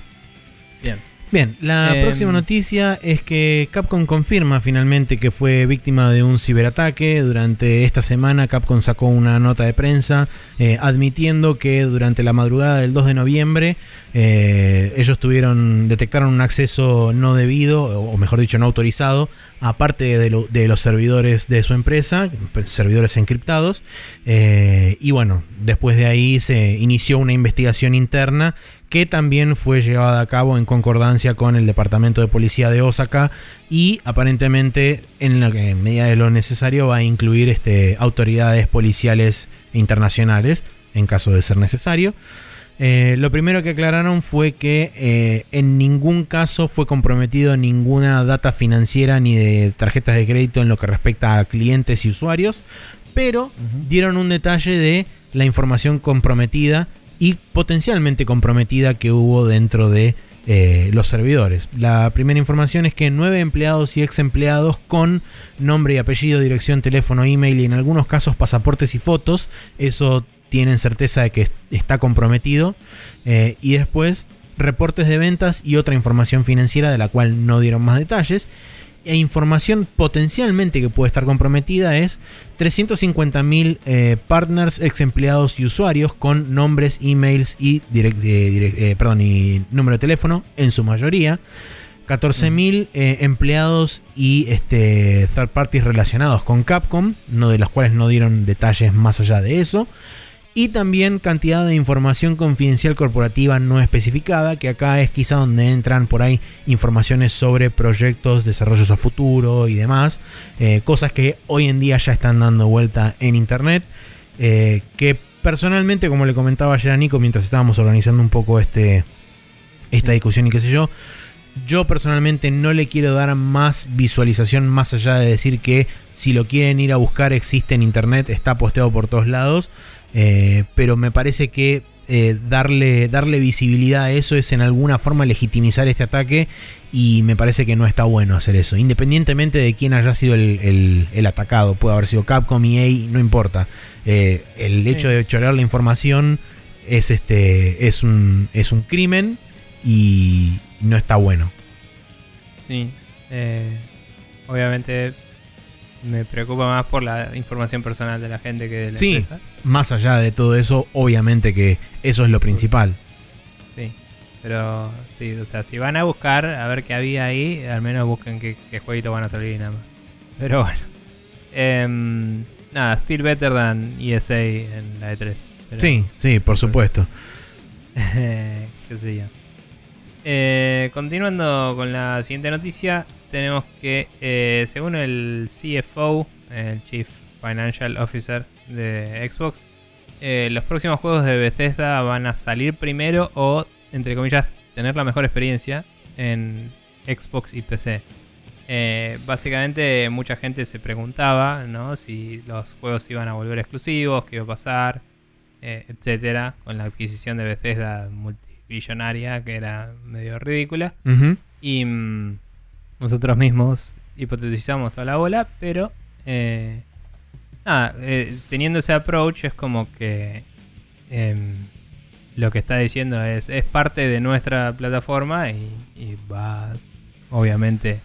S2: Bien.
S1: Bien, la
S2: Em,
S1: próxima noticia es que Capcom confirma finalmente que fue víctima de un ciberataque. Durante esta semana Capcom sacó una nota de prensa eh, admitiendo que durante la madrugada del 2 de noviembre eh, ellos tuvieron, detectaron un acceso no debido, o mejor dicho, no autorizado, aparte de, lo- de los servidores de su empresa, servidores encriptados. Eh, y bueno, después de ahí se inició una investigación interna que también fue llevada a cabo en concordancia con el Departamento de Policía de Osaka y aparentemente en la que en medida de lo necesario va a incluir este, autoridades policiales internacionales en caso de ser necesario. Eh, lo primero que aclararon fue que eh, en ningún caso fue comprometido ninguna data financiera ni de tarjetas de crédito en lo que respecta a clientes y usuarios, pero dieron un detalle de la información comprometida y potencialmente comprometida que hubo dentro de eh, los servidores. La primera información es que nueve empleados y ex empleados con nombre y apellido, dirección, teléfono, email y en algunos casos pasaportes y fotos, eso tienen certeza de que est- está comprometido. Eh, y después reportes de ventas y otra información financiera de la cual no dieron más detalles. E información potencialmente que puede estar comprometida es 350.000 eh, partners, ex empleados y usuarios con nombres, emails y, direct- eh, direct- eh, perdón, y número de teléfono en su mayoría. 14.000 eh, empleados y este, third parties relacionados con Capcom, no de los cuales no dieron detalles más allá de eso. Y también cantidad de información confidencial corporativa no especificada, que acá es quizá donde entran por ahí informaciones sobre proyectos, desarrollos a futuro y demás. eh, cosas que hoy en día ya están dando vuelta en internet. eh, que personalmente, como le comentaba ayer a Nico mientras estábamos organizando un poco este, esta discusión y qué sé yo, yo personalmente no le quiero dar más visualización más allá de decir que si lo quieren ir a buscar existe en internet, está posteado por todos lados. Eh, pero me parece que eh, darle, darle visibilidad a eso es en alguna forma legitimizar este ataque y me parece que no está bueno hacer eso. Independientemente de quién haya sido el, el- el atacado, puede haber sido Capcom, EA, no importa. Eh, el hecho de chorear la información es, este, es, un, es un crimen y no está bueno.
S2: Sí. eh, obviamente me preocupa más por la información personal de la gente que de la
S1: Sí.
S2: empresa.
S1: Más allá de todo eso, obviamente que eso es lo principal.
S2: Sí. Pero sí, o sea, si van a buscar a ver qué había ahí, al menos busquen qué, qué jueguito van a salir y nada más. Pero bueno. Em, nada, still better than ESA en la E3. Pero-
S1: Sí, sí, por supuesto. [LAUGHS]
S2: qué sé yo. Eh, continuando con la siguiente noticia, tenemos que eh, según el CFO, el Chief Financial Officer de Xbox, eh, los próximos juegos de Bethesda van a salir primero o, entre comillas, tener la mejor experiencia en Xbox y PC. Básicamente mucha gente se preguntaba ¿no? si los juegos iban a volver exclusivos, qué iba a pasar, etcétera, con la adquisición de Bethesda multibillonaria que era medio ridícula. Y mm, nosotros mismos hipotetizamos toda la bola, pero eh, nada, eh, teniendo ese approach es como que em, lo que está diciendo es, es parte de nuestra plataforma y, y va obviamente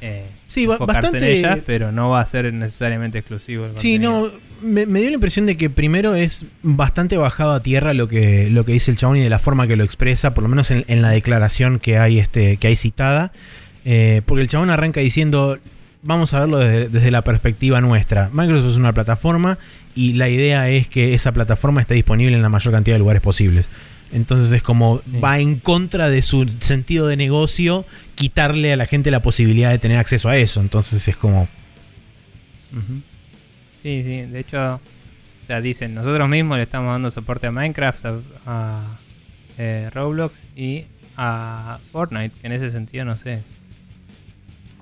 S2: eh,
S1: Sí, bastante-
S2: en ella, pero no va a ser necesariamente exclusivo. el
S1: Sí, no, me, me dio la impresión de que primero es bastante bajado a tierra lo que, lo que dice el chabón y de la forma que lo expresa, por lo menos en, en la declaración que hay, este, que hay citada. Eh, porque el chabón arranca diciendo, vamos a verlo desde, desde la perspectiva nuestra. Microsoft es una plataforma y la idea es que esa plataforma esté disponible en la mayor cantidad de lugares posibles. Entonces es como
S2: Sí.
S1: va en contra de su sentido de negocio quitarle a la gente la posibilidad de tener acceso a eso. Entonces es como.
S2: Sí, sí, de hecho, o sea, dicen, nosotros mismos le estamos dando soporte a Minecraft, a, a, eh, Roblox y a Fortnite, que en ese sentido no sé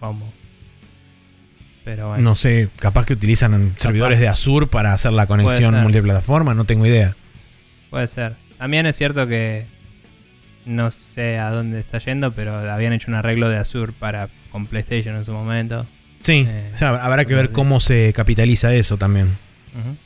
S2: cómo. Pero bueno,
S1: no sé, capaz que utilizan servidores de Azure para hacer la conexión multiplataforma, no tengo idea.
S2: puede ser. También es cierto que no sé a dónde está yendo, pero habían hecho un arreglo de Azure para con PlayStation en su momento.
S1: Sí,
S2: Eh,
S1: o sea, habrá que ver cómo se capitaliza eso también.
S2: Ujú.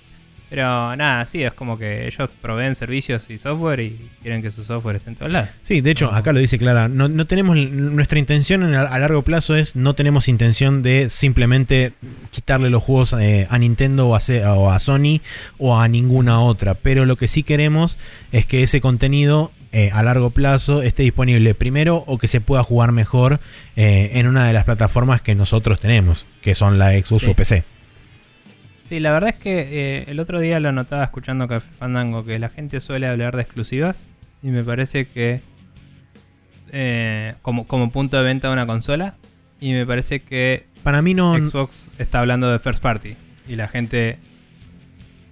S2: Pero nada, sí, es como que ellos proveen servicios y software y quieren que su software esté en todos lados.
S1: Sí, de hecho, acá lo dice Clara, no, no tenemos, nuestra intención en- a largo plazo es, no tenemos intención de simplemente quitarle los juegos eh, a Nintendo o a, o a Sony o a ninguna otra, pero lo que sí queremos es que ese contenido eh, a largo plazo esté disponible primero o que se pueda jugar mejor eh, en una de las plataformas que nosotros tenemos, que son la Xbox
S2: Sí.
S1: o PC.
S2: Sí, la verdad es que eh, el otro día lo notaba escuchando Café Fandango que la gente suele hablar de exclusivas y me parece que eh, como, como punto de venta de una consola y me parece que
S1: Para mí no...
S2: Xbox está hablando de first party y la gente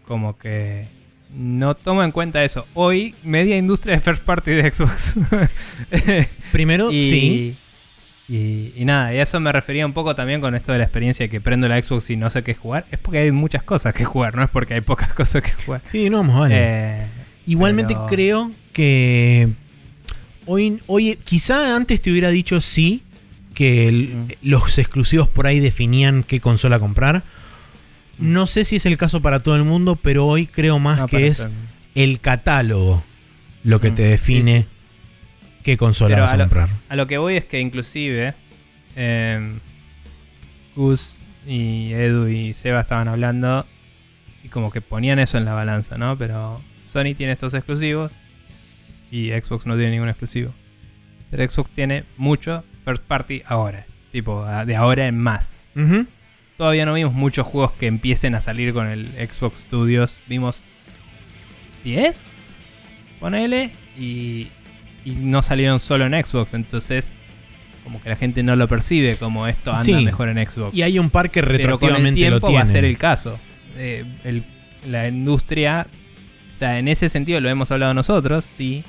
S2: como que no toma en cuenta eso. Hoy media industria de first party de Xbox. [LAUGHS]
S1: Primero,
S2: y,
S1: sí.
S2: Y, y nada, y a eso me refería un poco también con esto de la experiencia que prendo la Xbox y no sé qué jugar. Es porque hay muchas cosas que jugar, no es porque hay pocas [LAUGHS] cosas que jugar.
S1: Sí, no, más vale.
S2: Eh,
S1: Igualmente
S2: pero-
S1: creo que hoy, hoy quizá antes te hubiera dicho sí, que el-
S2: Mm.
S1: los exclusivos por ahí definían qué consola comprar. No sé si es el caso para todo el mundo, pero hoy creo más
S2: no,
S1: que es el catálogo lo que
S2: Mm,
S1: te define
S2: sí,
S1: qué consola vas a
S2: a lo-
S1: comprar.
S2: A lo que voy es que inclusive eh, Gus y Edu y Seba estaban hablando y como que ponían eso en la balanza, ¿no? Pero Sony tiene estos exclusivos y Xbox no tiene ningún exclusivo. Pero Xbox tiene mucho first party ahora, tipo de ahora en más. Todavía no vimos muchos juegos que empiecen a salir con el Xbox Studios. Vimos 10, ponele, y, y no salieron solo en Xbox. Entonces, como que la gente no lo percibe como esto anda
S1: Sí.
S2: mejor en Xbox.
S1: Y hay un par que
S2: Pero con el
S1: retroactivamente lo
S2: tiempo va a ser el caso. Eh, el- la industria, o sea, en ese sentido lo hemos hablado nosotros, sí.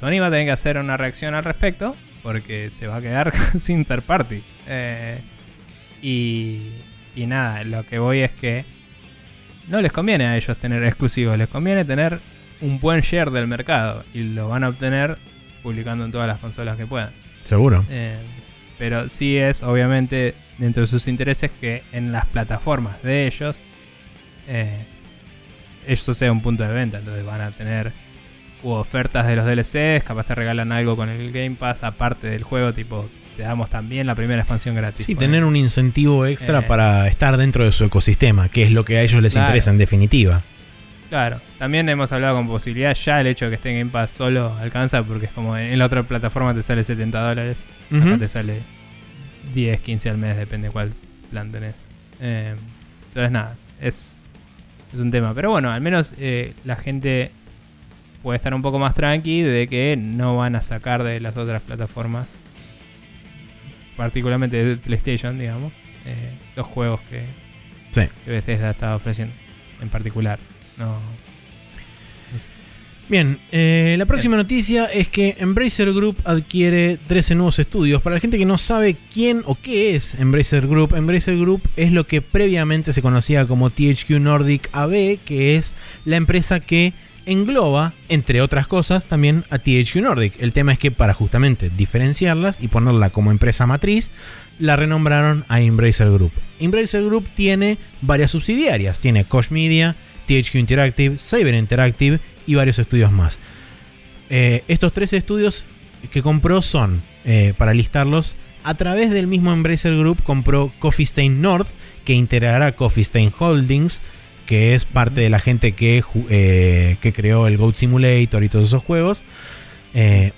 S2: Sony va a tener que hacer una reacción al respecto porque se va a quedar [LAUGHS] sin third party. Eh, y, y nada, lo que voy es que no les conviene a ellos tener exclusivos, les conviene tener un buen share del mercado y lo van a obtener publicando en todas las consolas que puedan.
S1: Seguro.
S2: Eh, pero sí es, obviamente, dentro de sus intereses que en las plataformas de ellos, eh, eso sea un punto de venta. Entonces van a tener u ofertas de los DLCs, capaz te regalan algo con el Game Pass aparte del juego, tipo, te damos también la primera expansión gratis.
S1: Sí, tener un incentivo extra
S2: Eh.
S1: para estar dentro de su ecosistema, que es lo que a ellos les
S2: Claro.
S1: interesa en definitiva.
S2: Claro, también hemos hablado con posibilidad, ya el hecho de que esté en Game Pass solo alcanza, porque es como en, la otra plataforma te sale 70 dólares.
S1: Ujú.
S2: Acá te sale 10, 15 al mes, depende cuál plan tenés. Eh, entonces, nada, es, es un tema. Pero bueno, al menos eh, la gente puede estar un poco más tranqui de que no van a sacar de las otras plataformas, particularmente de PlayStation, digamos, eh, los juegos que,
S1: Sí.
S2: que Bethesda está ofreciendo en particular. No,
S1: Bien, eh, la próxima noticia es que Embracer Group adquiere 13 nuevos estudios. Para la gente que no sabe quién o qué es Embracer Group, Embracer Group es lo que previamente se conocía como THQ Nordic AB, que es la empresa que engloba, entre otras cosas, también a THQ Nordic. El tema es que para justamente diferenciarlas y ponerla como empresa matriz, la renombraron a Embracer Group. Embracer Group tiene varias subsidiarias. Tiene Koch Media, THQ Interactive, Cyber Interactive y varios estudios más. Eh, estos tres estudios que compró son, eh, para listarlos, a través del mismo Embracer Group compró Coffee Stain North, que integrará Coffee Stain Holdings, que es parte de la gente que, eh, que creó el Goat Simulator y todos esos juegos.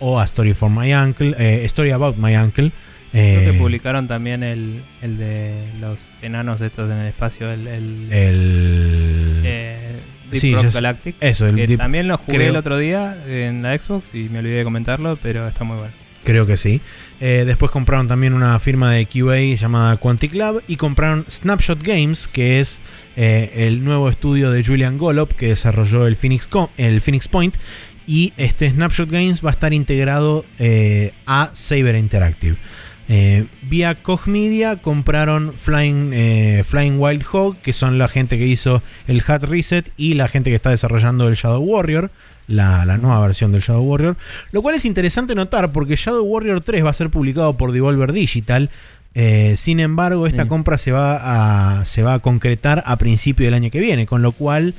S1: o a Story for My Uncle, Story About My Uncle.
S2: Creo que
S1: eh,
S2: publicaron también el, el de los enanos estos en el espacio, el... el,
S1: el
S2: eh, Deep
S1: sí,
S2: Rock Galactic.
S1: eso, el
S2: que
S1: Deep-
S2: también lo jugué
S1: creo-
S2: el otro día en la Xbox y me olvidé de comentarlo, pero está muy bueno.
S1: Creo que sí. Eh, después compraron también una firma de QA llamada Quantic Lab y compraron Snapshot Games, que es eh, el nuevo estudio de Julian Golop que desarrolló el Phoenix, el Phoenix Point. Y este Snapshot Games va a estar integrado eh, a Saber Interactive. Eh, vía Koch Media compraron Flying, eh, Flying Wild Hog, que son la gente que hizo el Hat Reset y la gente que está desarrollando el Shadow Warrior, la, la nueva versión del Shadow Warrior. Lo cual es interesante notar porque Shadow Warrior 3 va a ser publicado por Devolver Digital. Eh, sin embargo, esta
S2: Sí.
S1: compra se va, a, se va a concretar a principio del año que viene, con lo cual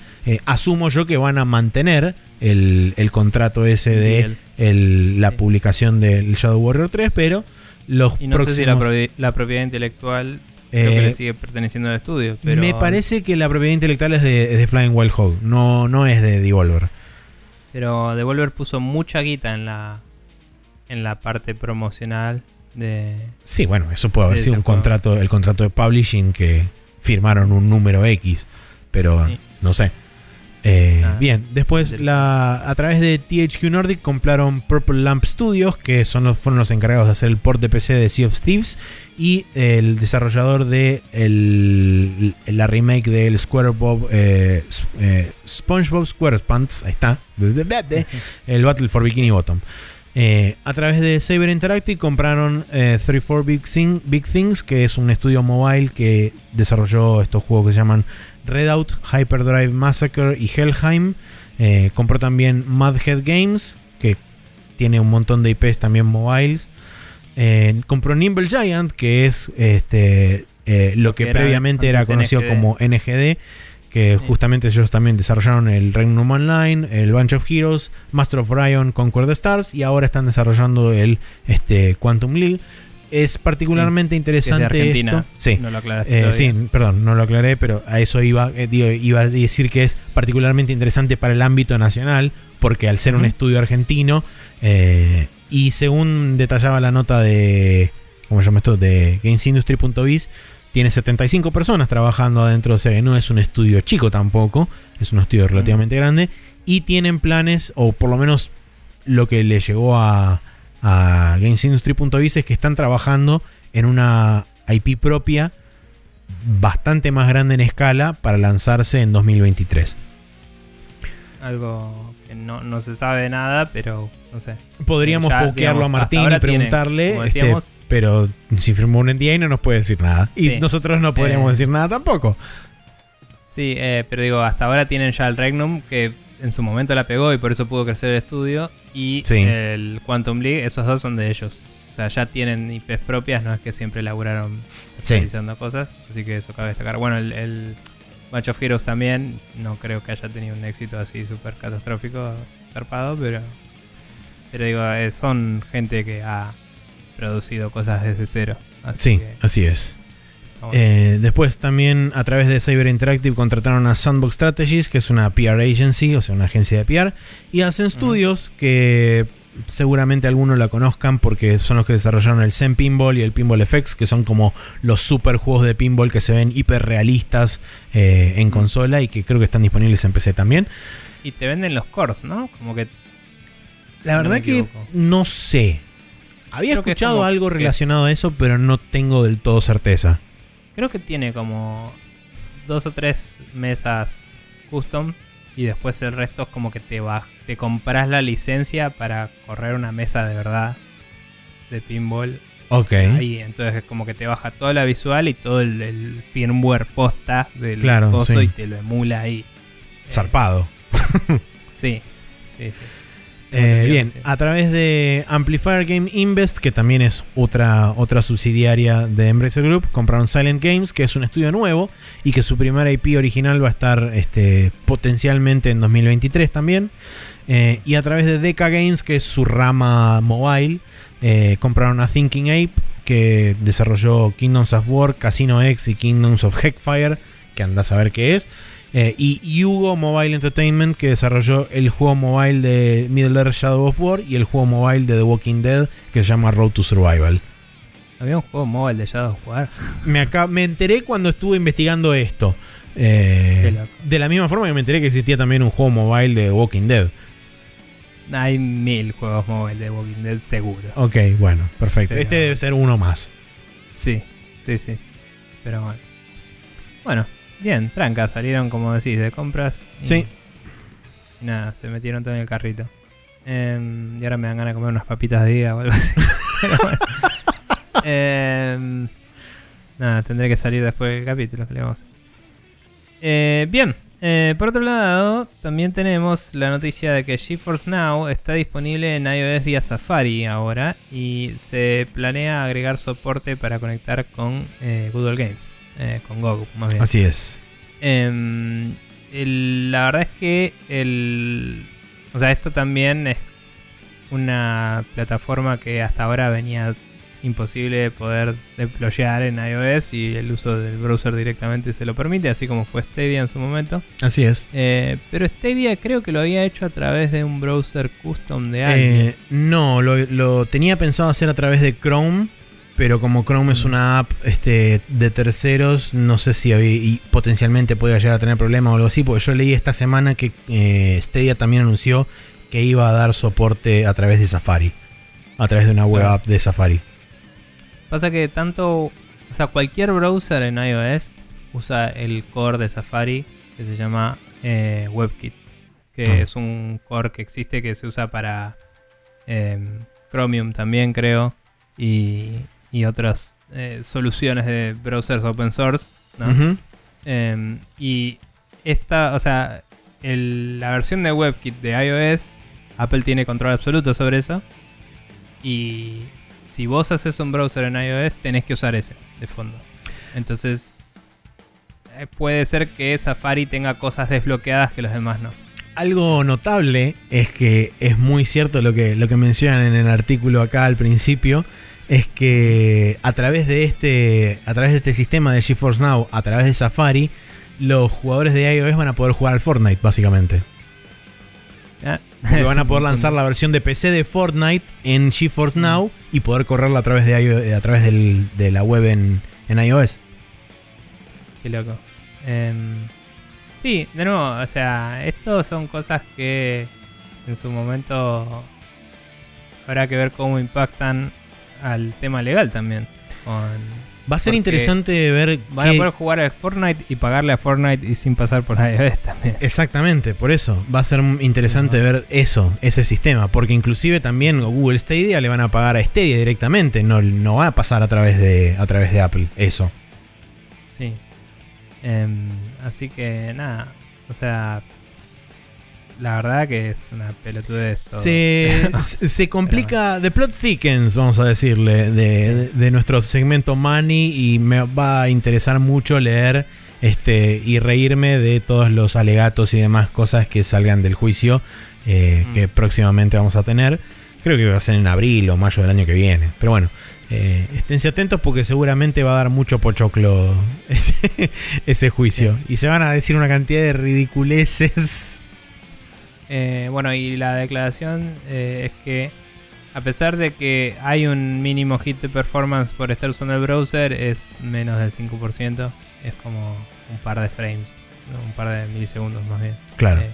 S1: asumo yo que van a mantener el, el contrato ese de el- la
S2: Sí.
S1: publicación del Shadow Warrior 3, pero los
S2: Y no
S1: próximos...
S2: sé si la, propi- la propiedad intelectual creo que
S1: Eh,
S2: le sigue perteneciendo al estudio. Pero
S1: Me parece que la propiedad intelectual es de, es de Flying Wild Hog, no, no es de Devolver.
S2: Pero Devolver puso mucha guita en la en la parte promocional de
S1: Sí, bueno, eso puede haber sido un contrato, el contrato de publishing que firmaron un número X, pero
S2: Sí.
S1: no sé. Eh,
S2: Ah,
S1: bien, después la, a través de THQ Nordic compraron Purple Lamp Studios, que son los, fueron los encargados de hacer el port de PC de Sea of Thieves, y el desarrollador de el- la remake del Square Bob, eh, eh, SpongeBob SquarePants, ahí está, [LAUGHS] el Battle for Bikini Bottom. Eh, a través de Saber Interactive compraron eh, 34 Big, Thing- Big Things, que es un estudio mobile que desarrolló estos juegos que se llaman Redout, Hyperdrive Massacre y Helheim. Eh, compró también Madhead Games, que tiene un montón de IPs también mobiles. Eh, compró Nimble Giant, que es este, eh, lo que
S2: que era
S1: previamente era conocido
S2: NGD.
S1: como NGD, que
S2: Sí.
S1: justamente ellos también desarrollaron el Regnum Online, el Bunch of Heroes, Master of Orion, the Stars y ahora están desarrollando el este, Quantum League. Es particularmente
S2: que es de
S1: interesante
S2: Argentina.
S1: esto. Sí.
S2: No lo aclaraste
S1: Eh, sí, perdón, no lo aclaré, pero a eso iba, eh, digo, iba a decir que es particularmente interesante para el ámbito nacional, porque al ser un estudio argentino, eh, y según detallaba la nota de, ¿cómo se llama esto? De gamesindustry.biz, tiene 75 personas trabajando adentro, o sea que no es un estudio chico tampoco, es un estudio relativamente grande, y tienen planes, o por lo menos lo que le llegó a, a gamesindustry.biz es que están trabajando en una IP propia bastante más grande en escala para lanzarse en 2023.
S2: Algo que no, no se sabe nada, pero no sé.
S1: Podríamos
S2: Ya,
S1: pokearlo
S2: digamos,
S1: a Martín y preguntarle,
S2: tienen,
S1: este, pero si firmó un NDA no nos puede decir nada. Y
S2: Sí.
S1: nosotros no podríamos
S2: Eh,
S1: decir nada tampoco.
S2: Sí, eh, pero digo, hasta ahora tienen ya el Regnum, que en su momento la pegó y por eso pudo crecer el estudio. Y
S1: Sí.
S2: el Quantum League, esos dos son de ellos. O sea, ya tienen IPs propias, no es que siempre laburaron
S1: Sí.
S2: realizando cosas. Así que eso cabe destacar. Bueno, el, el Bunch of Heroes también, no creo que haya tenido un éxito así súper catastrófico, zarpado, pero, pero digo, eh, son gente que ha producido cosas desde cero. Así
S1: Sí,
S2: que,
S1: así es. Eh, después también a través de Cyber Interactive contrataron a Sandbox Strategies, que es una PR agency, o sea, una agencia de PR, y hacen Studios que seguramente algunos la conozcan porque son los que desarrollaron el Zen Pinball y el Pinball FX, que son como los super juegos de pinball que se ven hiper realistas eh, en consola y que creo que están disponibles en PC también.
S2: Y te venden los cores, ¿no? Como que...
S1: La verdad que no sé. Había
S2: Creo
S1: escuchado algo
S2: es-
S1: relacionado a eso, pero no tengo del todo certeza.
S2: Creo que tiene como dos o tres mesas custom y después el resto es como que te baj- te compras la licencia para correr una mesa de verdad de pinball
S1: Ok.
S2: ahí. Entonces es como que te baja toda la visual y todo el, el firmware posta del
S1: Claro,
S2: coso
S1: sí.
S2: y te lo emula ahí. Eh,
S1: Zarpado. [LAUGHS]
S2: sí, sí, sí.
S1: Eh, bien,
S2: sí.
S1: a través de Amplifier Game Invest, que también es otra, otra subsidiaria de Embracer Group, compraron Silent Games, que es un estudio nuevo y que su primera IP original va a estar este, potencialmente en 2023 también. Eh, y a través de Deca Games, que es su rama mobile, eh, compraron a Thinking Ape, que desarrolló Kingdoms of War, Casino X y Kingdoms of Heckfire, que anda a saber qué es. Eh, y Hugo Mobile Entertainment, que desarrolló el juego mobile de Middle Earth Shadow of War y el juego mobile de The Walking Dead, que se llama Road to Survival.
S2: Había un juego móvil de Shadow of War. [LAUGHS]
S1: Me, acá, me enteré cuando estuve investigando esto. Eh, de la misma forma que me enteré que existía también un juego mobile de Walking Dead.
S2: Hay mil juegos móviles de Walking Dead seguro.
S1: Ok, bueno, perfecto.
S2: Pero-
S1: Este debe ser uno más.
S2: Sí, sí, sí. sí. Pero bueno. Bueno, bien, tranca, salieron como decís, de compras. y-
S1: Sí.
S2: y nada, se metieron todo en el carrito. Em, y ahora me dan ganas de comer unas papitas de día o algo así. [LAUGHS] Pero bueno. Em, nada, tendré que salir después del capítulo que le vamos. Eh, bien, eh, por otro lado, también tenemos la noticia de que GeForce Now está disponible en iOS vía Safari ahora y se planea agregar soporte para conectar con eh, Google Games, eh, con Google más bien.
S1: Así es.
S2: Em, el- la verdad es que el, o sea, esto también es una plataforma que hasta ahora venía imposible de poder deployar en iOS y el uso del browser directamente se lo permite, así como fue Stadia en su momento.
S1: Así es.
S2: Eh, pero Stadia creo que lo había hecho a través de un browser custom de alguien.
S1: Eh, no, lo, lo tenía pensado hacer a través de Chrome, pero como Chrome es una app este, de terceros, no sé si y potencialmente podía llegar a tener problemas o algo así, porque yo leí esta semana que eh, Stadia también anunció que iba a dar soporte a través de Safari, a través de una web app de Safari.
S2: Pasa que tanto, o sea, cualquier browser en iOS usa el core de Safari que se llama eh, WebKit, que
S1: Ah.
S2: es un core que existe que se usa para em, Chromium también creo y, y otras eh, soluciones de browsers open source. Em, y esta, o sea, el- la versión de WebKit de iOS, Apple tiene control absoluto sobre eso. Y si vos haces un browser en iOS, tenés que usar ese de fondo. Entonces, eh, puede ser que Safari tenga cosas desbloqueadas que los demás no.
S1: Algo notable es que es muy cierto lo que, lo que mencionan en el artículo acá al principio. Es que a través de este. A través de este sistema de GeForce Now, a través de Safari, los jugadores de iOS van a poder jugar al Fortnite, básicamente.
S2: Ah,
S1: van a poder lanzar la versión de PC de Fortnite en GeForce. Now y poder correrla a través de iOS- a través del- de la web en, en iOS.
S2: Qué loco. Em, sí, de nuevo, o sea, esto son cosas que en su momento habrá que ver cómo impactan al tema legal también. Con-
S1: Va a ser interesante ver.
S2: van a poder jugar a Fortnite y pagarle a Fortnite y sin pasar por [LAUGHS] iOS también.
S1: Exactamente, por eso va a ser interesante ver eso, ese sistema, porque inclusive también Google Stadia le van a pagar a Stadia directamente, no, no va a pasar a través de a través de Apple, eso.
S2: Sí. Em, así que nada, o sea, la verdad que es una pelotudez todo.
S1: Se, [LAUGHS] se complica, the plot thickens, vamos a decirle, de, de- de nuestro segmento Money y me va a interesar mucho leer este y reírme de todos los alegatos y demás cosas que salgan del juicio eh,
S2: Mm.
S1: que próximamente vamos a tener. Creo que va a ser en abril o mayo del año que viene. Pero bueno, eh, esténse atentos porque seguramente va a dar mucho pochoclo [LAUGHS] ese, ese juicio. Y se van a decir una cantidad de ridiculeces.
S2: Eh, bueno, y la declaración eh, es que a pesar de que hay un mínimo hit de performance por estar usando el browser, es menos del 5%. Es como un par de frames, ¿no? un par de milisegundos más bien.
S1: Claro.
S2: Eh,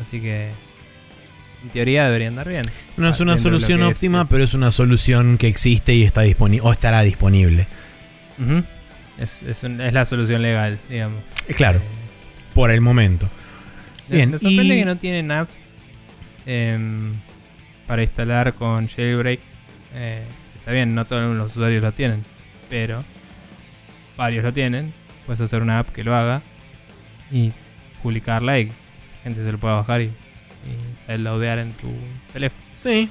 S2: así que en teoría debería andar bien.
S1: No es una solución
S2: es,
S1: óptima,
S2: es-
S1: pero es una solución que existe y está disponible o estará disponible.
S2: Ujú. es, es un- es la solución legal, digamos.
S1: Claro, por el momento.
S2: Me-
S1: Bien,
S2: Me sorprende
S1: y-
S2: que no tienen apps em, para instalar con jailbreak. Eh, está bien, no todos los usuarios lo tienen, pero varios lo tienen. Puedes hacer una app que lo haga y publicarla y la gente se lo pueda bajar y, y saber laudear en tu teléfono.
S1: Sí.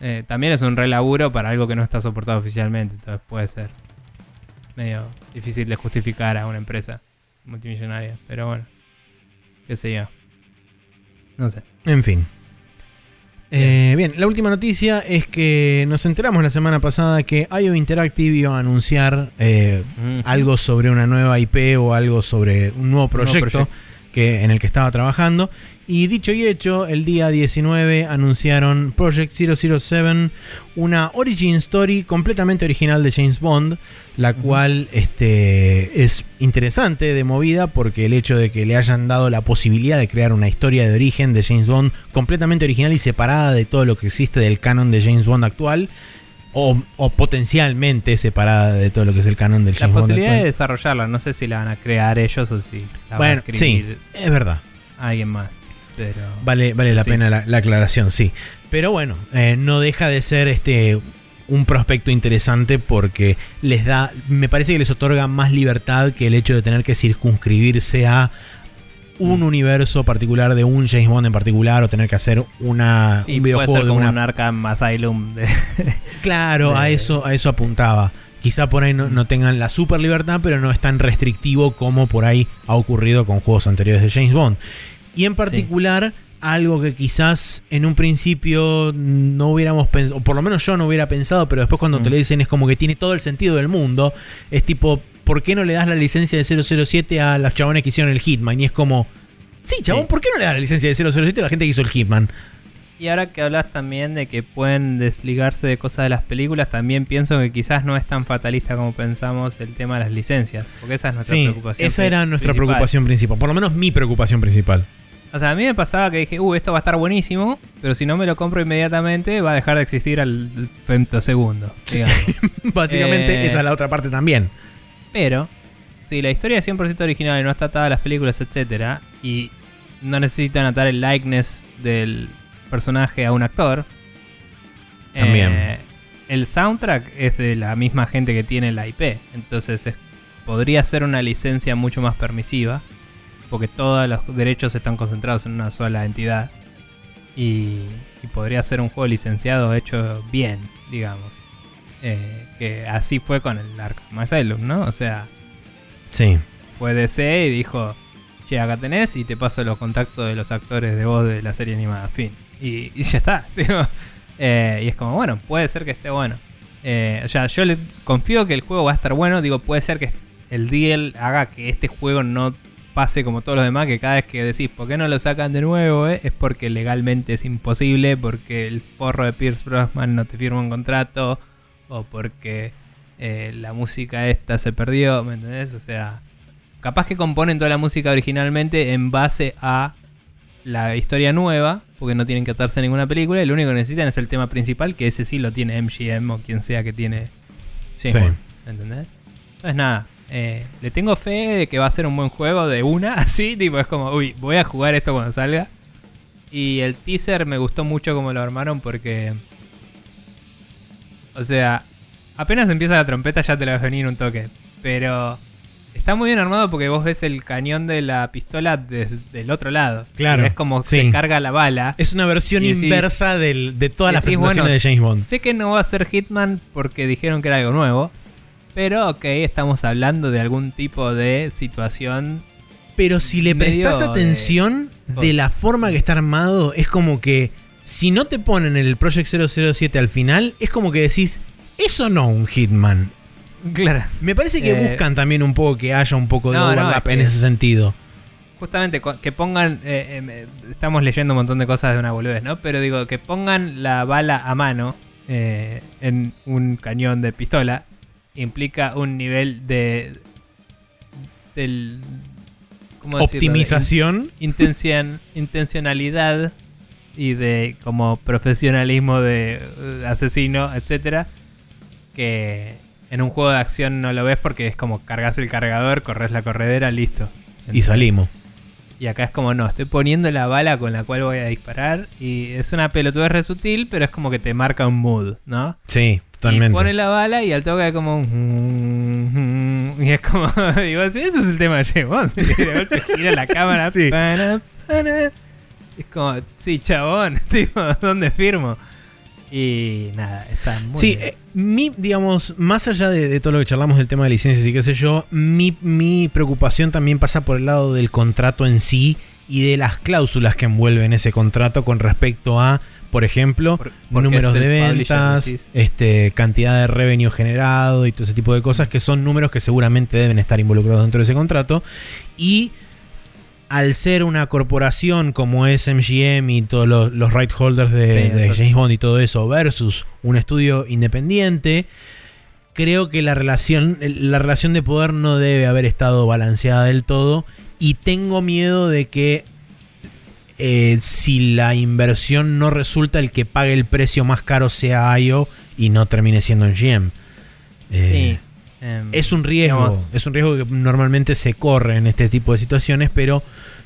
S2: Eh, también es un relaburo para algo que no está soportado oficialmente, entonces puede ser medio difícil de justificar a una empresa multimillonaria, pero bueno, qué sé yo. No sé.
S1: En fin. Eh, bien, la última noticia es que nos enteramos la semana pasada que IO Interactive iba a anunciar eh, algo sobre una nueva IP o algo sobre un nuevo proyecto,
S2: proyecto.
S1: Que, en el que estaba trabajando. Y dicho y hecho, el día 19 anunciaron Project 007, una origin story completamente original de James Bond, la cual este, es interesante de movida porque el hecho de que le hayan dado la posibilidad de crear una historia de origen de James Bond completamente original y separada de todo lo que existe del canon de James Bond actual, o, o potencialmente separada de todo lo que es el canon del
S2: La
S1: James Bond
S2: posibilidad de desarrollarla, no sé si la van a crear ellos o si la
S1: Bueno,
S2: va a
S1: sí, es verdad.
S2: alguien más. Pero
S1: Vale, vale la
S2: Sí.
S1: pena la, la aclaración, sí. Pero bueno, eh, no deja de ser este un prospecto interesante porque les da, me parece que les otorga más libertad que el hecho de tener que circunscribirse a un universo particular de un James Bond en particular o tener que hacer una,
S2: y
S1: un
S2: puede
S1: videojuego
S2: ser
S1: de
S2: como
S1: una
S2: un Arkham Asylum de, [LAUGHS]
S1: Claro, a eso, a eso apuntaba. Quizá por ahí no, no tengan la super libertad, pero no es tan restrictivo como por ahí ha ocurrido con juegos anteriores de James Bond. Y en particular, algo que quizás en un principio no hubiéramos pensado, o por lo menos yo no hubiera pensado, pero después cuando te
S2: Mm.
S1: lo dicen es como que tiene todo el sentido del mundo. Es tipo, ¿por qué no le das la licencia de 007 a los chabones que hicieron el Hitman? Y es como, sí, chabón,
S2: Sí.
S1: ¿por qué no le das la licencia de 007 a la gente que hizo el Hitman?
S2: Y ahora que hablas también de que pueden desligarse de cosas de las películas, también pienso que quizás no es tan fatalista como pensamos el tema de las licencias. Porque esa es nuestra
S1: Sí,
S2: preocupación.
S1: esa era nuestra
S2: principal.
S1: preocupación principal, por lo menos mi preocupación principal.
S2: O sea, a mí me pasaba que dije, uh, esto va a estar buenísimo, pero si no me lo compro inmediatamente va a dejar de existir al femtosegundo. digamos. [LAUGHS]
S1: Básicamente
S2: Eh,
S1: esa es la otra parte también.
S2: Pero, si la historia es 100% original y no está atada a las películas, etcétera, y no necesitan atar el likeness del personaje a un actor,
S1: También.
S2: eh, el soundtrack es de la misma gente que tiene la IP. Entonces, es- podría ser una licencia mucho más permisiva, porque todos los derechos están concentrados en una sola entidad. Y, y podría ser un juego licenciado hecho bien, digamos. Eh, que así fue con el Arkham Asylum, ¿no? O sea,
S1: Sí.
S2: fue DC y dijo, che, acá tenés y te paso los contactos de los actores de voz de la serie animada, fin. Y, y ya está. [LAUGHS] digo. Eh, y es como, bueno, puede ser que esté bueno. Eh, o sea, yo le confío que el juego va a estar bueno. Digo, puede ser que el deal haga que este juego no pase como todos los demás, que cada vez que decís, ¿por qué no lo sacan de nuevo? eh? Es porque legalmente es imposible, porque el forro de Pierce Brosnan no te firma un contrato, o porque eh, la música esta se perdió, ¿me entendés? O sea, capaz que componen toda la música originalmente en base a la historia nueva, porque no tienen que atarse a ninguna película, y lo único que necesitan es el tema principal, que ese sí lo tiene MGM o quien sea que tiene James
S1: Sí.
S2: Bond, ¿me entendés? Entonces nada, eh, le tengo fe de que va a ser un buen juego de una, [LAUGHS] así, tipo, es como, uy, voy a jugar esto cuando salga. Y el teaser me gustó mucho como lo armaron porque... O sea, apenas empieza la trompeta ya te la vas a venir un toque. Pero está muy bien armado porque vos ves el cañón de la pistola desde el otro lado.
S1: Claro,
S2: Es como
S1: sí.
S2: se carga la bala.
S1: Es una versión
S2: decís-
S1: inversa del- de todas las presentaciones
S2: bueno,
S1: de James Bond.
S2: Sé que no va a ser Hitman porque dijeron que era algo nuevo. Pero ok, estamos hablando de algún tipo de situación.
S1: Pero si le prestas atención de, la forma que está armado, es como que si no te ponen el Project 007 al final, es como que decís, eso no un Hitman.
S2: Claro.
S1: Me parece que
S2: Eh,
S1: buscan también un poco que haya un poco de
S2: No, no,
S1: overlap
S2: es
S1: en ese sentido.
S2: Justamente que pongan. eh, eh, estamos leyendo un montón de cosas de una boludez, ¿no? Pero digo, que pongan la bala a mano en un cañón de pistola implica un nivel de. del. ¿cómo
S1: Optimización.
S2: in- intencion- intencionalidad y de como profesionalismo de eh, asesino, etcétera. Que en un juego de acción no lo ves porque es como cargas el cargador, corres la corredera, listo.
S1: Y salimos.
S2: Y acá es como, no, estoy poniendo la bala con la cual voy a disparar. Y es una pelotudez re sutil, pero es como que te marca un mood, ¿no?
S1: Sí,
S2: Y
S1: totalmente.
S2: pone la bala y al toque es como un... [LAUGHS] Y es como, [LAUGHS] digo, sí, eso es el tema de James Bond. [LAUGHS] Y de golpe gira la cámara.
S1: Sí.
S2: Es como, sí, chabón, tipo, ¿dónde firmo? Y nada, está muy
S1: Sí,
S2: bien.
S1: eh, mi, digamos, más allá de, de todo lo que charlamos del tema de licencias y qué sé yo, mi, mi preocupación también pasa por el lado del contrato en sí y de las cláusulas que envuelven ese contrato con respecto a, por ejemplo,
S2: Por-
S1: números de ventas, este, cantidad de revenue generado y todo ese tipo de cosas que son números que seguramente deben estar involucrados dentro de ese contrato. Y al ser una corporación como es MGM y todos los, los right holders de,
S2: Sí,
S1: de. James Bond y todo eso, versus un estudio independiente, creo que la relación, la relación de poder no debe haber estado balanceada del todo. Y tengo miedo de que eh, si la inversión no resulta, el que pague el precio más caro sea IO y no termine siendo MGM. Eh,
S2: Sí. em,
S1: es un riesgo,
S2: digamos,
S1: es un riesgo que normalmente se corre en este tipo de situaciones, pero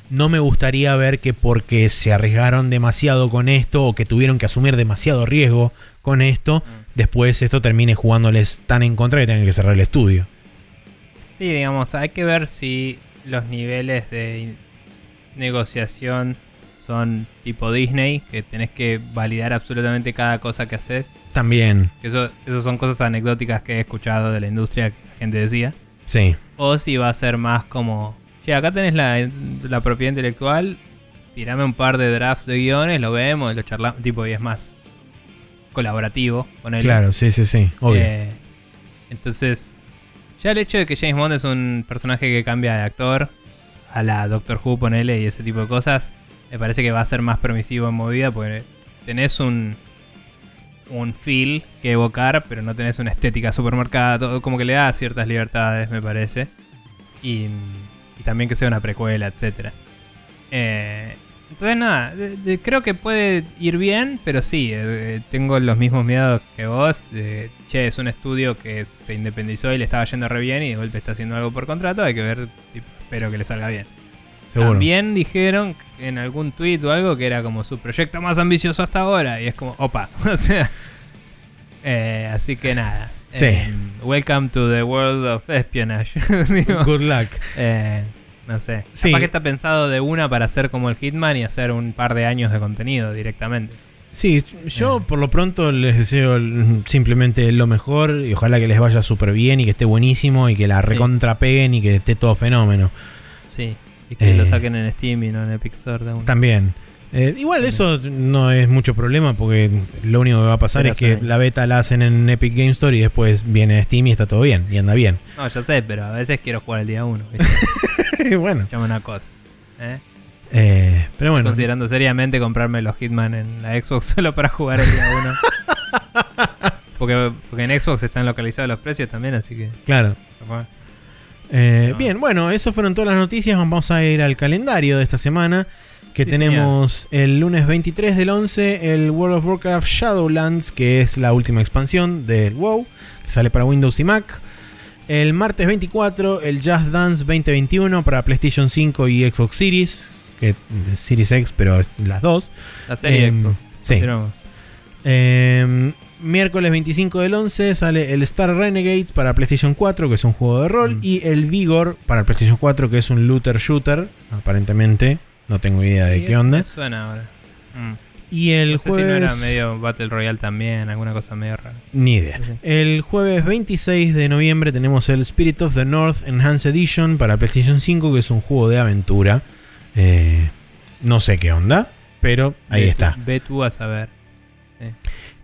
S1: no me gustaría ver que porque se arriesgaron demasiado con esto o que tuvieron que asumir demasiado riesgo con esto, después esto termine jugándoles tan en contra que tengan que cerrar el estudio.
S2: Sí, digamos, hay que ver si los niveles de negociación son tipo Disney, que tenés que validar absolutamente cada cosa que haces.
S1: También,
S2: Que eso, eso son cosas anecdóticas que he escuchado de la industria que la gente decía.
S1: sí,
S2: O si va a ser más como, che, acá tenés la, la propiedad intelectual, tirame un par de drafts de guiones, lo vemos, lo charlamos, tipo, y es más colaborativo con él.
S1: claro, sí, sí, sí, obvio.
S2: Eh, entonces, ya el hecho de que James Bond es un personaje que cambia de actor a la Doctor Who, ponele, y ese tipo de cosas, me parece que va a ser más permisivo en movida porque tenés un un feel que evocar, pero no tenés una estética supermercada, todo como que le da ciertas libertades, me parece. Y, también que sea una precuela, etcétera. Eh, entonces nada, creo que puede ir bien, pero sí, eh, tengo los mismos miedos que vos. che, es un estudio que se independizó y le estaba yendo re bien y de golpe está haciendo algo por contrato, hay que ver, espero que le salga bien.
S1: Seguro.
S2: También dijeron en algún tweet o algo que era como su proyecto más ambicioso hasta ahora. Y es como, opa. [LAUGHS] o sea. eh, así que nada.
S1: Sí.
S2: Eh, welcome to the world of espionage. [LAUGHS] Digo,
S1: Good luck.
S2: eh, no sé.
S1: Sí.
S2: Capaz que está pensado de una para hacer como el Hitman y hacer un par de años de contenido directamente.
S1: Sí, yo por lo pronto les deseo simplemente lo mejor y ojalá que les vaya súper bien y que esté buenísimo y que la recontrapeguen y que esté todo fenómeno.
S2: Sí. Y que
S1: Eh.
S2: lo saquen en Steam y no en Epic Store de una.
S1: También. Eh, igual eso no es mucho problema porque lo único que va a pasar
S2: Pero
S1: es que la beta la hacen en Epic Game Store y después viene a Steam y está todo bien y anda bien.
S2: No, ya sé, pero a veces quiero jugar el día uno. [LAUGHS]
S1: bueno,
S2: Llama una cosa. ¿eh?
S1: eh, pero bueno.
S2: considerando seriamente comprarme los Hitman en la Xbox [LAUGHS] solo para jugar el día 1. [LAUGHS] porque, porque en Xbox están localizados los precios también, así que.
S1: Claro. Eh,
S2: No.
S1: Bien, bueno, eso fueron todas las noticias. Vamos a ir al calendario de esta semana. Que
S2: Sí,
S1: tenemos el lunes 23 del 11 el World of Warcraft Shadowlands, que es la última expansión del WoW, que sale para Windows y Mac. El martes 24 el Just Dance 2021 para PlayStation 5 y Xbox Series, que es Series X, pero las dos.
S2: La serie
S1: Em,
S2: Xbox.
S1: Sí. Eh, miércoles 25 del 11 sale el Star Renegades para PlayStation 4, que es un juego de rol,
S2: Mm.
S1: y el Vigor para PlayStation 4, que es un looter shooter, aparentemente. No tengo idea de
S2: Sí,
S1: qué onda.
S2: me suena ahora. Mm.
S1: Y el
S2: no sé
S1: jueves.
S2: si no era medio Battle Royale también, alguna cosa medio rara.
S1: Ni idea.
S2: Sí.
S1: El jueves 26 de noviembre tenemos el Spirit of the North Enhanced Edition para PlayStation 5, que es un juego de aventura. Eh, no sé qué onda, pero ahí está.
S2: Ve tú a saber.
S1: Eh,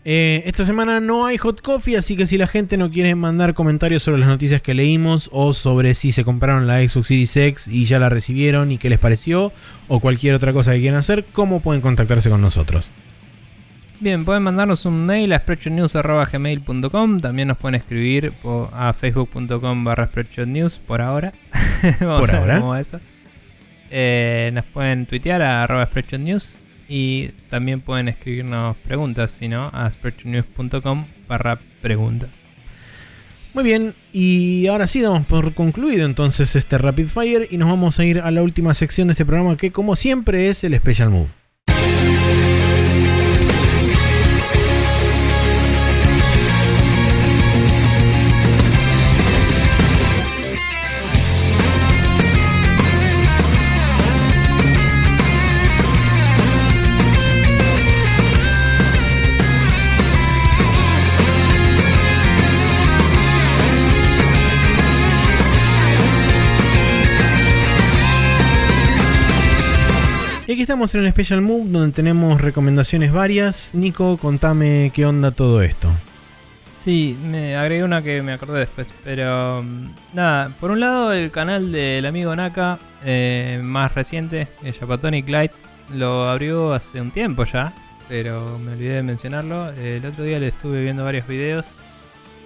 S1: esta semana no hay hot coffee, así que si la gente no quiere mandar comentarios sobre las noticias que leímos o sobre si se compraron la Xbox Series X y ya la recibieron y qué les pareció o cualquier otra cosa que quieran hacer, ¿cómo pueden contactarse con nosotros?
S2: Bien, pueden mandarnos un mail a spreadshotnews.gmail.com También nos pueden escribir a facebook.com barra spreadshotnews por ahora. [LAUGHS] Vamos
S1: Por
S2: a ver
S1: ahora.
S2: cómo va eso. Eh, nos pueden tuitear a arroba spreadshotnews y también pueden escribirnos preguntas, si no, a spreadshotnews.com barra preguntas.
S1: Muy bien, y ahora sí damos por concluido entonces este Rapid Fire y nos vamos a ir a la última sección de este programa que como siempre es el Special Move. Aquí estamos en el Special Move donde tenemos recomendaciones varias. Nico, contame qué onda todo esto.
S2: Sí, me agregué una que me acordé después, pero mm, nada, por un lado el canal del amigo Naka, eh, más reciente, el Japatonic Light, lo abrió hace un tiempo ya, pero me olvidé de mencionarlo. El otro día le estuve viendo varios videos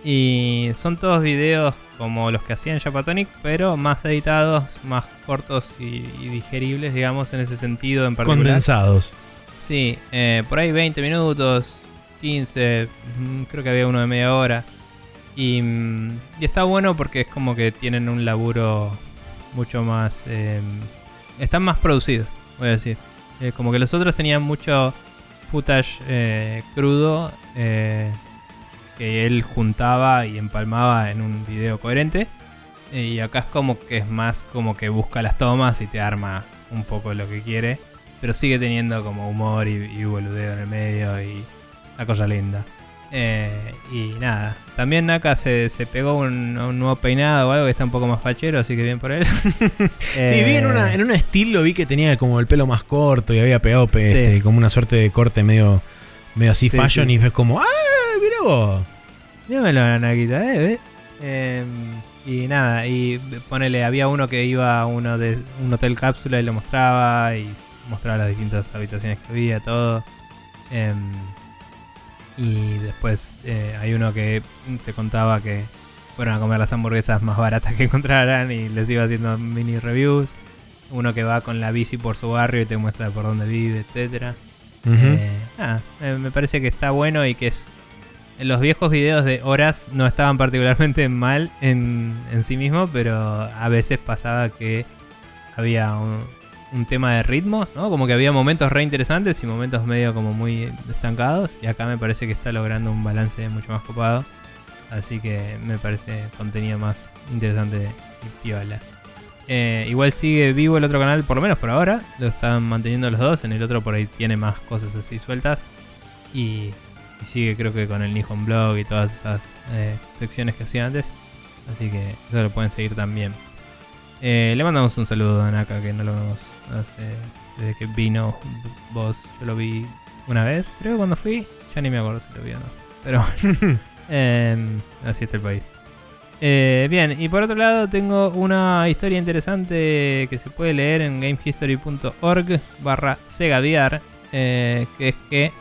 S2: y son todos videos como los que hacían Japatonic, pero más editados, más cortos y, y digeribles, digamos, en ese sentido en particular.
S1: Condensados.
S2: Sí, eh, por ahí 20 minutos, 15, mm, creo que había uno de media hora. Y, mm, y está bueno porque es como que tienen un laburo mucho más... eh, están más producidos, voy a decir. Eh, como que los otros tenían mucho footage eh, crudo eh, que él juntaba y empalmaba en un video coherente. Eh, Y acá es como que es más como que busca las tomas y te arma un poco lo que quiere. Pero sigue teniendo como humor y, y boludeo en el medio y la cosa linda. Eh, y nada, también Naka se, se pegó un, un nuevo peinado o algo que está un poco más fachero, así que bien por él. [LAUGHS]
S1: Sí, vi en, una, en un estilo, vi que tenía como el pelo más corto y había pegado
S2: Sí.
S1: este, como una suerte de corte medio, medio así
S2: Sí,
S1: fashion
S2: sí.
S1: y ves como, ¡ah! Mira vos.
S2: Dímelo, Nakita, ¿eh? Eh, y nada, y ponele, había uno que iba a uno de un hotel cápsula y lo mostraba y mostraba las distintas habitaciones que había, todo. Em, y después eh, hay uno que te contaba que fueron a comer las hamburguesas más baratas que [LAUGHS] encontraran y les iba haciendo mini reviews. Uno que va con la bici por su barrio y te muestra por dónde vive, etcétera. Eh, eh, me parece que está bueno y que es. Los viejos videos de horas no estaban particularmente mal en, sí mismo, pero a veces pasaba que había un, un tema de ritmo, ¿no? Como que había momentos re interesantes y momentos medio como muy estancados. Y acá me parece que está logrando un balance mucho más copado. Así que me parece contenido más interesante y piola. Eh, igual sigue vivo el otro canal, por lo menos por ahora. Lo están manteniendo los dos. En el otro por ahí tiene más cosas así sueltas. Y, y sigue creo que con el Nihon Blog y todas esas eh, secciones que hacía antes. Así que eso lo pueden seguir también. Eh, le mandamos un saludo a Naka que no lo vemos hace, desde que vino vos. Yo lo vi una vez, creo, cuando fui. Ya ni me acuerdo si lo vi o no. Pero. [LAUGHS] Em, así está el país. Eh, bien, y por otro lado tengo una historia interesante que se puede leer en gamehistory.org barra segaviar, eh, que es que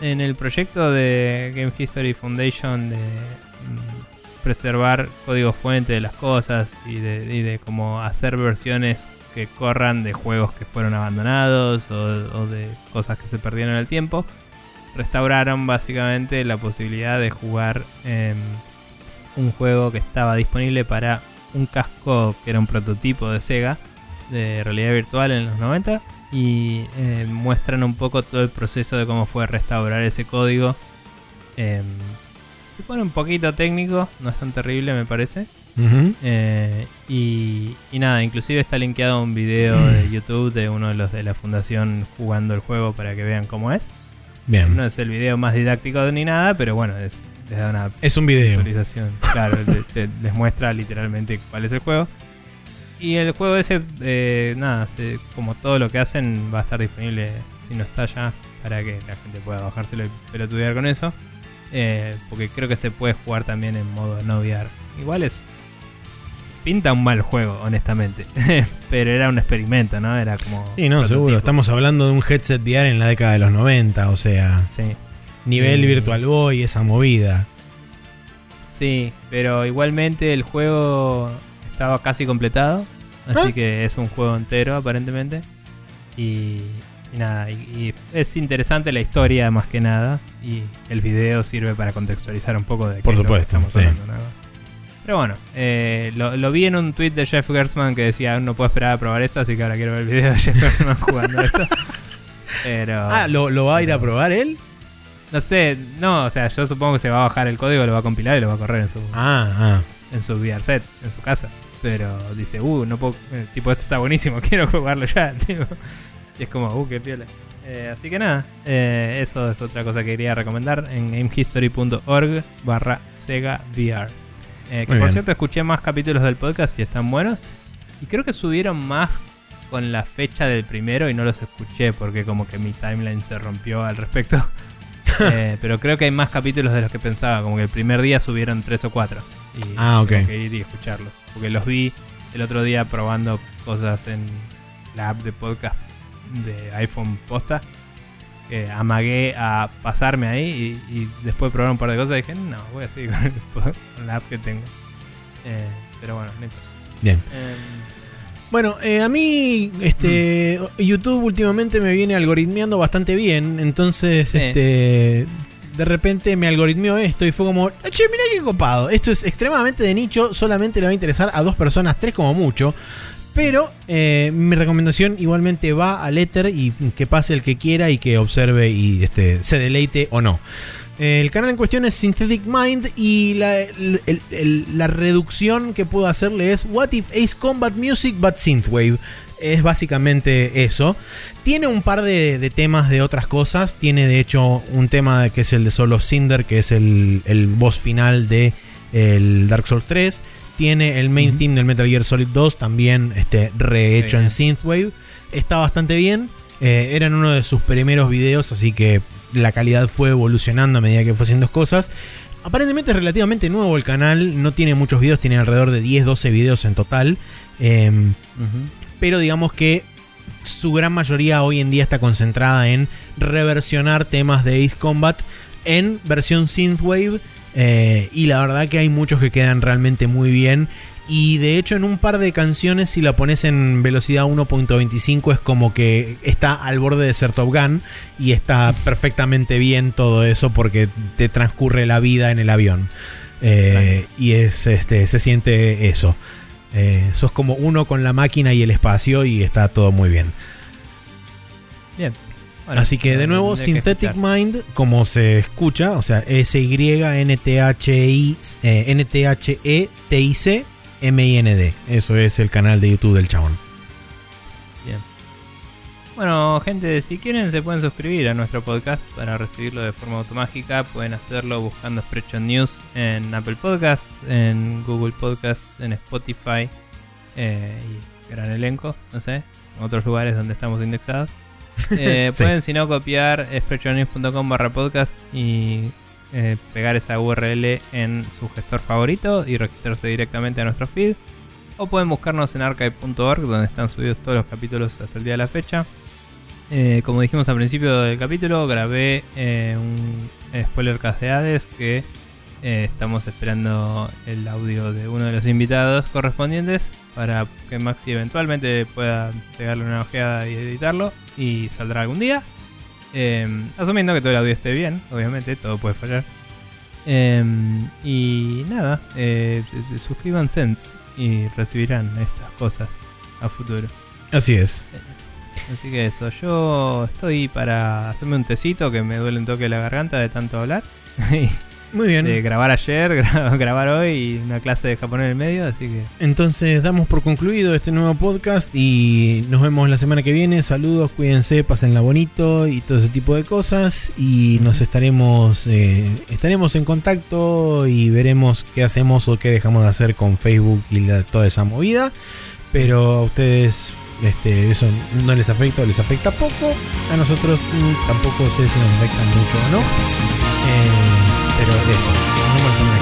S2: en el proyecto de Game History Foundation de mm, preservar código fuente de las cosas y de, y cómo hacer versiones que corran de juegos que fueron abandonados o, o de cosas que se perdieron en el tiempo, restauraron básicamente la posibilidad de jugar em, un juego que estaba disponible para un casco que era un prototipo de Sega de realidad virtual en los 90 y eh, muestran un poco todo el proceso de cómo fue restaurar ese código. Em, se pone un poquito técnico, no es tan terrible me parece. Eh, y, y nada, inclusive está linkeado un video de [CLEARS THROAT] YouTube de uno de los de la fundación jugando el juego para que vean cómo es.
S1: Bien.
S2: No es el video más didáctico ni nada, pero bueno, es, les da una
S1: es un video.
S2: visualización. Claro, [LAUGHS] te- te- les muestra literalmente cuál es el juego. Y el juego ese, eh, nada, se- como todo lo que hacen, va a estar disponible si no está ya, para que la gente pueda bajárselo y pelotudear con eso. Eh, porque creo que se puede jugar también en modo no VR. Igual es. Pinta un mal juego, honestamente. [LAUGHS] Pero era un experimento, ¿no? Era como.
S1: Sí, no, seguro. Estamos hablando de un headset VR en la década de los 90, o sea,
S2: Sí.
S1: nivel
S2: Eh.
S1: Virtual Boy, esa movida.
S2: Sí, pero igualmente el juego estaba casi completado. Así
S1: ¿Ah?
S2: que es un juego entero aparentemente. Y, y nada, y, y es interesante la historia más que nada. Y el video sirve para contextualizar un poco de qué
S1: Por
S2: es lo que
S1: supuesto,
S2: estamos
S1: sí.
S2: hablando. ¿no? Pero bueno, eh, lo, lo vi en un tweet de Jeff Gersman que decía no puedo esperar a probar esto, así que ahora quiero ver el video de Jeff Gersman [LAUGHS] jugando esto. Pero
S1: Ah, ¿lo, lo va a ir a probar él?
S2: no sé, no, o sea, yo supongo que se va a bajar el código, lo va a compilar y lo va a correr en su,
S1: Ah, ah.
S2: en su VR set, en su casa. Pero dice, uh, no puedo. eh, tipo, esto está buenísimo, [LAUGHS] quiero jugarlo ya. [LAUGHS] tipo. Y es como, uh, qué piola. Eh, así que nada, eh, eso es otra cosa que quería recomendar en gamehistory.org barra Sega VR. Eh, que
S1: Muy
S2: por
S1: bien.
S2: cierto, escuché más capítulos del podcast y están buenos. Y creo que subieron más con la fecha del primero y no los escuché porque como que mi timeline se rompió al respecto. [LAUGHS] Eh, pero creo que hay más capítulos de los que pensaba. Como que el primer día subieron tres o cuatro. Y
S1: Ah, ok.
S2: tengo que ir y escucharlos. Porque los vi el otro día probando cosas en la app de podcast de iPhone posta. Que amagué a pasarme ahí y, y después de probar un par de cosas dije, no, voy a seguir [LAUGHS] con, la app que tengo. Eh, pero bueno, no.
S1: Bien.
S2: Em,
S1: Bueno, eh, a mí este YouTube últimamente me viene algoritmeando bastante bien, entonces
S2: Sí.
S1: este de repente me algoritmió esto y fue como, che, mira qué copado. Esto es extremadamente de nicho, solamente le va a interesar a dos personas, tres como mucho. Pero eh, mi recomendación igualmente va al éter y que pase el que quiera y que observe y este, se deleite o no. El canal en cuestión es Synthetic Mind y la, la reducción que puedo hacerle es What if Ace Combat Music but Synthwave? Es básicamente eso. Tiene un par de, de temas de otras cosas. Tiene de hecho un tema que es el de Solo Cinder, que es el, el boss final de el Dark Souls 3. Tiene el main theme del Metal Gear Solid 2, también este, rehecho en. Synthwave. Está bastante bien. Eh, era en uno de sus primeros videos, así que la calidad fue evolucionando a medida que fue haciendo cosas. Aparentemente es relativamente nuevo el canal, no tiene muchos videos, tiene alrededor de 10-12 videos en total.
S2: Ujú.
S1: Pero digamos que su gran mayoría hoy en día está concentrada en reversionar temas de Ace Combat en versión Synthwave. eh, y la verdad que hay muchos que quedan realmente muy bien. Y de hecho en un par de canciones si la pones en velocidad 1.25 es como que está al borde de ser Top Gun y está perfectamente bien todo eso porque te transcurre la vida en el avión. Eh, y es este se siente eso. Eh, sos como uno con la máquina y el espacio y está todo muy bien.
S2: Bien. Bueno,
S1: Así que de nuevo, Synthetic. Mind, como se escucha, o sea, S-Y-N-T-H-I, eh, N-T-H-E-T-I-C, M-I-N-D. Eso es el canal de YouTube del chabón.
S2: Bueno, gente, si quieren se pueden suscribir a nuestro podcast para recibirlo de forma automática. Pueden hacerlo buscando Spreadshot News en Apple Podcasts, en Google Podcasts, en Spotify eh, y gran elenco, no sé, en otros lugares donde estamos indexados. [LAUGHS] Eh,
S1: Sí.
S2: Pueden, si no, copiar spreadshotnews.com barra podcast y eh, pegar esa URL en su gestor favorito y registrarse directamente a nuestro feed. O pueden buscarnos en archive.org donde están subidos todos los capítulos hasta el día de la fecha. Eh, como dijimos al principio del capítulo, grabé eh, un spoiler cast de Hades que eh, estamos esperando el audio de uno de los invitados correspondientes para que Maxi eventualmente pueda pegarle una ojeada y editarlo y saldrá algún día. Eh, asumiendo que todo el audio esté bien, obviamente, todo puede fallar. Eh, y nada, eh, suscríbanse y recibirán estas cosas a futuro.
S1: Así es.
S2: Así que eso, yo estoy para hacerme un tecito que me duele un toque la garganta de tanto hablar. [LAUGHS]
S1: Muy bien.
S2: de grabar ayer, [LAUGHS] gra- grabar hoy y una clase de japonés en el medio, así que
S1: Entonces damos por concluido este nuevo podcast y nos vemos la semana que viene. Saludos, cuídense, pásenla bonito y todo ese tipo de cosas. Y nos estaremos, eh, estaremos en contacto y veremos qué hacemos o qué dejamos de hacer con Facebook y la- toda esa movida. Pero a ustedes este, eso no les afecta o les afecta poco. A nosotros mm, tampoco sé si nos afecta mucho o no. Eh, pero eso,